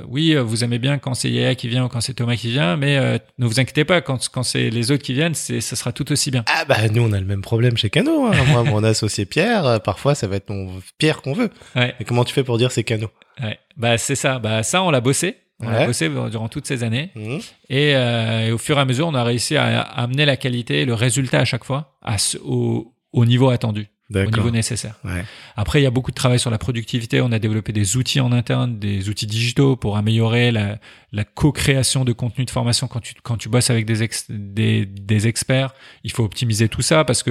oui, vous aimez bien quand c'est Yaya qui vient ou quand c'est Thomas qui vient, mais ne vous inquiétez pas, quand, quand c'est les autres qui viennent, c'est, ça sera tout aussi bien. Ah bah nous on a le même problème chez Cano. Hein. Moi mon associé Pierre, parfois ça va être mon Pierre qu'on veut. Ouais, Mais comment tu fais pour dire c'est Cano? Ouais. Bah c'est ça. Bah ça, on l'a bossé. On Ouais. bossé durant toutes ces années. Mhm. Et, euh, et au fur et à mesure, on a réussi à, à amener la qualité et le résultat à chaque fois à ce- au, au niveau attendu, au niveau nécessaire. Ouais. Après, il y a beaucoup de travail sur la productivité. On a développé des outils en interne, des outils digitaux pour améliorer la, la co-création de contenu de formation quand tu, quand tu bosses avec des, ex- des, des experts. Il faut optimiser tout ça parce que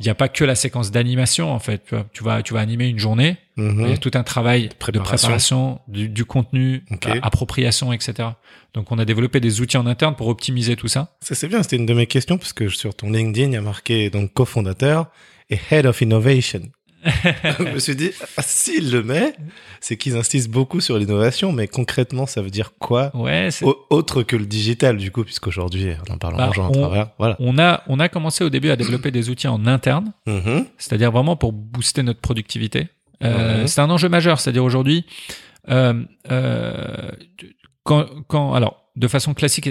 il n'y a pas que la séquence d'animation, en fait. Tu, vois, tu vas, tu vas animer une journée. Mhm. Il y a tout un travail de préparation. préparation, du, du contenu, a- appropriation, etc. Donc, on a développé des outils en interne pour optimiser tout ça. Ça c'est bien, c'était une de mes questions parce que sur ton LinkedIn il y a marqué donc cofondateur et head of innovation. je me suis dit ah, s'il le met, c'est qu'ils insistent beaucoup sur l'innovation, mais concrètement ça veut dire quoi Ouais, autre que le digital du coup, puisqu'aujourd'hui on en parle en Bah, à on- travers. Voilà. on a, on a commencé au début à développer des outils en interne, Mhm. c'est-à-dire vraiment pour booster notre productivité. Euh. C'est un enjeu majeur, c'est-à-dire aujourd'hui, euh, euh, quand, quand, alors, de façon classique,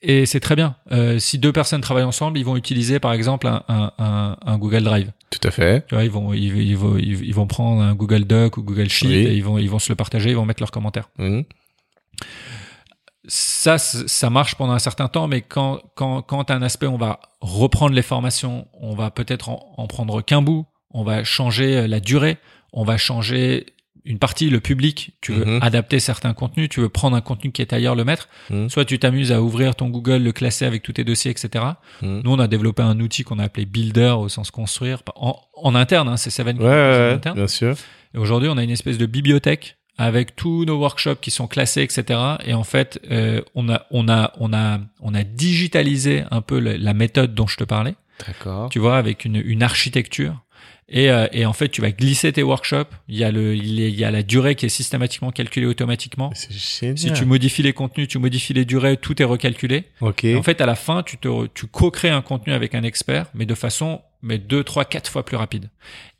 et c'est- très bien. Euh, si deux personnes travaillent ensemble, ils vont utiliser par exemple un, un, un, Google Drive. Tout à fait. Tu vois, ils vont, ils, ils vont, ils, vont prendre un Google Doc ou Google Sheet Oui. et ils vont, ils vont se le partager, ils vont mettre leurs commentaires. Mhm. ça, ça marche pendant un certain temps, mais quand, quand, quand un aspect, on va reprendre les formations, on va peut-être en, en prendre qu'un bout, on va changer euh, la durée, on va changer une partie, le public, tu veux Mhm. adapter certains contenus, tu veux prendre un contenu qui est ailleurs, le mettre, Mhm. soit tu t'amuses à ouvrir ton Google, le classer avec tous tes dossiers, etc. Mhm. Nous, on a développé un outil qu'on a appelé Builder au sens construire, en, en interne, hein, c'est Seven Ouais, ouais, interne. bien sûr. Et aujourd'hui, on a une espèce de bibliothèque avec tous nos workshops qui sont classés, etc. Et en fait, euh, on a, on a, on a, on a digitalisé un peu la, la méthode dont je te parlais. D'accord. Tu vois, avec une, une architecture. Et, euh, et en fait, tu vas glisser tes workshops. Il y a le, il y a- la durée qui est systématiquement calculée automatiquement. C'est génial. Si tu modifies les contenus, tu modifies les durées, tout est recalculé. Ok. Et en fait, à la fin, tu te, tu co-crées un contenu avec un expert, mais de façon, mais deux, trois, quatre fois plus rapide.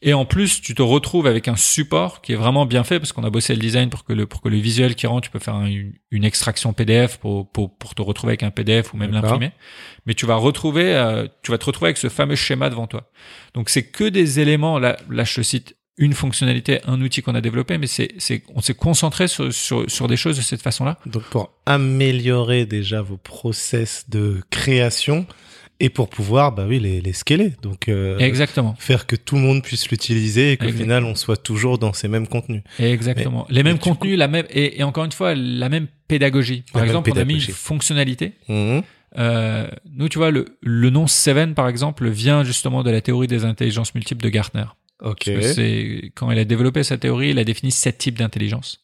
Et en plus, tu te retrouves avec un support qui est vraiment bien fait parce qu'on a bossé le design pour que le, pour que le visuel qui rentre, tu peux faire un- une, extraction PDF pour, pour, pour te retrouver avec un PDF ou même l'imprimer. Mais tu vas retrouver, euh, tu vas te retrouver avec ce fameux schéma devant toi. Donc, c'est que des éléments, là, là, je te cite une fonctionnalité, un outil qu'on a développé, mais c'est, c'est, on s'est concentré sur, sur, sur des choses de cette façon-là. Donc pour améliorer déjà vos process de création et pour pouvoir, bah oui, les, les scaler. Donc euh, Exactement. faire que tout le monde puisse l'utiliser et qu'au final on soit toujours dans ces mêmes contenus. Exactement. les mêmes contenus, la même et, et encore une fois la même pédagogie. Par La exemple, on a mis une fonctionnalité. Mhm. Euh, nous, tu vois, le, le nom Seven, par exemple, vient justement de la théorie des intelligences multiples de Gartner. Ok. C'est quand il a développé sa théorie, il a défini sept types d'intelligence.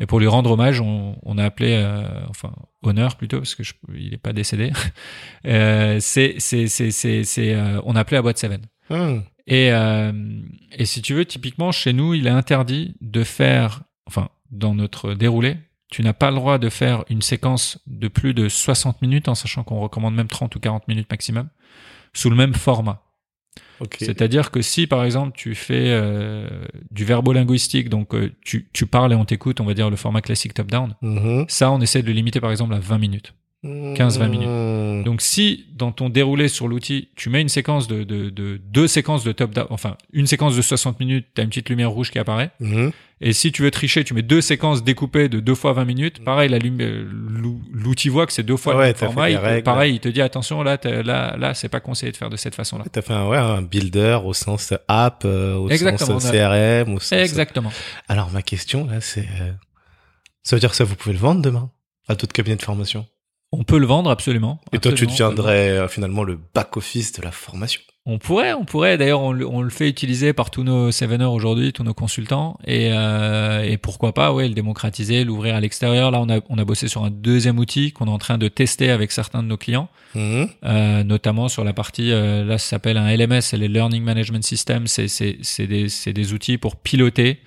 Et pour lui rendre hommage, on, on a appelé, euh, enfin honneur plutôt, parce que je, il n'est pas décédé. euh, c'est, c'est, c'est, c'est, c'est, euh, on a appelé la boîte Seven. Hmm. Et, et si tu veux, typiquement chez nous, il est interdit de faire, enfin dans notre déroulé, tu n'as pas le droit de faire une séquence de plus de 60 minutes, en sachant qu'on recommande même 30 ou 40 minutes maximum, sous le même format. C'est-à-dire que si, par exemple, tu fais euh, du verbo-linguistique, donc euh, tu, tu parles et on t'écoute, on va dire le format classique top-down, Mhm. ça, on essaie de le limiter, par exemple, à 20 minutes. 15-20 minutes. Donc, si dans ton déroulé sur l'outil, tu mets une séquence de, de, de deux séquences de top-down, enfin, une séquence de 60 minutes, tu as une petite lumière rouge qui apparaît. Mhm. Et si tu veux tricher, tu mets deux séquences découpées de deux fois 20 minutes. Pareil, euh, l'ou- l'outil voit que c'est deux fois Ouais, le même format. Il règles. pareil, il te dit attention, là, là, là, c'est pas conseillé de faire de cette façon-là. T'as fait un, ouais, un builder au sens app, euh, au Exactement, sens CRM, au sens... Exactement. Alors, ma question, là, c'est... euh, Ça veut dire que ça, vous pouvez le vendre demain à d'autres cabinets de formation? On peut le vendre absolument. Et toi, tu deviendrais euh, finalement le back-office de la formation. On pourrait, on pourrait. D'ailleurs, on, le- on le fait utiliser par tous nos Seveners aujourd'hui, tous nos consultants. Et, euh, et pourquoi pas, ouais, le démocratiser, l'ouvrir à l'extérieur. Là, on a, on a bossé sur un deuxième outil qu'on est en train de tester avec certains de nos clients, Mhm. euh, notamment sur la partie, euh, là, ça s'appelle un LMS, c'est les Learning Management System. C'est, c'est, c'est des, c'est des outils pour piloter,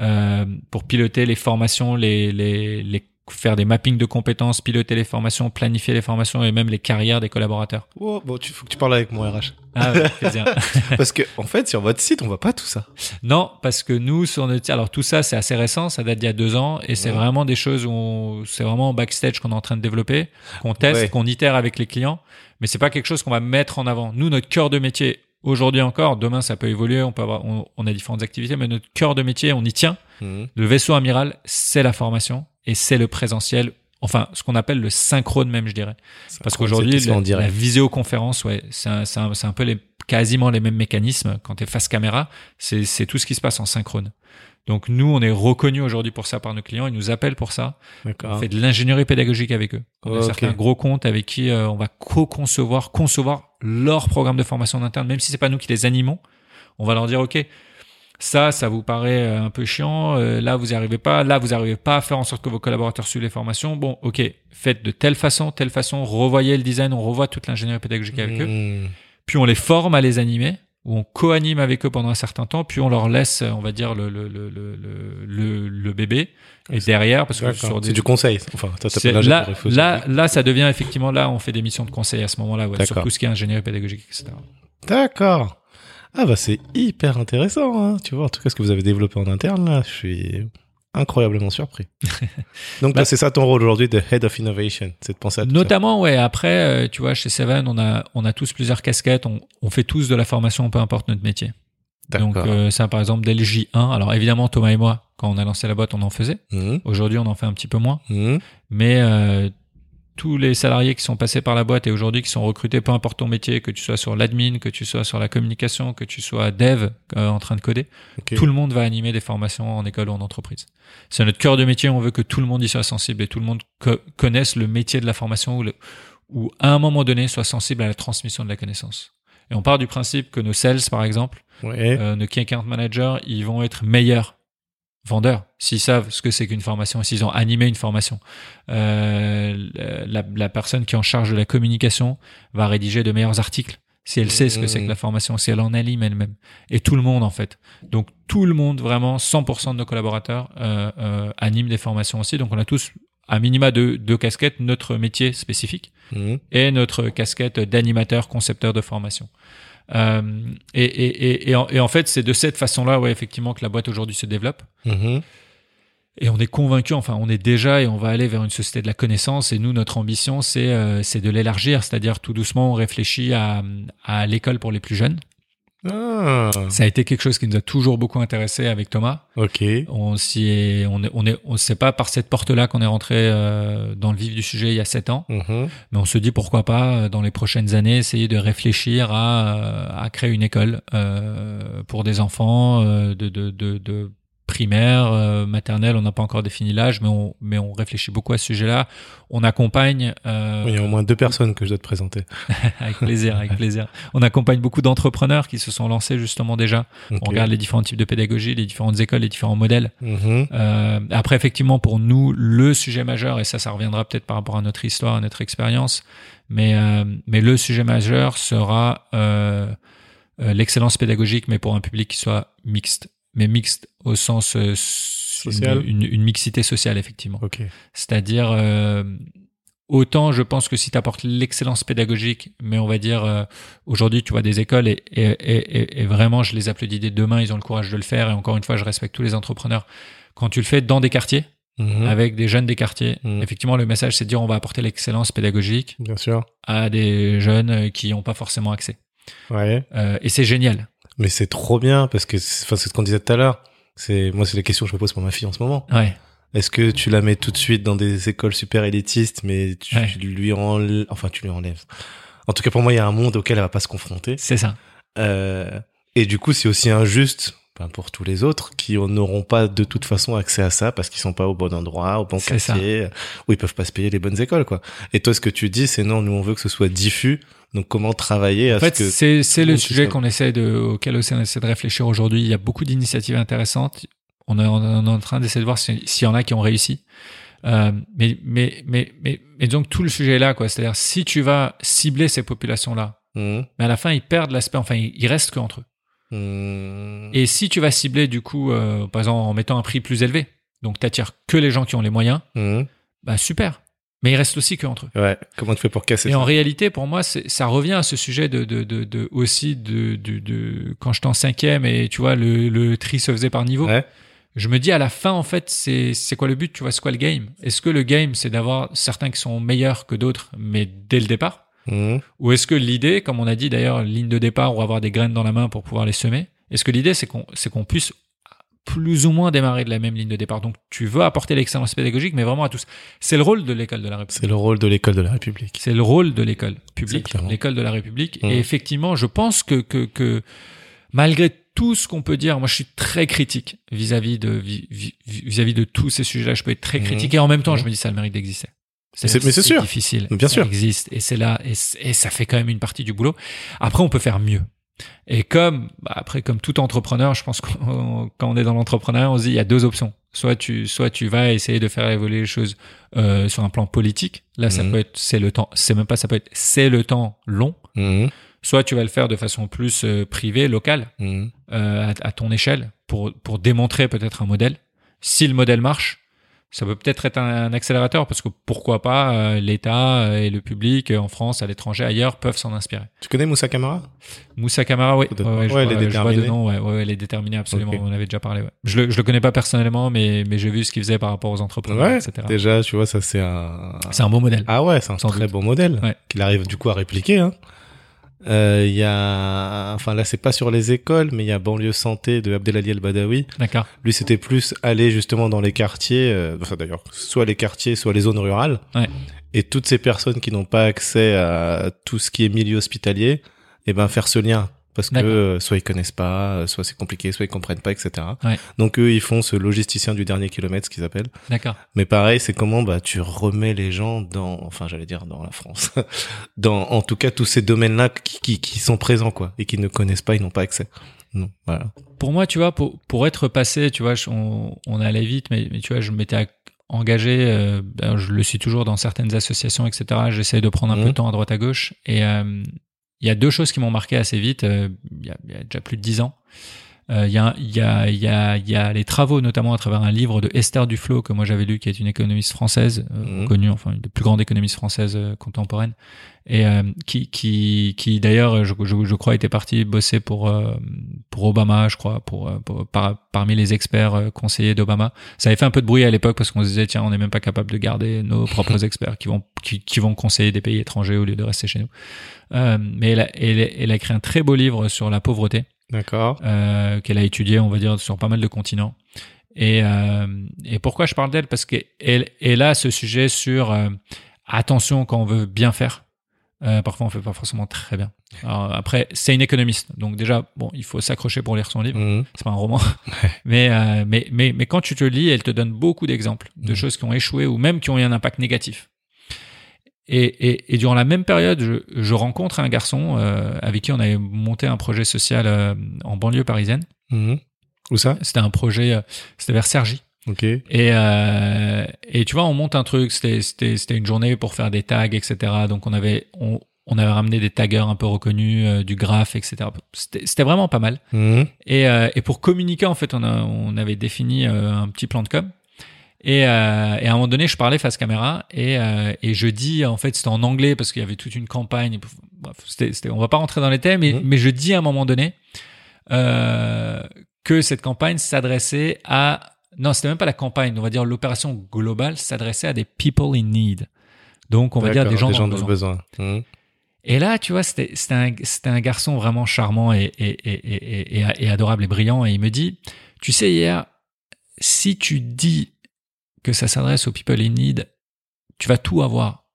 euh, pour piloter les formations, les, les, les faire des mappings de compétences, piloter les formations, planifier les formations et même les carrières des collaborateurs. Oh, bon, tu faut que tu parles avec mon RH. Ah, ouais, plaisir. Parce que, en fait, sur votre site, on voit pas tout ça. Non, parce que nous, sur notre, alors tout ça, c'est assez récent, ça date d'il y a deux ans, et c'est Ouais. vraiment des choses où on- c'est vraiment en backstage qu'on est en train de développer, qu'on teste, Ouais. qu'on itère avec les clients, mais c'est pas quelque chose qu'on va mettre en avant. Nous, notre cœur de métier, aujourd'hui encore, demain ça peut évoluer, on peut avoir, on, on a différentes activités, mais notre cœur de métier, on y tient. Mhm. Le vaisseau amiral, c'est la formation et c'est le présentiel. Enfin, ce qu'on appelle le synchrone même, je dirais. Parce qu'aujourd'hui, la, visioconférence, ouais, c'est un, c'est un, c'est un peu les, quasiment les mêmes mécanismes. Quand tu es face caméra, c'est c'est tout ce qui se passe en synchrone. Donc nous, on est reconnus aujourd'hui pour ça par nos clients. Ils nous appellent pour ça. On fait de l'ingénierie pédagogique avec eux. On a certains gros comptes avec qui euh, on va co-concevoir, concevoir leur programme de formation en interne, même si c'est pas nous qui les animons. On va leur dire, OK, ça, ça vous paraît euh, un peu chiant. euh, là, vous n'y arrivez pas. Là, vous n'arrivez pas à faire en sorte que vos collaborateurs suivent les formations. Bon, OK, faites de telle façon, telle façon. Revoyez le design. On revoit toute l'ingénierie pédagogique avec eux. Mhm. Puis on les forme à les animer ou on co-anime avec eux pendant un certain temps, puis on leur laisse, euh, on va dire, le, le, le, le, le, bébé. Et derrière, parce que sur des, C'est du conseil. Enfin, c'est- pas là, de là, là, ça devient effectivement là, on fait des missions de conseil à ce moment-là, ouais, sur tout ce qui est ingénierie pédagogique, etc. D'accord. Ah bah c'est hyper intéressant, hein. tu vois, en tout cas ce que vous avez développé en interne là, je suis incroyablement surpris. Donc Bah- c'est ça ton rôle aujourd'hui de Head of Innovation, c'est de penser à tout ça. Notamment, ouais. Après, euh, tu vois, chez Seven, on a, on a tous plusieurs casquettes. On, on fait tous de la formation, peu importe notre métier. Donc euh, ça, par exemple, dès le J1. Alors évidemment, Thomas et moi, quand on a lancé la boîte, on en faisait. Mhm. Aujourd'hui, on en fait un petit peu moins. Mhm. Mais euh, tous les salariés qui sont passés par la boîte et aujourd'hui qui sont recrutés, peu importe ton métier, que tu sois sur l'admin, que tu sois sur la communication, que tu sois dev euh, en train de coder, tout le monde va animer des formations en école ou en entreprise. C'est notre cœur de métier. On veut que tout le monde y soit sensible et tout le monde co- connaisse le métier de la formation ou, le- ou à un moment donné soit sensible à la transmission de la connaissance. Et on part du principe que nos sales, par exemple, Ouais. euh, nos key account managers, ils vont être meilleurs vendeurs s'ils savent ce que c'est qu'une formation, s'ils ont animé une formation. Euh, la, la personne qui est en charge de la communication va rédiger de meilleurs articles si elle sait ce que c'est que la formation, si elle en anime elle-même. Et tout le monde en fait. Donc tout le monde, vraiment, 100% de nos collaborateurs euh, euh, animent des formations aussi. Donc on a tous à minima deux, deux casquettes, notre métier spécifique Mhm. et notre casquette d'animateur, concepteur de formation. Euh, et, et, et, et, en, et en fait, c'est de cette façon-là, ouais, effectivement, que la boîte aujourd'hui se développe. Mhm. Et on est convaincu, enfin, on est déjà et on va aller vers une société de la connaissance. Et nous, notre ambition, c'est euh, c'est de l'élargir, c'est-à-dire tout doucement, on réfléchit à, à l'école pour les plus jeunes. Ah, Ça a été quelque chose qui nous a toujours beaucoup intéressé avec Thomas. ok. On s'y est, on est, on est, on sait pas par cette porte-là qu'on est rentré euh, dans le vif du sujet il y a sept ans. Mhm. Mais on se dit pourquoi pas euh, dans les prochaines années essayer de réfléchir à, euh, à créer une école euh, pour des enfants euh, de, de, de, de primaire, euh, maternelle, on n'a pas encore défini l'âge, mais on, mais on réfléchit beaucoup à ce sujet-là. On accompagne. Euh, Il y a au moins deux personnes que je dois te présenter. avec plaisir, avec plaisir. On accompagne beaucoup d'entrepreneurs qui se sont lancés justement déjà. On regarde les différents types de pédagogie, les différentes écoles, les différents modèles. Mhm. Euh, après, effectivement, pour nous, le sujet majeur, et ça, ça reviendra peut-être par rapport à notre histoire, à notre expérience, mais, mais le sujet majeur sera l'excellence pédagogique, mais pour un public qui soit mixte. Mais mixte au sens euh, Social. Une, une, une mixité sociale, effectivement. Ok. C'est-à-dire, euh, autant je pense que si tu apportes l'excellence pédagogique, mais on va dire, euh, aujourd'hui, tu vois des écoles et, et, et, et vraiment, je les applaudis des deux mains, ils ont le courage de le faire. Et encore une fois, je respecte tous les entrepreneurs. Quand tu le fais dans des quartiers, Mhm. avec des jeunes des quartiers, Mhm. effectivement, le message, c'est de dire on va apporter l'excellence pédagogique Bien sûr. à des jeunes qui n'ont pas forcément accès. Ouais. Euh, et c'est génial. Mais c'est trop bien parce que, c'est- enfin, c'est ce qu'on disait tout à l'heure. C'est, moi, c'est la question que je me pose pour ma fille en ce moment. Ouais, Est-ce que tu la mets tout de suite dans des écoles super élitistes, mais tu Ouais. lui enlèves, enfin, tu lui enlèves. En tout cas, pour moi, il y a un monde auquel elle va pas se confronter. c'est ça. Euh, et du coup, c'est aussi injuste ben, pour tous les autres qui n'auront pas de toute façon accès à ça parce qu'ils sont pas au bon endroit, au bon C'est ça. quartier, où ils peuvent pas se payer les bonnes écoles, quoi. Et toi, ce que tu dis, c'est non, nous, on veut que ce soit diffus. Donc, comment travailler à En fait, ce que c'est c'est le sujet qu'on essaie de, auquel on essaie de réfléchir aujourd'hui. Il y a beaucoup d'initiatives intéressantes. On est, on est en train d'essayer de voir si- s'il y en a qui ont réussi. Euh, mais, mais, mais, mais, mais donc tout le sujet est là, quoi. C'est-à-dire, si tu vas cibler ces populations-là, Mmh. mais à la fin, ils perdent l'aspect, enfin, ils, ils restent qu'entre eux. Mmh. Et si tu vas cibler, du coup, euh, par exemple, en mettant un prix plus élevé, donc t'attires que les gens qui ont les moyens, Mmh. bah super. Mais ils restent aussi qu'entre eux. Ouais. Comment tu fais pour casser Et ça en réalité, pour moi, ça revient à ce sujet de, de, de, de aussi de, de, de quand j'étais en cinquième et tu vois le, le tri se faisait par niveau. Ouais. Je me dis à la fin, en fait, c'est c'est quoi le but Tu vois, c'est quoi le game? Est-ce que le game, c'est d'avoir certains qui sont meilleurs que d'autres, mais dès le départ? Mmh. Ou est-ce que l'idée, comme on a dit d'ailleurs, ligne de départ ou avoir des graines dans la main pour pouvoir les semer? Est-ce que l'idée, c'est qu'on c'est qu'on puisse plus ou moins démarrer de la même ligne de départ Donc, tu veux apporter l'excellence pédagogique, mais vraiment à tous. C'est le rôle de l'école de la République. C'est le rôle de l'école de la République. C'est le rôle de l'école publique, l'école de la République. Mmh. Et effectivement, je pense que, que, que malgré tout ce qu'on peut dire, moi je suis très critique vis-à-vis de, vi- vi- vis-à-vis de tous ces sujets-là. Je peux être très Mmh. critique et en même temps, Mmh. je me dis ça a le mérite d'exister. c'est- mais c'est sûr. difficile. Bien ça sûr. existe et c'est là et, et ça fait quand même une partie du boulot. Après, on peut faire mieux. Et comme bah, après, comme tout entrepreneur, je pense que quand on est dans l'entrepreneuriat, on se dit il y a deux options. Soit tu, soit tu vas essayer de faire évoluer les choses euh, sur un plan politique. Là, ça Mhm. peut être, c'est le temps, c'est même pas, ça peut être, c'est le temps long. Mmh. Soit tu vas le faire de façon plus euh, privée, locale, Mmh. euh, à, à ton échelle, pour pour démontrer peut-être un modèle. Si le modèle marche, ça peut peut-être être un, accélérateur parce que pourquoi pas euh, l'État euh, et le public euh, en France, à l'étranger, ailleurs peuvent s'en inspirer. Tu connais Moussa Camara? Moussa Camara, oui. Ouais, ouais, je Ouais, vois- elle est je vois de déterminée. nom, ouais, ouais, elle est déterminée, absolument. On en avait déjà parlé. Ouais. Je le, je le connais pas personnellement, mais, mais j'ai vu ce qu'il faisait par rapport aux entrepreneurs, etc. Déjà, tu vois, ça c'est un. C'est un beau modèle. Ah ouais, c'est un Sans très doute. beau modèle Ouais. qu'il arrive du coup à répliquer. Hein. Euh, Il y a, enfin là c'est pas sur les écoles, mais il y a banlieue santé de Abdelali El Badawi. D'accord. Lui c'était plus aller justement dans les quartiers, euh, enfin d'ailleurs soit les quartiers, soit les zones rurales. Ouais. Et toutes ces personnes qui n'ont pas accès à tout ce qui est milieu hospitalier, et ben faire ce lien parce que euh, soit ils connaissent pas, euh, soit c'est compliqué, soit ils comprennent pas, etc. Ouais. Donc eux ils font ce logisticien du dernier kilomètre, ce qu'ils appellent. D'accord. Mais pareil, c'est comment bah tu remets les gens dans, enfin j'allais dire dans la France, dans en tout cas tous ces domaines-là qui, qui, qui sont présents quoi et qui ne connaissent pas, ils n'ont pas accès. Non, voilà. Pour moi, tu vois, pour, pour être passé, tu vois, on, on allait vite, mais, mais tu vois, je m'étais engagé, euh, ben, je le suis toujours dans certaines associations, etc. J'essaie de prendre un Mhm. peu de temps à droite à gauche. Et euh, il y a deux choses qui m'ont marqué assez vite, euh, il y, a, il y a déjà plus de dix ans. Euh, Il y, a, y, a, y, a, y a les travaux, notamment à travers un livre de Esther Duflo, que moi j'avais lu, qui est une économiste française, euh, Mhm. connue, enfin une des plus grandes économistes françaises euh, contemporaines, et euh, qui, qui, qui d'ailleurs, je, je, je crois, était partie bosser pour, euh, pour Obama, je crois, pour, euh, pour- par, parmi les experts euh, conseillers d'Obama. Ça avait fait un peu de bruit à l'époque parce qu'on se disait, tiens, on n'est même pas capable de garder nos propres experts qui vont, qui, qui vont conseiller des pays étrangers au lieu de rester chez nous. Euh, mais elle a, elle, a- elle a écrit un très beau livre sur la pauvreté D'accord. euh, qu'elle a étudié, on va dire, sur pas mal de continents. Et, euh, et pourquoi je parle d'elle? Parce qu'elle elle a ce sujet sur euh, attention quand on veut bien faire. Euh, parfois, on fait pas forcément très bien. Alors, après, c'est une économiste, donc déjà, bon, il faut s'accrocher pour lire son livre. Mhm. C'est pas un roman, mais, euh, mais mais mais quand tu te lis, elle te donne beaucoup d'exemples de Mhm. choses qui ont échoué ou même qui ont eu un impact négatif. Et, et, et durant la même période, je, je rencontre un garçon euh, avec qui on avait monté un projet social euh, en banlieue parisienne. Mhm. Où ça? C'était un projet, euh, c'était vers Cergy. Ok. Et, euh, et tu vois, on monte un truc, c'était, c'était, c'était une journée pour faire des tags, etc. Donc on avait, on, on avait ramené des taggers un peu reconnus, euh, du graphe, etc. C'était, vraiment pas mal. Mhm. Et, euh, et pour communiquer, en fait, on, a, on avait défini euh, un petit plan de com. Et, euh, et à un moment donné, je parlais face caméra et, euh, et je dis, en fait, c'était en anglais parce qu'il y avait toute une campagne. Bref, c'était, c'était, on va pas rentrer dans les thèmes, mais, Mhm. mais je dis à un moment donné euh, que cette campagne s'adressait à non, c'était même pas la campagne, on va dire l'opération globale s'adressait à des people in need. Donc, on va dire des gens, D'accord, dans le besoin. Mhm. Et là, tu vois, c'était c'était un, c'était un garçon vraiment charmant et, et, et, et adorable et brillant. Et il me dit, tu sais, hier, si tu dis que ça s'adresse aux people in need, tu vas tout avoir,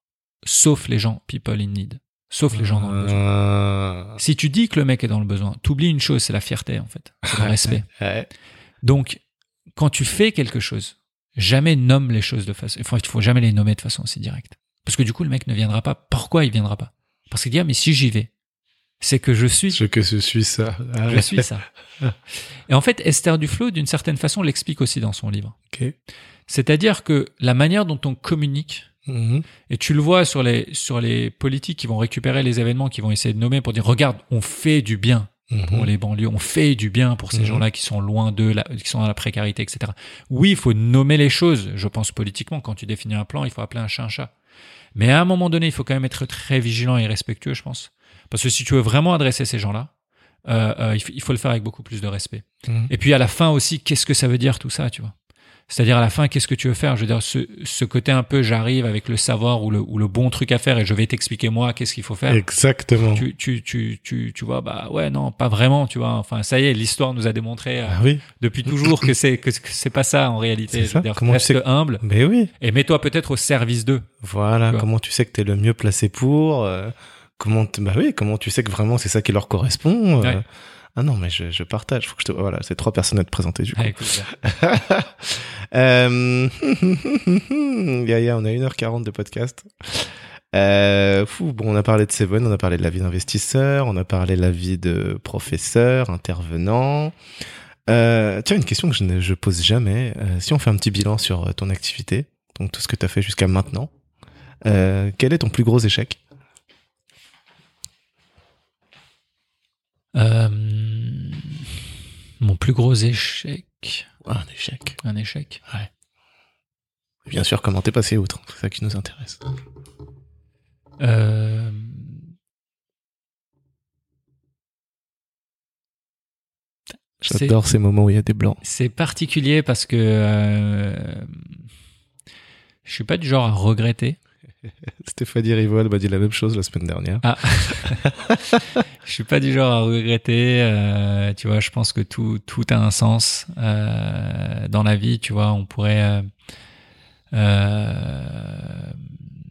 sauf les gens people in need, sauf les gens dans le besoin. Ah. Si tu dis que le mec est dans le besoin, t'oublies une chose, c'est la fierté en fait, c'est le respect. Donc, quand tu fais quelque chose, jamais nomme les choses de façon. Enfin, il faut jamais les nommer de façon aussi directe. Parce que du coup, le mec ne viendra pas. Pourquoi il viendra pas? Parce qu'il dit, ah, mais si j'y vais, c'est que je suis, Ce que je suis ça. Ah je suis ça. Et en fait, Esther Duflo, d'une certaine façon, l'explique aussi dans son livre. C'est-à-dire que la manière dont on communique, Mhm. et tu le vois sur les, sur les politiques qui vont récupérer les événements, qui vont essayer de nommer pour dire, regarde, on fait du bien pour Mhm. les banlieues, on fait du bien pour ces Mhm. gens-là qui sont loin d'eux, qui sont dans la précarité, etc. Oui, il faut nommer les choses, je pense politiquement. Quand tu définis un plan, il faut appeler un chat un chat. Mais à un moment donné, il faut quand même être très vigilant et respectueux, je pense. Parce que si tu veux vraiment adresser ces gens-là, euh, euh, il, faut, le faire avec beaucoup plus de respect. Mhm. Et puis à la fin aussi, qu'est-ce que ça veut dire tout ça, tu vois? C'est-à-dire à la fin, qu'est-ce que tu veux faire? Je veux dire, ce, ce côté un peu, j'arrive avec le savoir ou le, ou le bon truc à faire et je vais t'expliquer moi qu'est-ce qu'il faut faire Exactement. tu, tu, tu, tu, tu vois, bah ouais, non, pas vraiment, tu vois. Enfin, ça y est, l'histoire nous a démontré euh, Ah oui. depuis toujours que c'est que, que c'est pas ça en réalité. C'est ça. dire, Comment tu reste sais humble Mais oui. et mets-toi peut-être au service d'eux. Voilà. Tu. Comment tu sais que t'es le mieux placé pour Comment Bah oui. Comment tu sais que vraiment c'est ça qui leur correspond euh, Ouais. Ah non, mais je, je partage. Faut que je te... Voilà, c'est trois personnes à te présenter du coup. Ah, écoute, euh... Yaya, on a 1h40 de podcast. Euh, fou, bon, on a parlé de Seven, on a parlé de la vie d'investisseur, on a parlé de la vie de professeur, intervenant. Euh, tiens, une question que je ne je pose jamais. Euh, si on fait un petit bilan sur euh, ton activité, donc tout ce que tu as fait jusqu'à maintenant, euh, quel est ton plus gros échec? Euh, mon plus gros échec. Un échec. Un échec. Ouais. Bien sûr, comment t'es passé outre? C'est ça qui nous intéresse. Euh, c'est- J'adore ces moments où il y a des blancs. C'est particulier parce que euh, je suis pas du genre à regretter. Stéphanie Rivol m'a dit la même chose la semaine dernière. Ah. je suis pas du genre à regretter. euh, tu vois, je pense que tout tout a un sens euh, dans la vie. Tu vois, on pourrait. euh, euh,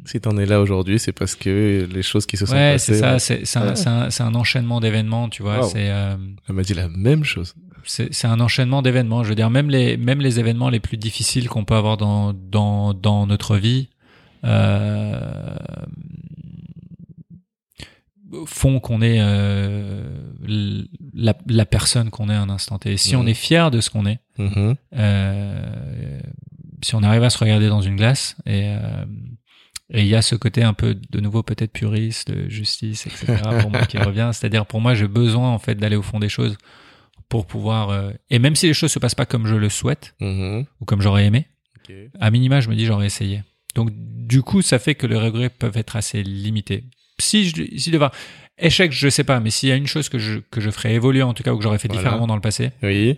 Si t'en es là aujourd'hui, c'est parce que les choses qui se sont ouais, passées. c'est ça. C'est c'est un, Ouais. c'est un, c'est un enchaînement d'événements. Tu vois, Wow. c'est Elle m'a dit la même chose. c'est c'est un enchaînement d'événements. Je veux dire, même les même les événements les plus difficiles qu'on peut avoir dans dans dans notre vie. Euh, font qu'on est euh, la, la personne qu'on est à un instant T. Et si Mhm. on est fier de ce qu'on est, Mhm. euh, si on arrive à se regarder dans une glace et et il y a ce côté un peu de nouveau peut-être puriste, de justice, etc. pour moi qui revient. C'est-à-dire pour moi j'ai besoin en fait d'aller au fond des choses pour pouvoir euh, et même si les choses se passent pas comme je le souhaite Mhm. ou comme j'aurais aimé, à minima je me dis j'aurais essayé. Donc du coup ça fait que les regrets peuvent être assez limités. Si je si devoir échec je sais pas, mais s'il y a une chose que je que je ferais évoluer en tout cas ou que j'aurais fait Voilà. différemment dans le passé, Oui.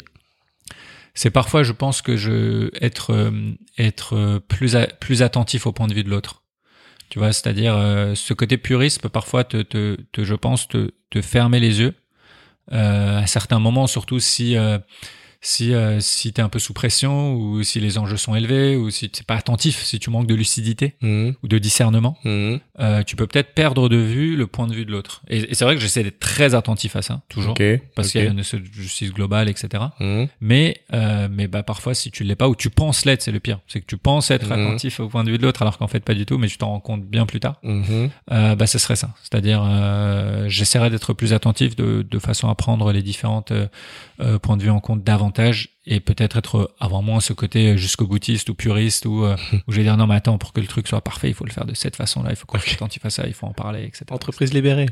c'est parfois je pense que je être euh, être euh, plus a- plus attentif au point de vue de l'autre tu vois c'est-à-dire euh, ce côté puriste peut parfois te, te, te je pense te, te fermer les yeux euh, à certains moments surtout si euh, si euh, si t'es un peu sous pression ou si les enjeux sont élevés ou si t'es pas attentif, si tu manques de lucidité Mhm. ou de discernement, Mhm. euh, tu peux peut-être perdre de vue le point de vue de l'autre. Et, et c'est vrai que j'essaie d'être très attentif à ça toujours parce qu'il y a une justice globale, etc. Mhm. Mais euh, mais bah parfois si tu l'es pas ou tu penses l'être, c'est le pire. C'est que tu penses être attentif au point de vue de l'autre alors qu'en fait pas du tout, mais tu t'en rends compte bien plus tard. Bah ce serait ça. C'est-à-dire j'essaierai d'être plus attentif de, de façon à prendre les différentes points de vue en compte davantage et peut-être être avoir moins ce côté euh, jusqu'au boutiste ou puriste ou euh, où je vais dire non mais attends pour que le truc soit parfait il faut le faire de cette façon-là, il faut qu'on attentif à ça, il faut en parler, etc. Entreprise libérée.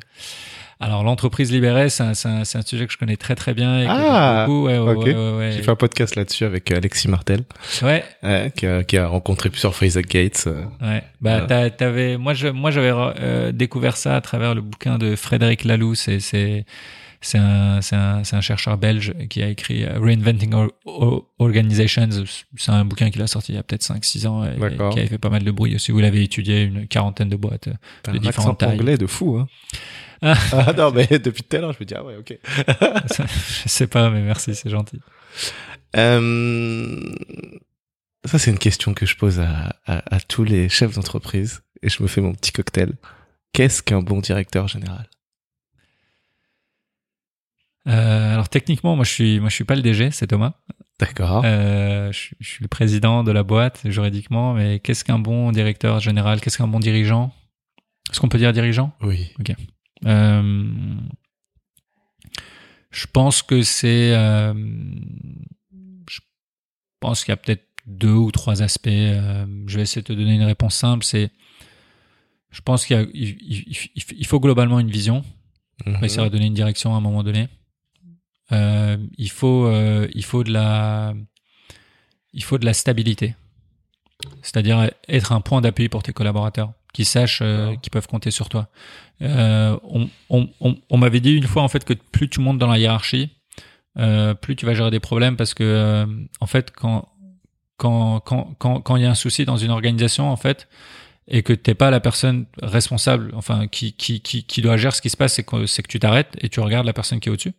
Alors l'entreprise libérée c'est un, sujet que je connais très très bien et Ah, beaucoup. Ouais, ouais, ouais. J'ai fait un podcast là-dessus avec euh, Alexis Martel, Ouais, qui, a, qui a rencontré plusieurs Isaac Gates. Ouais, bah t'avais, moi je, moi j'avais euh, découvert ça à travers le bouquin de Frédéric Laloux. C'est c'est c'est un c'est un c'est un chercheur belge qui a écrit euh, Reinventing Or- Or- Organizations. C'est un bouquin qu'il a sorti il y a peut-être 5-6 ans et, qui avait fait pas mal de bruit aussi. Vous l'avez étudié une quarantaine de boîtes. T'as De différentes tailles. anglais de fou, hein. Ah. ah non, mais depuis tout à l'heure, je me dis, ah ouais, ok. Je sais pas, mais merci, c'est gentil. Euh, ça, c'est une question que je pose à, à, à tous les chefs d'entreprise et je me fais mon petit cocktail. Qu'est-ce qu'un bon directeur général? Euh, alors techniquement, moi je suis moi je suis pas le DG, c'est Thomas. D'accord. Euh, je, suis- je suis le président de la boîte juridiquement, mais qu'est-ce qu'un bon directeur général? Qu'est-ce qu'un bon dirigeant? Est-ce qu'on peut dire dirigeant? Oui. Euh, Je pense que c'est. euh, je pense qu'il y a peut-être deux ou trois aspects. euh, je vais essayer de te donner une réponse simple. C'est. Je pense qu'il il, il- il- faut globalement une vision. On va Mhm. essayer de donner une direction à un moment donné. Euh, il faut, euh, il faut de la, il faut de la stabilité. C'est-à-dire être un point d'appui pour tes collaborateurs, qui sachent euh, qu'ils peuvent compter sur toi. Euh, on on, on, on m'avait dit une fois en fait que plus tu montes dans la hiérarchie, plus tu vas gérer des problèmes parce que en fait quand quand quand quand quand il y a un souci dans une organisation en fait et que t'es pas la personne responsable, enfin qui qui qui, qui doit gérer ce qui se passe, c'est que c'est que tu t'arrêtes et tu regardes la personne qui est au-dessus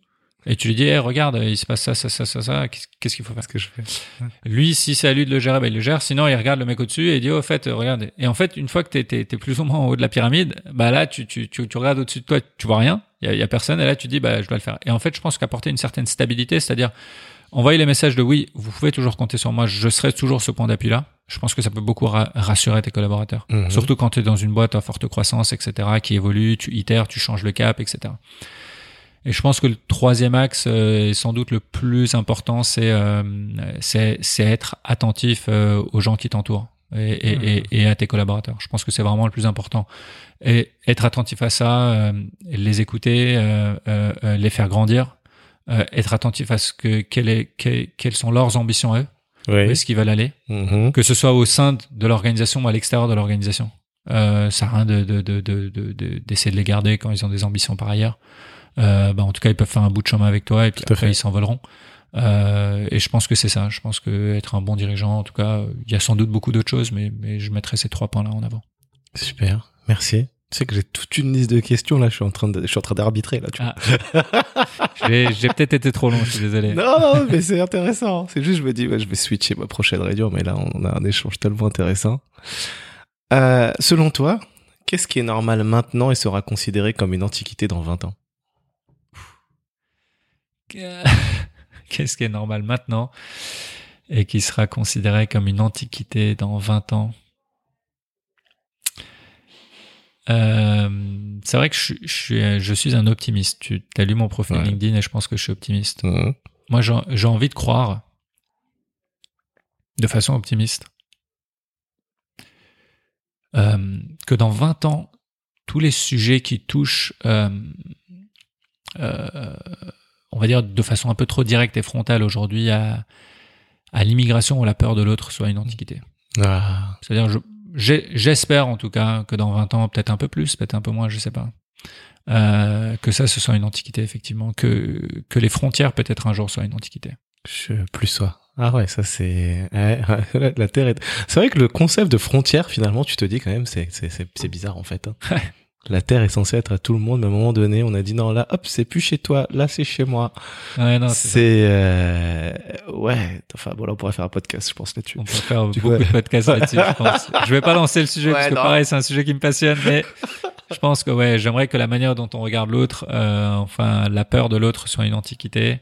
et tu lui dis hey, regarde il se passe ça ça ça ça ça qu'est-ce qu'il faut faire? Ce que je fais? lui, si c'est à lui de le gérer, ben, il le gère. Sinon, il regarde le mec au-dessus et il dit, oh, au fait, regarde. Et en fait, une fois que t'es, t'es plus ou moins en haut de la pyramide, bah là, tu, tu, tu, tu regardes au-dessus de toi, tu vois rien. Il y a, il y a personne. Et là, tu dis, bah, je dois le faire. Et en fait, je pense qu'apporter une certaine stabilité, c'est-à-dire envoyer les messages de oui, vous pouvez toujours compter sur moi, je serai toujours ce point d'appui-là. Je pense que ça peut beaucoup ra- rassurer tes collaborateurs. Mhm. Surtout quand tu es dans une boîte à forte croissance, etc., qui évolue, tu itères, tu changes le cap, etc. Et je pense que le troisième axe, euh, et sans doute le plus important, c'est euh, c'est c'est être attentif euh, aux gens qui t'entourent et, et, et, et à tes collaborateurs. Je pense que c'est vraiment le plus important. Et être attentif à ça, euh, les écouter, euh, euh, les faire grandir, euh, être attentif à ce que quelle est, que- quelles sont leurs ambitions à eux, où Oui. est-ce qu'ils veulent aller, Mhm. que ce soit au sein de l'organisation ou à l'extérieur de l'organisation. Euh, ça à rien de, de, de, de, de, de- d'essayer de les garder quand ils ont des ambitions par ailleurs. Euh, bah, en tout cas, ils peuvent faire un bout de chemin avec toi et puis après fait. ils s'envoleront. Euh, et je pense que c'est ça. Je pense que être un bon dirigeant, en tout cas, il y a sans doute beaucoup d'autres choses, mais, mais je mettrai ces trois points-là en avant. Super. Merci. Tu sais que j'ai toute une liste de questions là. Je suis en train de, je suis en train d'arbitrer là. Tu vois. J'ai, j'ai peut-être été trop long, je suis désolé. Non, non, mais c'est intéressant. C'est juste, je me dis, ouais, je vais switcher ma prochaine réunion, mais là, on a un échange tellement intéressant. Euh, selon toi, qu'est-ce qui est normal maintenant et sera considéré comme une antiquité dans 20 ans? Qu'est-ce qui est normal maintenant et qui sera considéré comme une antiquité dans 20 ans? Euh, c'est vrai que je, je, suis, je suis un optimiste. Tu as lu mon profil Ouais. LinkedIn et je pense que je suis optimiste. Moi, j'ai j'ai envie de croire, de façon optimiste, euh, que dans 20 ans, tous les sujets qui touchent, euh, euh, va dire de façon un peu trop directe et frontale aujourd'hui à, à l'immigration ou la peur de l'autre soient une antiquité. Ah, C'est-à-dire, j'espère en tout cas que dans 20 ans, peut-être un peu plus, peut-être un peu moins, je sais pas, euh, que ça, ce soit une antiquité, effectivement, que, que les frontières, peut-être un jour, soient une antiquité. je, plus soi. Ah ouais, ça c'est ouais, la, la terre est. C'est vrai que le concept de frontière, finalement, tu te dis quand même, c'est c'est c'est c'est bizarre en fait. hein. La terre est censée être à tout le monde, mais à un moment donné, on a dit non, là, hop, c'est plus chez toi, là, c'est chez moi. Ouais, non, c'est euh, ouais. Enfin bon, là, on pourrait faire un podcast, je pense là-dessus. On peut faire Du beaucoup coup, de podcasts là-dessus, je pense. Je vais pas lancer le sujet Ouais, parce que non. pareil, c'est un sujet qui me passionne, mais je pense que ouais, j'aimerais que la manière dont on regarde l'autre, euh, enfin, la peur de l'autre soit une antiquité.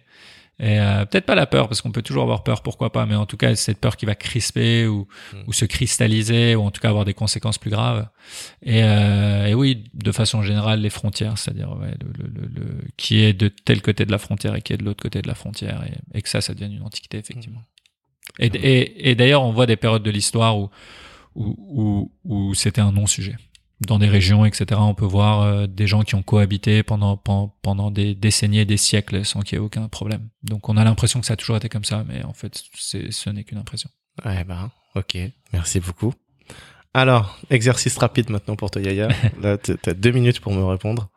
Et euh, peut-être pas la peur, parce qu'on peut toujours avoir peur, pourquoi pas, mais en tout cas, cette peur qui va crisper ou, Mm. ou se cristalliser, ou en tout cas avoir des conséquences plus graves. Et, euh, et oui, de façon générale, les frontières, c'est-à-dire ouais, le, le, le, le- qui est de tel côté de la frontière et qui est de l'autre côté de la frontière, et, et que ça, ça devienne une antiquité, effectivement. Et, et, et d'ailleurs, on voit des périodes de l'histoire où, où, où, où c'était un non-sujet. Dans des régions, etc., on peut voir euh, des gens qui ont cohabité pendant, des décennies et des siècles sans qu'il y ait aucun problème. Donc on a l'impression que ça a toujours été comme ça, mais en fait, ce n'est qu'une impression. Ouais, ben, ok. Merci beaucoup. Alors, exercice rapide maintenant pour toi, Yaya. Là, t- t'as deux minutes pour me répondre.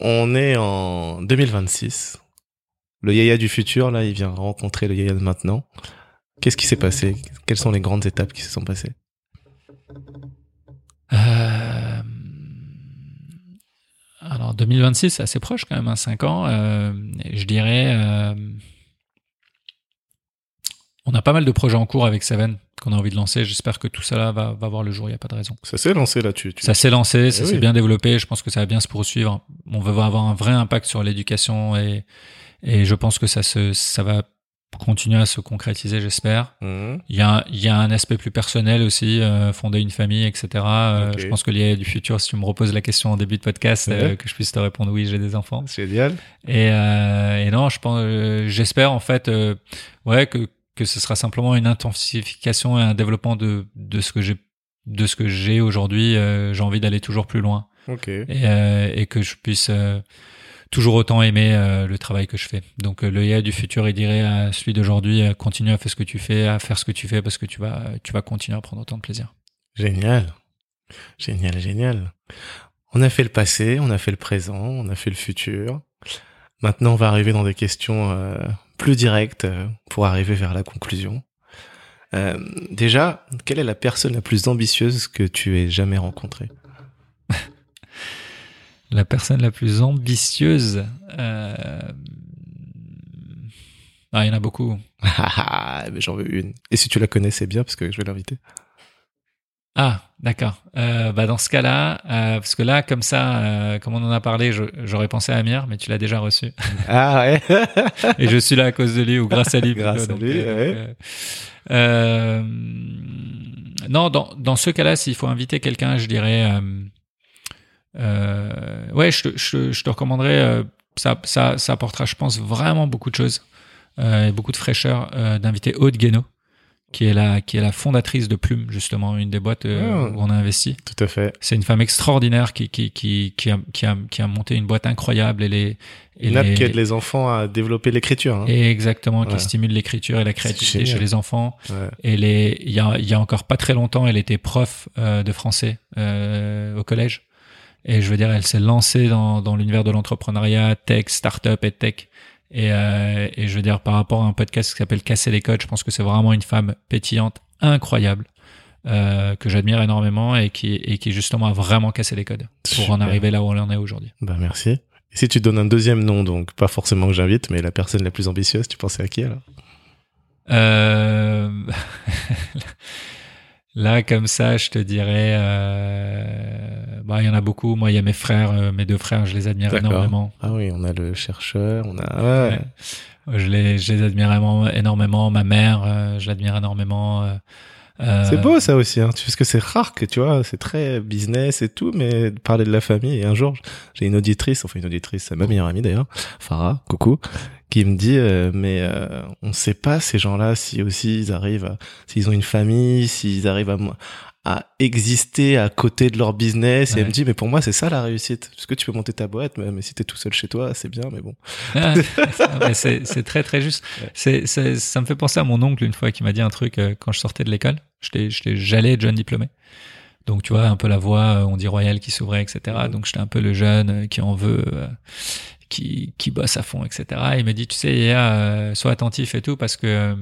On est en 2026. Le Yaya du futur, là, il vient rencontrer le Yaya de maintenant. Qu'est-ce qui s'est passé? Quelles sont les grandes étapes qui se sont passées? Alors 2026, c'est assez proche quand même, hein, 5 ans. Euh, je dirais, euh, on a pas mal de projets en cours avec Seven qu'on a envie de lancer. J'espère que tout ça va, va voir le jour. Il n'y a pas de raison. Ça s'est lancé là, tu. Ça s'est lancé, ça Eh s'est oui. bien développé. Je pense que ça va bien se poursuivre. On veut avoir un vrai impact sur l'éducation et, et je pense que ça se, ça va continuer à se concrétiser, j'espère. Mhm. Il y a, il y a un aspect plus personnel aussi, euh, fonder une famille, etc. Euh. Je pense que l'IA du futur, si tu me reposes la question en début de podcast, euh, que je puisse te répondre oui, j'ai des enfants. Génial. Et, euh, et non, je pense, euh, j'espère en fait, euh, ouais, que que ce sera simplement une intensification et un développement de de ce que j'ai de ce que j'ai aujourd'hui. Euh, j'ai envie d'aller toujours plus loin Ok. et, euh, et que je puisse euh, toujours autant aimer euh, le travail que je fais. Donc euh, le IA du futur, il dirait à celui d'aujourd'hui, euh, continue à faire ce que tu fais, à faire ce que tu fais parce que tu vas tu vas continuer à prendre autant de plaisir. Génial. Génial, génial. On a fait le passé, on a fait le présent, on a fait le futur. Maintenant, on va arriver dans des questions plus directes pour arriver vers la conclusion. Déjà, quelle est la personne la plus ambitieuse que tu aies jamais rencontrée? La personne la plus ambitieuse, euh... ah, il y en a beaucoup. Ah, mais j'en veux une. Et si tu la connais, c'est bien parce que je vais l'inviter. Ah, d'accord. Euh, bah dans ce cas-là, euh, parce que là, comme ça, euh, comme on en a parlé, j'aurais pensé à Amir, mais tu l'as déjà reçu. Ah ouais. Et je suis là à cause de lui ou grâce à lui. Grâce plutôt, à lui, ouais. non, dans, dans ce cas-là, s'il faut inviter quelqu'un, je dirais, ouais, je te, je, je te recommanderais, euh, ça, ça, ça apportera, je pense, vraiment beaucoup de choses euh, et beaucoup de fraîcheur euh, d'inviter Aude Guénaud, qui est la, qui est la fondatrice de Plume, justement, une des boîtes euh, Ah. où on a investi. Tout à fait. C'est une femme extraordinaire qui, qui, qui, qui, a, qui, a, qui a monté une boîte incroyable et les, et Une app les- qui aide les enfants à développer l'écriture. Hein. et exactement, qui Ouais. stimule l'écriture et la créativité chez les enfants. Ouais. Et les, il y a, il y a encore pas très longtemps, elle était prof euh, de français euh, au collège. Et je veux dire, elle s'est lancée dans, dans l'univers de l'entrepreneuriat, tech, startup et tech. Et, euh, et je veux dire, par rapport à un podcast qui s'appelle Casser les codes, je pense que c'est vraiment une femme pétillante, incroyable, euh, que j'admire énormément et qui, et qui justement a vraiment cassé les codes pour en arriver là où on en est aujourd'hui. Bah merci. Et si tu donnes un deuxième nom, donc pas forcément que j'invite, mais la personne la plus ambitieuse, tu pensais à qui alors? Euh... Là, comme ça, je te dirais, euh... bah, il y en a beaucoup. Moi, il y a mes frères, euh, mes deux frères, je les admire énormément. Ah oui, on a le chercheur, on a. Ouais. Ouais. Je les, je les admire énormément. Ma mère, euh, je l'admire énormément. C'est beau ça aussi, hein. Parce que c'est rare que tu vois, c'est très business et tout, mais de parler de la famille. Et un jour, j'ai une auditrice, enfin une auditrice, c'est ma meilleure amie d'ailleurs, Farah, coucou, qui me dit, euh, mais euh, on sait pas ces gens-là si aussi ils arrivent, s'ils ont une famille, s'ils arrivent à, à exister à côté de leur business. Et elle me dit, mais pour moi c'est ça la réussite, parce que tu peux monter ta boîte, mais, mais si t'es tout seul chez toi, c'est bien, mais bon. Ah, c'est très très juste. Ouais. C'est ça me fait penser à mon oncle une fois qui m'a dit un truc euh, quand je sortais de l'école. J'étais j'étais j'allais jeune diplômé. Donc tu vois un peu la voie euh, on dit royale qui s'ouvrait etc. Donc j'étais un peu le jeune euh, qui en veut, euh, qui qui bosse à fond etc. Et il me dit tu sais euh, sois attentif et tout parce que euh,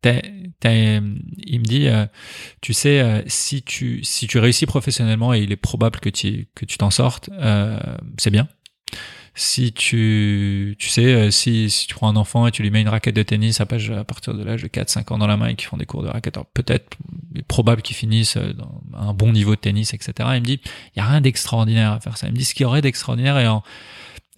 t'es il me dit, euh, tu sais, si tu si tu réussis professionnellement et il est probable que tu que tu t'en sortes, c'est bien. Si tu tu sais si si tu prends un enfant et tu lui mets une raquette de tennis à, partir de l'âge de 4 5 ans dans la main et qu'ils font des cours de raquette, peut-être probable qu'ils finissent dans un bon niveau de tennis etc. Il me dit il y a rien d'extraordinaire à faire ça. Il me dit ce qu'il y aurait d'extraordinaire et en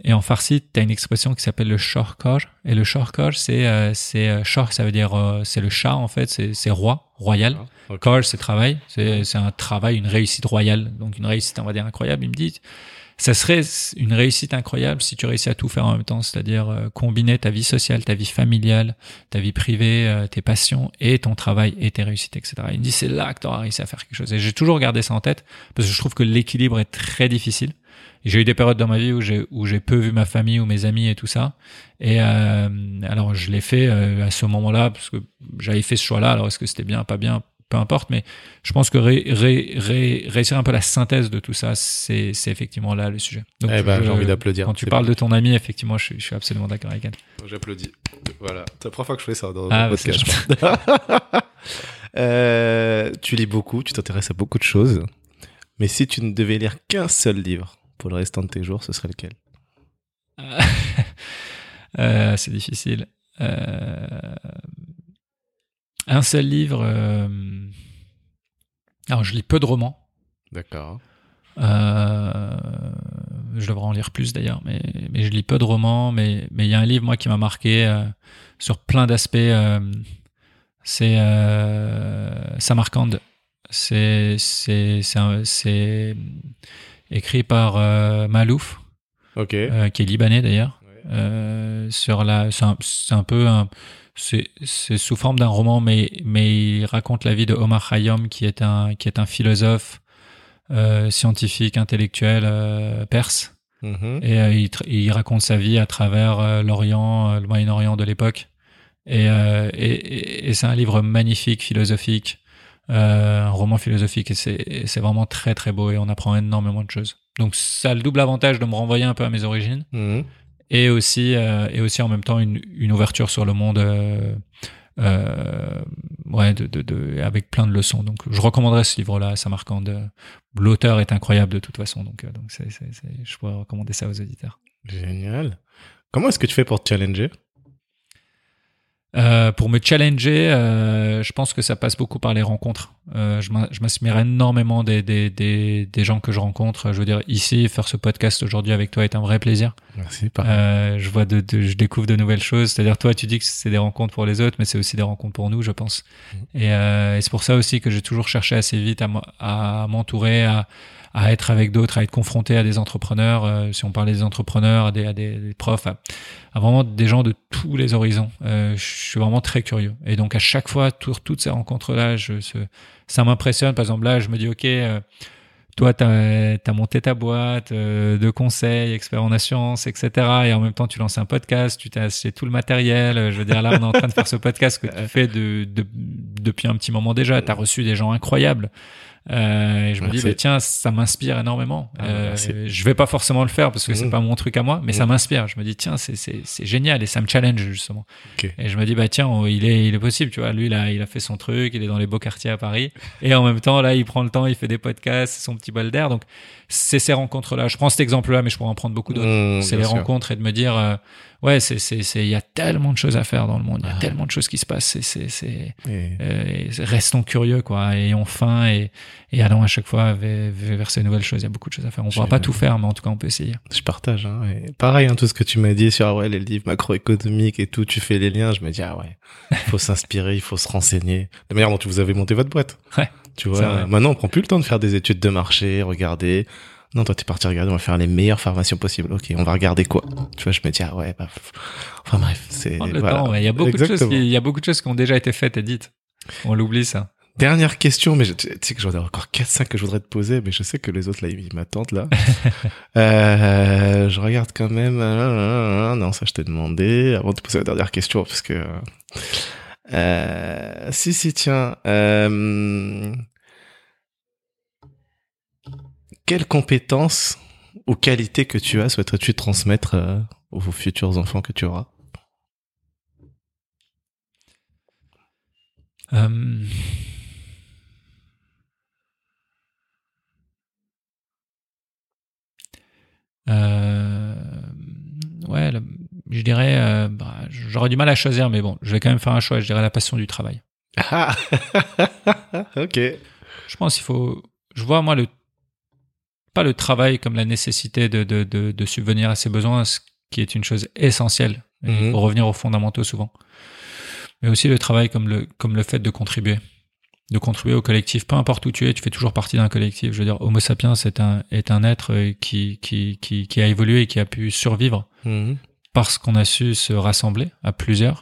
et en farsi, tu as une expression qui s'appelle le shorkor. Et le shorkor, c'est euh, c'est euh, shor, ça veut dire euh, c'est le chat en fait, c'est roi, royal. Ah, c'est travail, c'est c'est un travail, une réussite royale, donc une réussite on va dire incroyable. Il me dit, ça serait une réussite incroyable si tu réussis à tout faire en même temps, c'est-à-dire euh, combiner ta vie sociale, ta vie familiale, ta vie privée, tes passions et ton travail et tes réussites, etc. Il me dit c'est là que tu auras réussi à faire quelque chose. Et j'ai toujours gardé ça en tête parce que je trouve que l'équilibre est très difficile. J'ai eu des périodes dans ma vie où j'ai où j'ai peu vu ma famille ou mes amis et tout ça. Et euh, alors je l'ai fait euh, à ce moment-là parce que j'avais fait ce choix-là. Alors est-ce que c'était bien, pas bien, peu importe. Mais je pense que ré, ré, ré, réussir un peu la synthèse de tout ça, c'est c'est effectivement là le sujet. Donc eh ben, j'ai envie d'applaudir. Quand tu parles de ton ami, effectivement, je, je suis absolument d'accord avec elle. J'applaudis. Voilà, c'est la première fois que je fais ça dans ah, un podcast. euh, tu lis beaucoup, tu t'intéresses à beaucoup de choses. Mais si tu ne devais lire qu'un seul livre, pour le restant de tes jours, ce serait lequel? Euh, C'est difficile. Euh, un seul livre. Euh, alors, je lis peu de romans. D'accord. je devrais en lire plus d'ailleurs, mais, mais je lis peu de romans. Mais il y a un livre, moi, qui m'a marqué sur plein d'aspects. c'est Samarkand. C'est écrit par euh, Malouf, euh, qui est libanais d'ailleurs. Euh, sur la, c'est un, peu c'est sous forme d'un roman, mais mais il raconte la vie de Omar Khayyam, qui est un qui est un philosophe scientifique, intellectuel perse. Mm-hmm. Et il, il, raconte sa vie à travers l'Orient, le Moyen-Orient de l'époque. Et, et, et c'est un livre magnifique, philosophique, euh, un roman philosophique et c'est vraiment très très beau et on apprend énormément de choses. Donc ça a le double avantage de me renvoyer un peu à mes origines mhm. et aussi euh, et aussi en même temps une, une ouverture sur le monde euh, ouais de, de, de, avec plein de leçons. Donc je recommanderais ce livre-là, ça marquant de l'auteur est incroyable de toute façon donc donc c'est je pourrais recommander ça aux auditeurs. Génial. Comment est-ce que tu fais pour te challenger? Euh, pour me challenger, euh, je pense que ça passe beaucoup par les rencontres. Euh, je m'inspire énormément des, des, des, des, gens que je rencontre. Je veux dire, ici, faire ce podcast aujourd'hui avec toi est un vrai plaisir. Merci. Euh, je vois, de, de, je découvre de nouvelles choses. C'est-à-dire, toi, tu dis que c'est des rencontres pour les autres, mais c'est aussi des rencontres pour nous, je pense. Mm. Et, euh, et c'est pour ça aussi que j'ai toujours cherché assez vite à m'entourer, à, à être avec d'autres, à être confronté à des entrepreneurs, euh, si on parlait des entrepreneurs, à des, à des, profs, à, vraiment des gens de tous les horizons. Euh, je suis vraiment très curieux. Et donc à chaque fois, pour toutes ces rencontres-là, je, ça m'impressionne. Par exemple, là, je me dis, OK, euh, toi, tu as, monté ta boîte de conseils, expert en assurance, etc. Et en même temps, tu lances un podcast, tu t'as acheté tout le matériel. Je veux dire, là, on est en train de faire ce podcast que tu fais de, de, depuis un petit moment déjà. Tu as reçu des gens incroyables. Euh, et je me dis, bah, tiens, ça m'inspire énormément. Ah, euh, je vais pas forcément le faire parce que c'est mmh. pas mon truc à moi, mais ça mmh. m'inspire. Je me dis, tiens, c'est, c'est, c'est génial et ça me challenge justement. Et je me dis, bah tiens, il est, il est possible, tu vois. Lui, là, il a fait son truc, il est dans les beaux quartiers à Paris, et en même temps, là, il prend le temps, il fait des podcasts, c'est son petit bol d'air. Donc, c'est ces rencontres-là. Je prends cet exemple-là, mais je pourrais en prendre beaucoup d'autres. Mmh, c'est les rencontres et de me dire, euh, ouais, c'est, c'est, c'est, il y a tellement de choses à faire dans le monde, il y a ah. tellement de choses qui se passent. C'est, c'est, c'est, euh, restons curieux, quoi, ayons faim et, et allons à chaque fois vers, vers ces nouvelles choses. Il y a beaucoup de choses à faire. On pourra pas tout faire, mais en tout cas, on peut essayer. Je partage. Hein, et pareil, hein, tout ce que tu m'as dit sur ah ouais les livres macroéconomiques et tout, tu fais les liens. Je me dis ah ouais, il faut s'inspirer, il faut se renseigner. La manière dont tu vous avez monté votre boîte. Ouais. Tu vois, maintenant on prend plus le temps de faire des études de marché, regarder. Non, toi, t'es parti regarder, on va faire les meilleures formations possibles. Ok, on va regarder quoi? Tu vois, je me dis, ah ouais, bah, enfin bref, c'est... Il y a beaucoup de choses, il y a beaucoup de choses qui ont déjà été faites et dites. On l'oublie, ça. Dernière question, mais je, tu sais que j'en ai encore 4-5 que je voudrais te poser, mais je sais que les autres, là, ils m'attendent, là. euh, je regarde quand même... Non, ça, je t'ai demandé avant de te poser la dernière question, parce que... Euh, si, si, tiens. Euh, quelles compétences ou qualités que tu as souhaiterais-tu transmettre euh, aux futurs enfants que tu auras? Euh, euh, ouais, le- je dirais, euh, bah, j'aurais du mal à choisir, mais bon, je vais quand même faire un choix. Je dirais la passion du travail. Ah Ok. Je pense qu'il faut. Je vois moi le pas le travail comme la nécessité de, de, de, de subvenir à ses besoins, ce qui est une chose essentielle. Il Mhm. faut revenir aux fondamentaux souvent. Mais aussi le travail comme le comme le fait de contribuer, de contribuer au collectif. Peu importe où tu es, tu fais toujours partie d'un collectif. Je veux dire, Homo sapiens est un est un être euh, qui qui qui, qui a évolué et qui a pu survivre Mhm. parce qu'on a su se rassembler à plusieurs.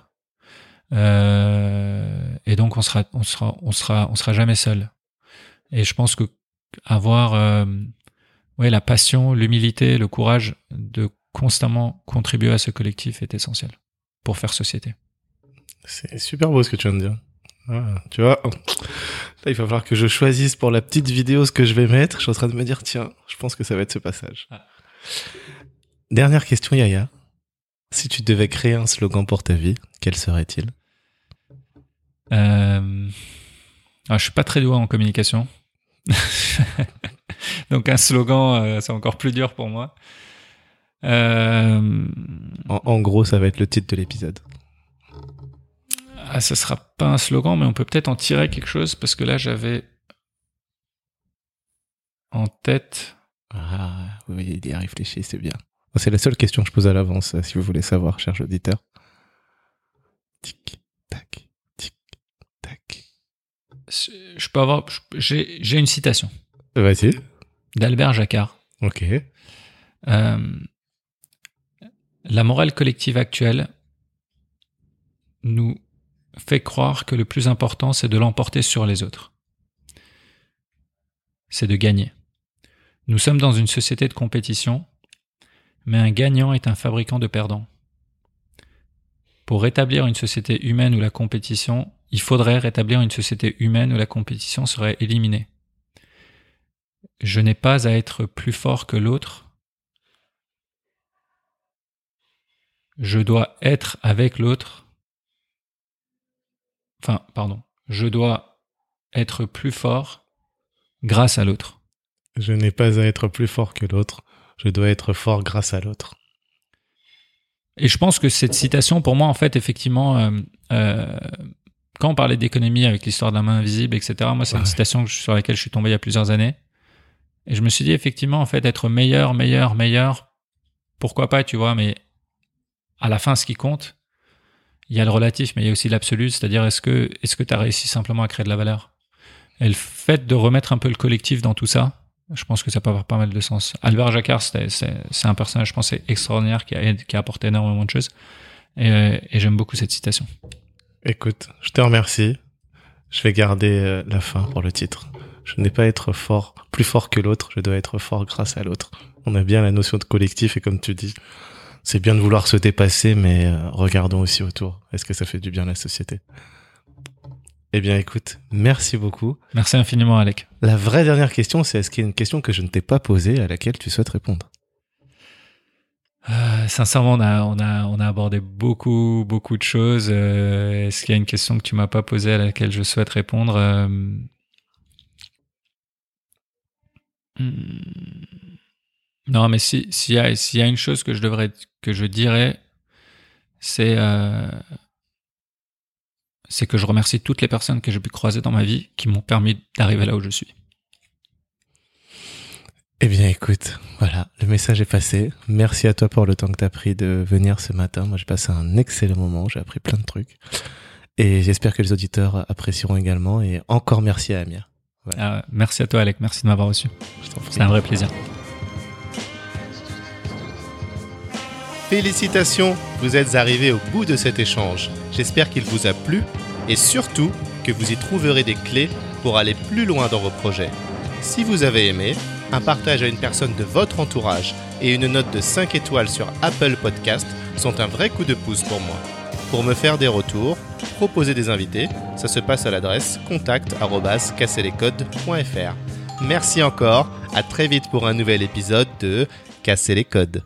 Euh, et donc on sera, on sera, on sera, on sera jamais seul. Et je pense que avoir, euh, ouais, la passion, l'humilité, le courage de constamment contribuer à ce collectif est essentiel pour faire société. C'est super beau ce que tu viens de dire. Ah, tu vois, là, il va falloir que je choisisse pour la petite vidéo ce que je vais mettre. Je suis en train de me dire, tiens, je pense que ça va être ce passage. Ah. Dernière question, Yaya. Si tu devais créer un slogan pour ta vie, quel serait-il? Euh, ah, je suis pas très doué en communication. donc un slogan, euh, c'est encore plus dur pour moi. Euh, en, en gros, ça va être le titre de l'épisode. Ah, ce sera pas un slogan, mais on peut peut-être en tirer quelque chose parce que là, j'avais en tête. Ah, oui, il y a réfléchi, c'est bien. C'est la seule question que je pose à l'avance, euh, si vous voulez savoir, cher auditeur. Tic, tac, tic, tac. Je peux avoir. J'ai une citation Vas-y. d'Albert Jacquard. Ok. Euh, la morale collective actuelle nous fait croire que le plus important, c'est de l'emporter sur les autres. C'est de gagner. Nous sommes dans une société de compétition, mais un gagnant est un fabricant de perdants. Pour rétablir une société humaine où la compétition, il faudrait rétablir une société humaine où la compétition serait éliminée. Je n'ai pas à être plus fort que l'autre, je dois être avec l'autre. Enfin, pardon. Je dois être plus fort grâce à l'autre. Je n'ai pas à être plus fort que l'autre. Je dois être fort grâce à l'autre. Et je pense que cette citation, pour moi, en fait, effectivement, euh, euh, quand on parlait d'économie avec l'histoire de la main invisible, etc., moi, c'est une citation sur laquelle je suis tombé il y a plusieurs années. Et je me suis dit, effectivement, en fait, être meilleur, meilleur, meilleur, pourquoi pas, tu vois, mais à la fin, ce qui compte, il y a le relatif, mais il y a aussi l'absolu, c'est-à-dire, est-ce que est-ce que tu as réussi simplement à créer de la valeur? Et le fait de remettre un peu le collectif dans tout ça, je pense que ça peut avoir pas mal de sens. Albert Jacquard, c'est un personnage, je pense, extraordinaire qui a, qui a apporté énormément de choses. Et, et j'aime beaucoup cette citation. Écoute, je te remercie. Je vais garder euh, la fin pour le titre. Je n'ai pas à être fort, plus fort que l'autre. Je dois être fort grâce à l'autre. On a bien la notion de collectif et comme tu dis, c'est bien de vouloir se dépasser, mais euh, regardons aussi autour. Est-ce que ça fait du bien à la société? Eh bien, écoute, merci beaucoup. Merci infiniment, Alec. La vraie dernière question, c'est est-ce qu'il y a une question que je ne t'ai pas posée à laquelle tu souhaites répondre? Euh, sincèrement, on a, on, a, on a abordé beaucoup, beaucoup de choses. Euh, Est-ce qu'il y a une question que tu m'as pas posée à laquelle je souhaite répondre? Euh, hmm, Non, mais si- s'il y, a- une chose que je dirais, c'est euh, c'est que je remercie toutes les personnes que j'ai pu croiser dans ma vie qui m'ont permis d'arriver là où je suis. Eh bien, écoute, voilà, le message est passé. Merci à toi pour le temps que tu as pris de venir ce matin. Moi, j'ai passé un excellent moment, j'ai appris plein de trucs. Et j'espère que les auditeurs apprécieront également. Et encore merci à Amir. Ah, merci à toi, Alec. Merci de m'avoir reçu. C'est un vrai plaisir. Félicitations, vous êtes arrivés au bout de cet échange. J'espère qu'il vous a plu et surtout que vous y trouverez des clés pour aller plus loin dans vos projets. Si vous avez aimé, un partage à une personne de votre entourage et une note de 5 étoiles sur Apple Podcast sont un vrai coup de pouce pour moi. Pour me faire des retours, proposer des invités, ça se passe à l'adresse contact@casserlescodes.fr. Merci encore, à très vite pour un nouvel épisode de Casser les codes.